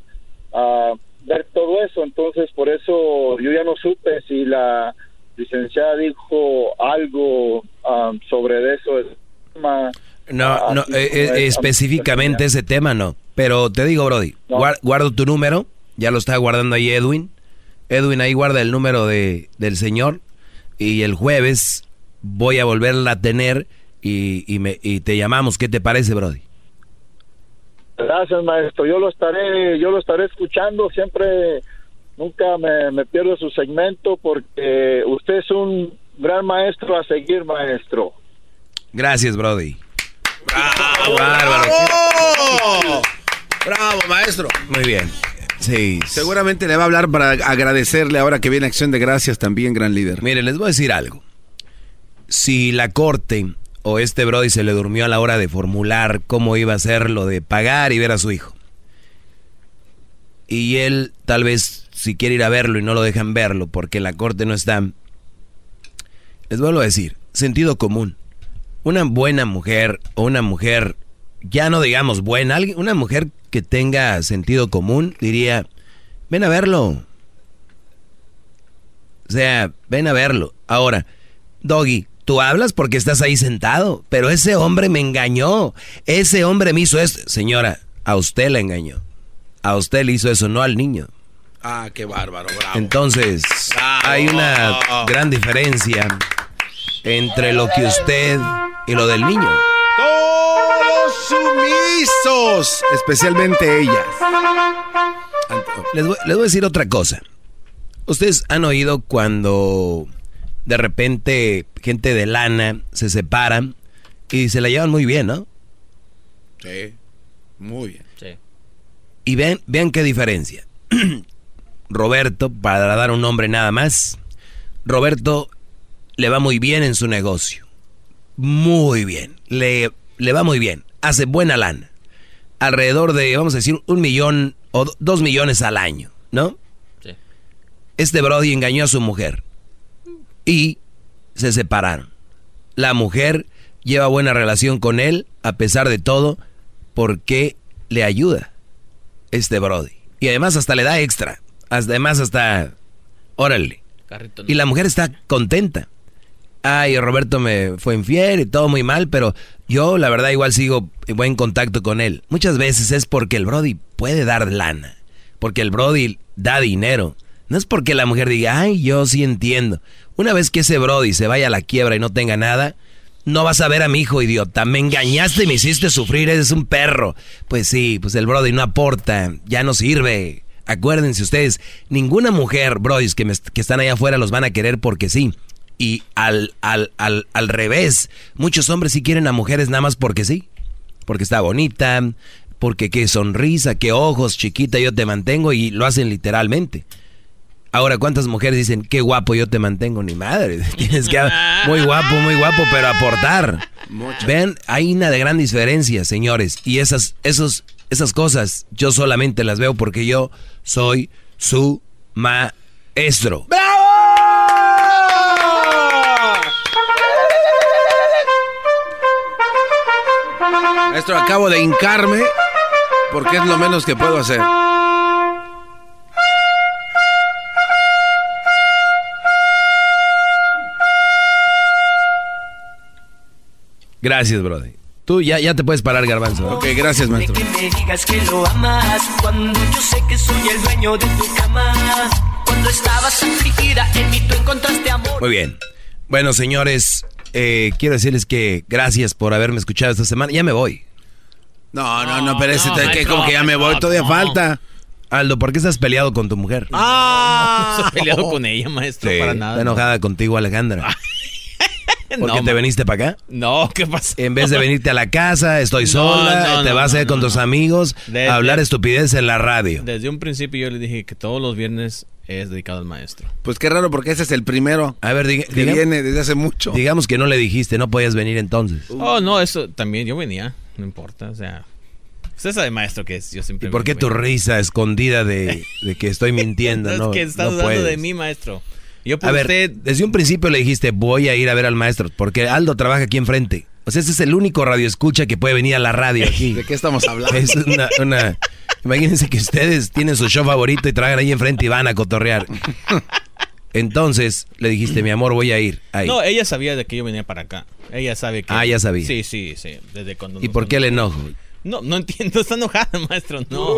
ah, ver todo eso entonces por eso yo ya no supe si la licenciada dijo algo ah, sobre eso no, Ah, no, eh, eh, es, específicamente ese tema no. Pero te digo, Brody, guar- guardo tu número, ya lo está guardando ahí Edwin. Edwin ahí guarda el número de, del señor y el jueves voy a volverla a tener y, y, me, y te llamamos. ¿Qué te parece, Brody? Gracias, maestro. Yo lo estaré, yo lo estaré escuchando. Siempre, nunca me, me pierdo su segmento porque usted es un gran maestro a seguir, maestro. Gracias, Brody. ¡Bravo! Bárbaro. ¡Bravo! ¡Bravo, maestro! Muy bien. Sí. Seguramente le va a hablar para agradecerle ahora que viene Acción de Gracias también, gran líder. Mire, les voy a decir algo. Si la corte o este Brody se le durmió a la hora de formular cómo iba a ser lo de pagar y ver a su hijo. Y él tal vez si quiere ir a verlo y no lo dejan verlo porque la corte no está. Les vuelvo a decir, sentido común. Una buena mujer o una mujer, ya no digamos buena, una mujer que tenga sentido común diría, ven a verlo. O sea, ven a verlo. Ahora, Doggy, tú hablas porque estás ahí sentado, pero ese hombre me engañó. Ese hombre me hizo esto. Señora, a usted le engañó. A usted le hizo eso, no al niño. Ah, qué bárbaro, bravo. Entonces, hay una gran diferencia entre lo que usted y lo del niño. Todos sumisos, especialmente ellas. Les voy, les voy a decir otra cosa. Ustedes han oído cuando de repente gente de lana se separan y se la llevan muy bien, ¿no? Sí, muy bien. Y ven, vean qué diferencia. Roberto, para dar un nombre nada más, Roberto le va muy bien en su negocio. Muy bien. Le, le va muy bien. Hace buena lana. Alrededor de, vamos a decir, un millón o do- dos millones al año, ¿no? Este Brody engañó a su mujer. Y se separaron. La mujer lleva buena relación con él, a pesar de todo, porque le ayuda este Brody. Y además hasta le da extra. Además hasta... Órale. Y la mujer está contenta. Ay, Roberto me fue infiel y todo muy mal, pero yo la verdad igual sigo en buen contacto con él. Muchas veces es porque el Brody puede dar lana, porque el Brody da dinero. No es porque la mujer diga, ay, yo sí entiendo. Una vez que ese Brody se vaya a la quiebra y no tenga nada, no vas a ver a mi hijo, idiota. Me engañaste y me hiciste sufrir, eres un perro. Pues sí, pues el Brody no aporta, ya no sirve. Acuérdense ustedes, ninguna mujer, me- que están allá afuera los van a querer porque sí. Y al, al, al, al revés, muchos hombres sí quieren a mujeres nada más porque sí. Porque está bonita, porque qué sonrisa, qué ojos, chiquita, yo te mantengo y lo hacen literalmente. Ahora, ¿cuántas mujeres dicen, qué guapo yo te mantengo? Ni madre, tienes que... Muy guapo, muy guapo, pero aportar. Vean, hay una de gran diferencia, señores. Y esas, esos, esas cosas yo solamente las veo porque yo soy su maestro. Maestro, acabo de hincarme porque es lo menos que puedo hacer. Gracias, Brody. Tú ya, ya te puedes parar, garbanzo. Ok, gracias, maestro. Que me digas que lo amas cuando yo sé que soy el dueño de tu cama. Cuando estabas afligida, en mí tú encontraste amor. Muy bien. Bueno, señores, eh, quiero decirles que gracias por haberme escuchado esta semana. Ya me voy. No, no, no, pero ese que como que ya me voy, todavía falta. Aldo, ¿por qué estás peleado con tu mujer? Ah, no, no estoy peleado con ella, maestro, Sí, para nada. Está enojada contigo, Alejandra. ¿Porque No, te veniste para acá? No, ¿qué pasa? En vez de venirte a la casa, estoy No, sola, no, te no, vas a no, ir con no, tus no. amigos a hablar de- estupidez en la radio. Desde un principio yo le dije que todos los viernes es dedicado al maestro. Pues qué raro, porque ese es el primero. A ver, diga- que viene desde hace mucho. Digamos que no le dijiste, no podías venir entonces. Oh, no, eso también yo venía, no importa, o sea... Usted sabe, maestro, que es, yo siempre... ¿Y por qué tu risa escondida de, de que estoy mintiendo? No, no, es que está no dudando puedes. de mí, maestro. Yo A ver, usted... desde un principio le dijiste, voy a ir a ver al maestro, porque Aldo trabaja aquí enfrente. O sea, ese es el único radio escucha que puede venir a la radio aquí. ¿De qué estamos hablando? Es una, una- Imagínense que ustedes tienen su show favorito y trabajan ahí enfrente y van a cotorrear. Entonces le dijiste, mi amor, voy a ir ahí. No, ella sabía de que yo venía para acá. Ella sabe que... Ah, ya sabía. Sí, sí, sí. Desde cuando ¿Y por qué el enojo? No, no entiendo, está enojada, maestro. No,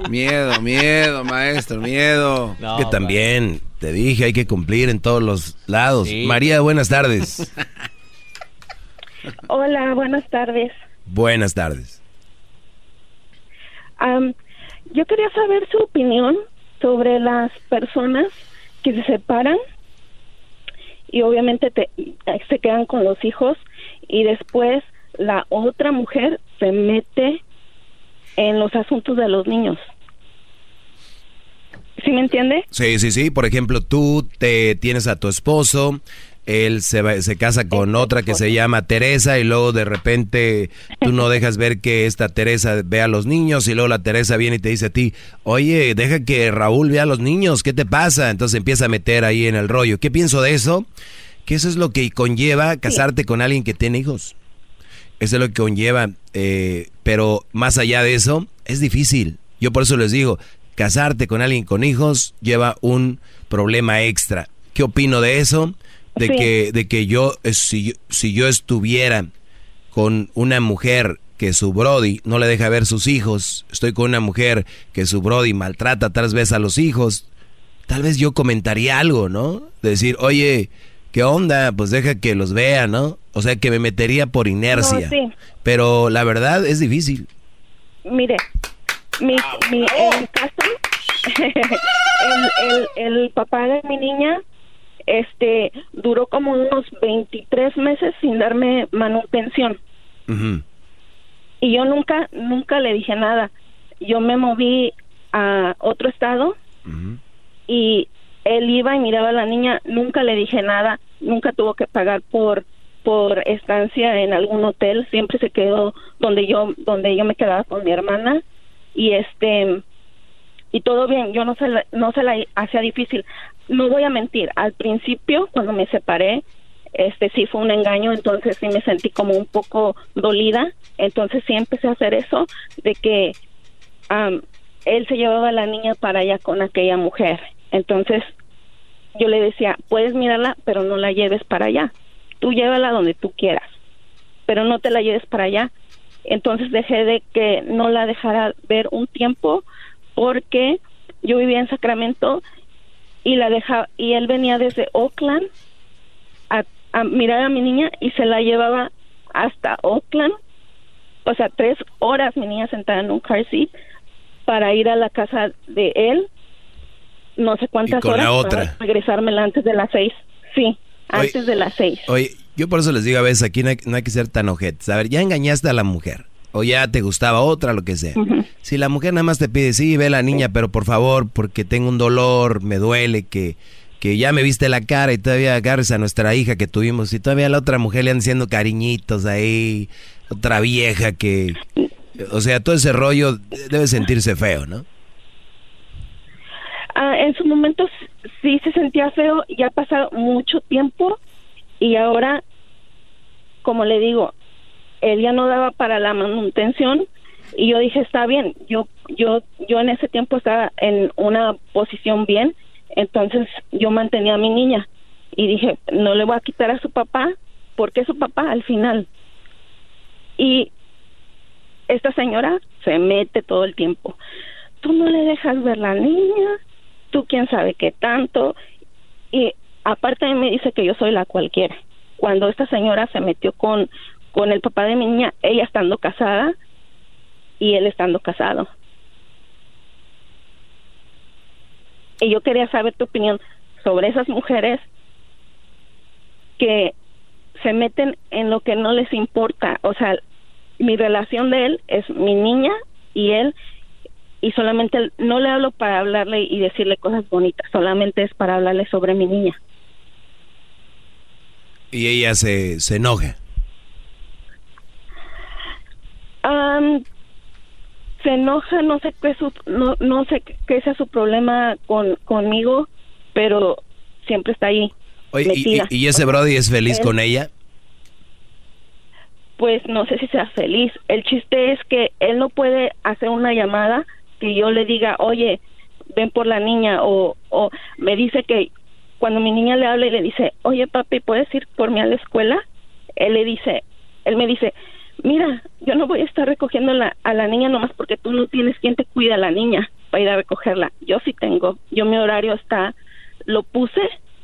no. Miedo, miedo, maestro, miedo. No, que también, te dije, hay que cumplir en todos los lados. María, buenas tardes. Hola, buenas tardes. buenas tardes. Yo quería saber su opinión sobre las personas que se separan y obviamente te- se quedan con los hijos y después la otra mujer se mete en los asuntos de los niños. ¿Sí me entiende? Sí, sí, sí. Por ejemplo, tú te tienes a tu esposo, él se, va- se casa con otra que se llama Teresa y luego de repente tú no dejas ver que esta Teresa ve a los niños y luego la Teresa viene y te dice a ti, oye, deja que Raúl vea a los niños, ¿qué te pasa? Entonces empieza a meter ahí en el rollo. ¿Qué pienso de eso? Que eso es lo que conlleva casarte con alguien que tiene hijos. Eso es lo que conlleva, eh, pero más allá de eso, es difícil. Yo por eso les digo, casarte con alguien con hijos lleva un problema extra. ¿Qué opino de eso? De Sí. que, de que yo, eh, si, yo- si yo estuviera con una mujer que su Brody no le deja ver sus hijos, estoy con una mujer que su Brody maltrata tal vez a los hijos, tal vez yo comentaría algo, ¿no? De decir, oye, ¿qué onda? Pues deja que los vea, ¿no? O sea, que me metería por inercia. No, sí. Pero la verdad es difícil. Mire, mi, mi, en mi caso, el, el, el papá de mi niña este duró como unos 23 meses sin darme manutención y yo nunca nunca le dije nada. Yo me moví a otro estado y él iba y miraba a la niña. Nunca le dije nada. Nunca tuvo que pagar por por estancia en algún hotel. Siempre se quedó donde yo donde yo me quedaba con mi hermana y este y todo bien yo no se la, no se la hacía difícil. No voy a mentir al principio cuando me separé este sí fue un engaño entonces sí me sentí como un poco dolida entonces sí empecé a hacer eso de que am, él se llevaba la niña para allá con aquella mujer. Entonces yo le decía puedes mirarla pero no la lleves para allá. Tú llévala donde tú quieras pero no te la lleves para allá entonces dejé de que no la dejara ver un tiempo porque yo vivía en Sacramento y la deja y él venía desde Oakland a, a mirar a mi niña y se la llevaba hasta Oakland. O sea tres horas mi niña sentada en un car seat para ir a la casa de él. No sé cuántas con horas la otra. para regresármela antes de las seis. Sí Oye, antes de las seis Oye, yo por eso les digo a veces aquí no hay, no hay que ser tan ojetes. A ver, ya engañaste a la mujer. O ya te gustaba otra, lo que sea. Si la mujer nada más te pide, sí, ve a la niña, pero por favor, porque tengo un dolor, me duele, que, que ya me viste la cara y todavía agarres a nuestra hija que tuvimos y todavía a la otra mujer le han haciendo cariñitos ahí, otra vieja que... O sea, todo ese rollo debe sentirse feo, ¿no? Ah, en su momento sí se sentía feo, ya ha pasado mucho tiempo y ahora, como le digo, él ya no daba para la manutención y yo dije está bien, yo yo yo en ese tiempo estaba en una posición bien, entonces yo mantenía a mi niña y dije no le voy a quitar a su papá porque es su papá al final y esta señora se mete todo el tiempo. Tú no le dejas ver la niña, tú quién sabe qué tanto. Y aparte me dice que yo soy la cualquiera. Cuando esta señora se metió con, con el papá de mi niña, ella estando casada y él estando casado. Y yo quería saber tu opinión sobre esas mujeres que se meten en lo que no les importa. O sea, mi relación de él es mi niña y él y solamente no le hablo para hablarle y decirle cosas bonitas, solamente es para hablarle sobre mi niña. Y ella se, se enoja. se enoja, no sé qué su, no, no sé qué sea su problema con conmigo, pero siempre está ahí. Oye, y, ese Brody es feliz con ella? Pues no sé si sea feliz. El chiste es que él no puede hacer una llamada que yo le diga, oye, ven por la niña, o, o me dice que cuando mi niña le habla y le dice, oye papi, ¿puedes ir por mí a la escuela? Él le dice, él me dice, mira, yo no voy a estar recogiendo la, a la niña nomás porque tú no tienes quien te cuida a la niña para ir a recogerla. Yo sí tengo, yo mi horario está, lo puse,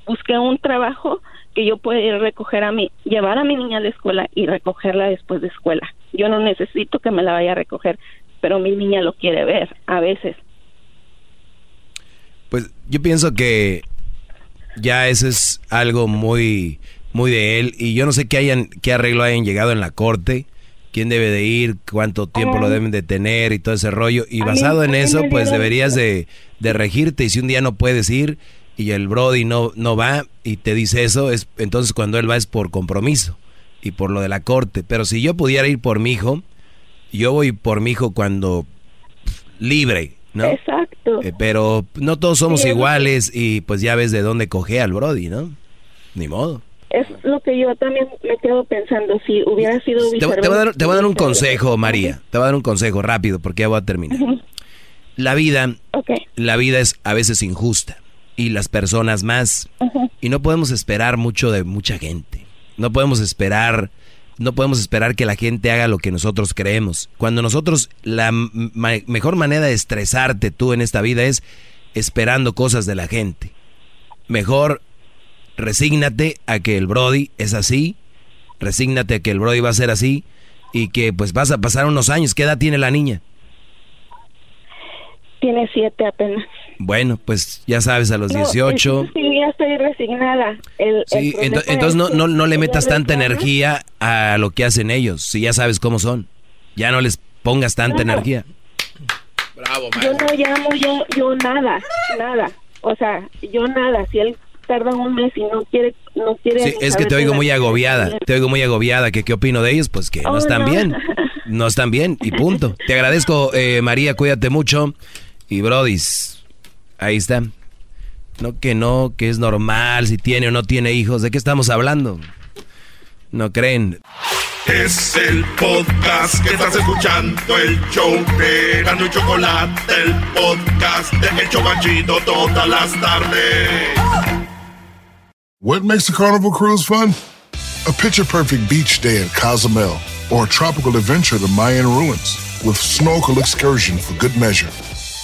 busqué un trabajo que yo pueda ir a recoger a mi, llevar a mi niña a la escuela y recogerla después de escuela. Yo no necesito que me la vaya a recoger, pero mi niña lo quiere ver a veces. Pues yo pienso que ya eso es algo muy muy de él y yo no sé qué hayan qué arreglo hayan llegado en la corte quién debe de ir, cuánto tiempo lo deben de tener y todo ese rollo. Y basado en eso, pues deberías de, de, regirte y si un día no puedes ir y el Brody no, no va y te dice eso, es entonces cuando él va es por compromiso y por lo de la corte. Pero si yo pudiera ir por mi hijo, yo voy por mi hijo cuando libre, ¿no? Exacto. Eh, pero no todos somos iguales y pues ya ves de dónde coge al Brody, ¿no? Ni modo es lo que yo también me quedo pensando, si hubiera sido... Te, te, voy, a dar, te voy a dar un consejo, María, te voy a dar un consejo rápido porque ya voy a terminar. La vida, la vida es a veces injusta y las personas más. Y no podemos esperar mucho de mucha gente. No podemos esperar, no podemos esperar que la gente haga lo que nosotros creemos. Cuando nosotros, la mejor manera de estresarte tú en esta vida es esperando cosas de la gente. Mejor resígnate a que el Brody es así, resígnate a que el Brody va a ser así y que pues vas a pasar unos años. ¿Qué edad tiene la niña? Tiene siete apenas. Bueno, pues ya sabes, a los 18. Sí, ya estoy resignada. sí, entonces no, no, no le metas tanta energía a lo que hacen ellos, si ya sabes cómo son. Ya no les pongas tanta energía. Bravo, Yo no llamo yo, yo nada, nada. O sea, yo nada. Si él tardan un mes y no quiere no quiere sí, es que te oigo muy agobiada te oigo muy agobiada que qué opino de ellos pues que no oh, están bien no están bien y punto te agradezco eh, María cuídate mucho y Brodis ahí está no que no que es normal si tiene o no tiene hijos de qué estamos hablando no creen es el podcast que estás escuchando, el show de Gano y Chocolate, el podcast de Hecho Banchito todas las tardes. What makes a carnival cruise fun? A picture perfect beach day at Cozumel or a tropical adventure to Mayan ruins with snorkel excursion for good measure.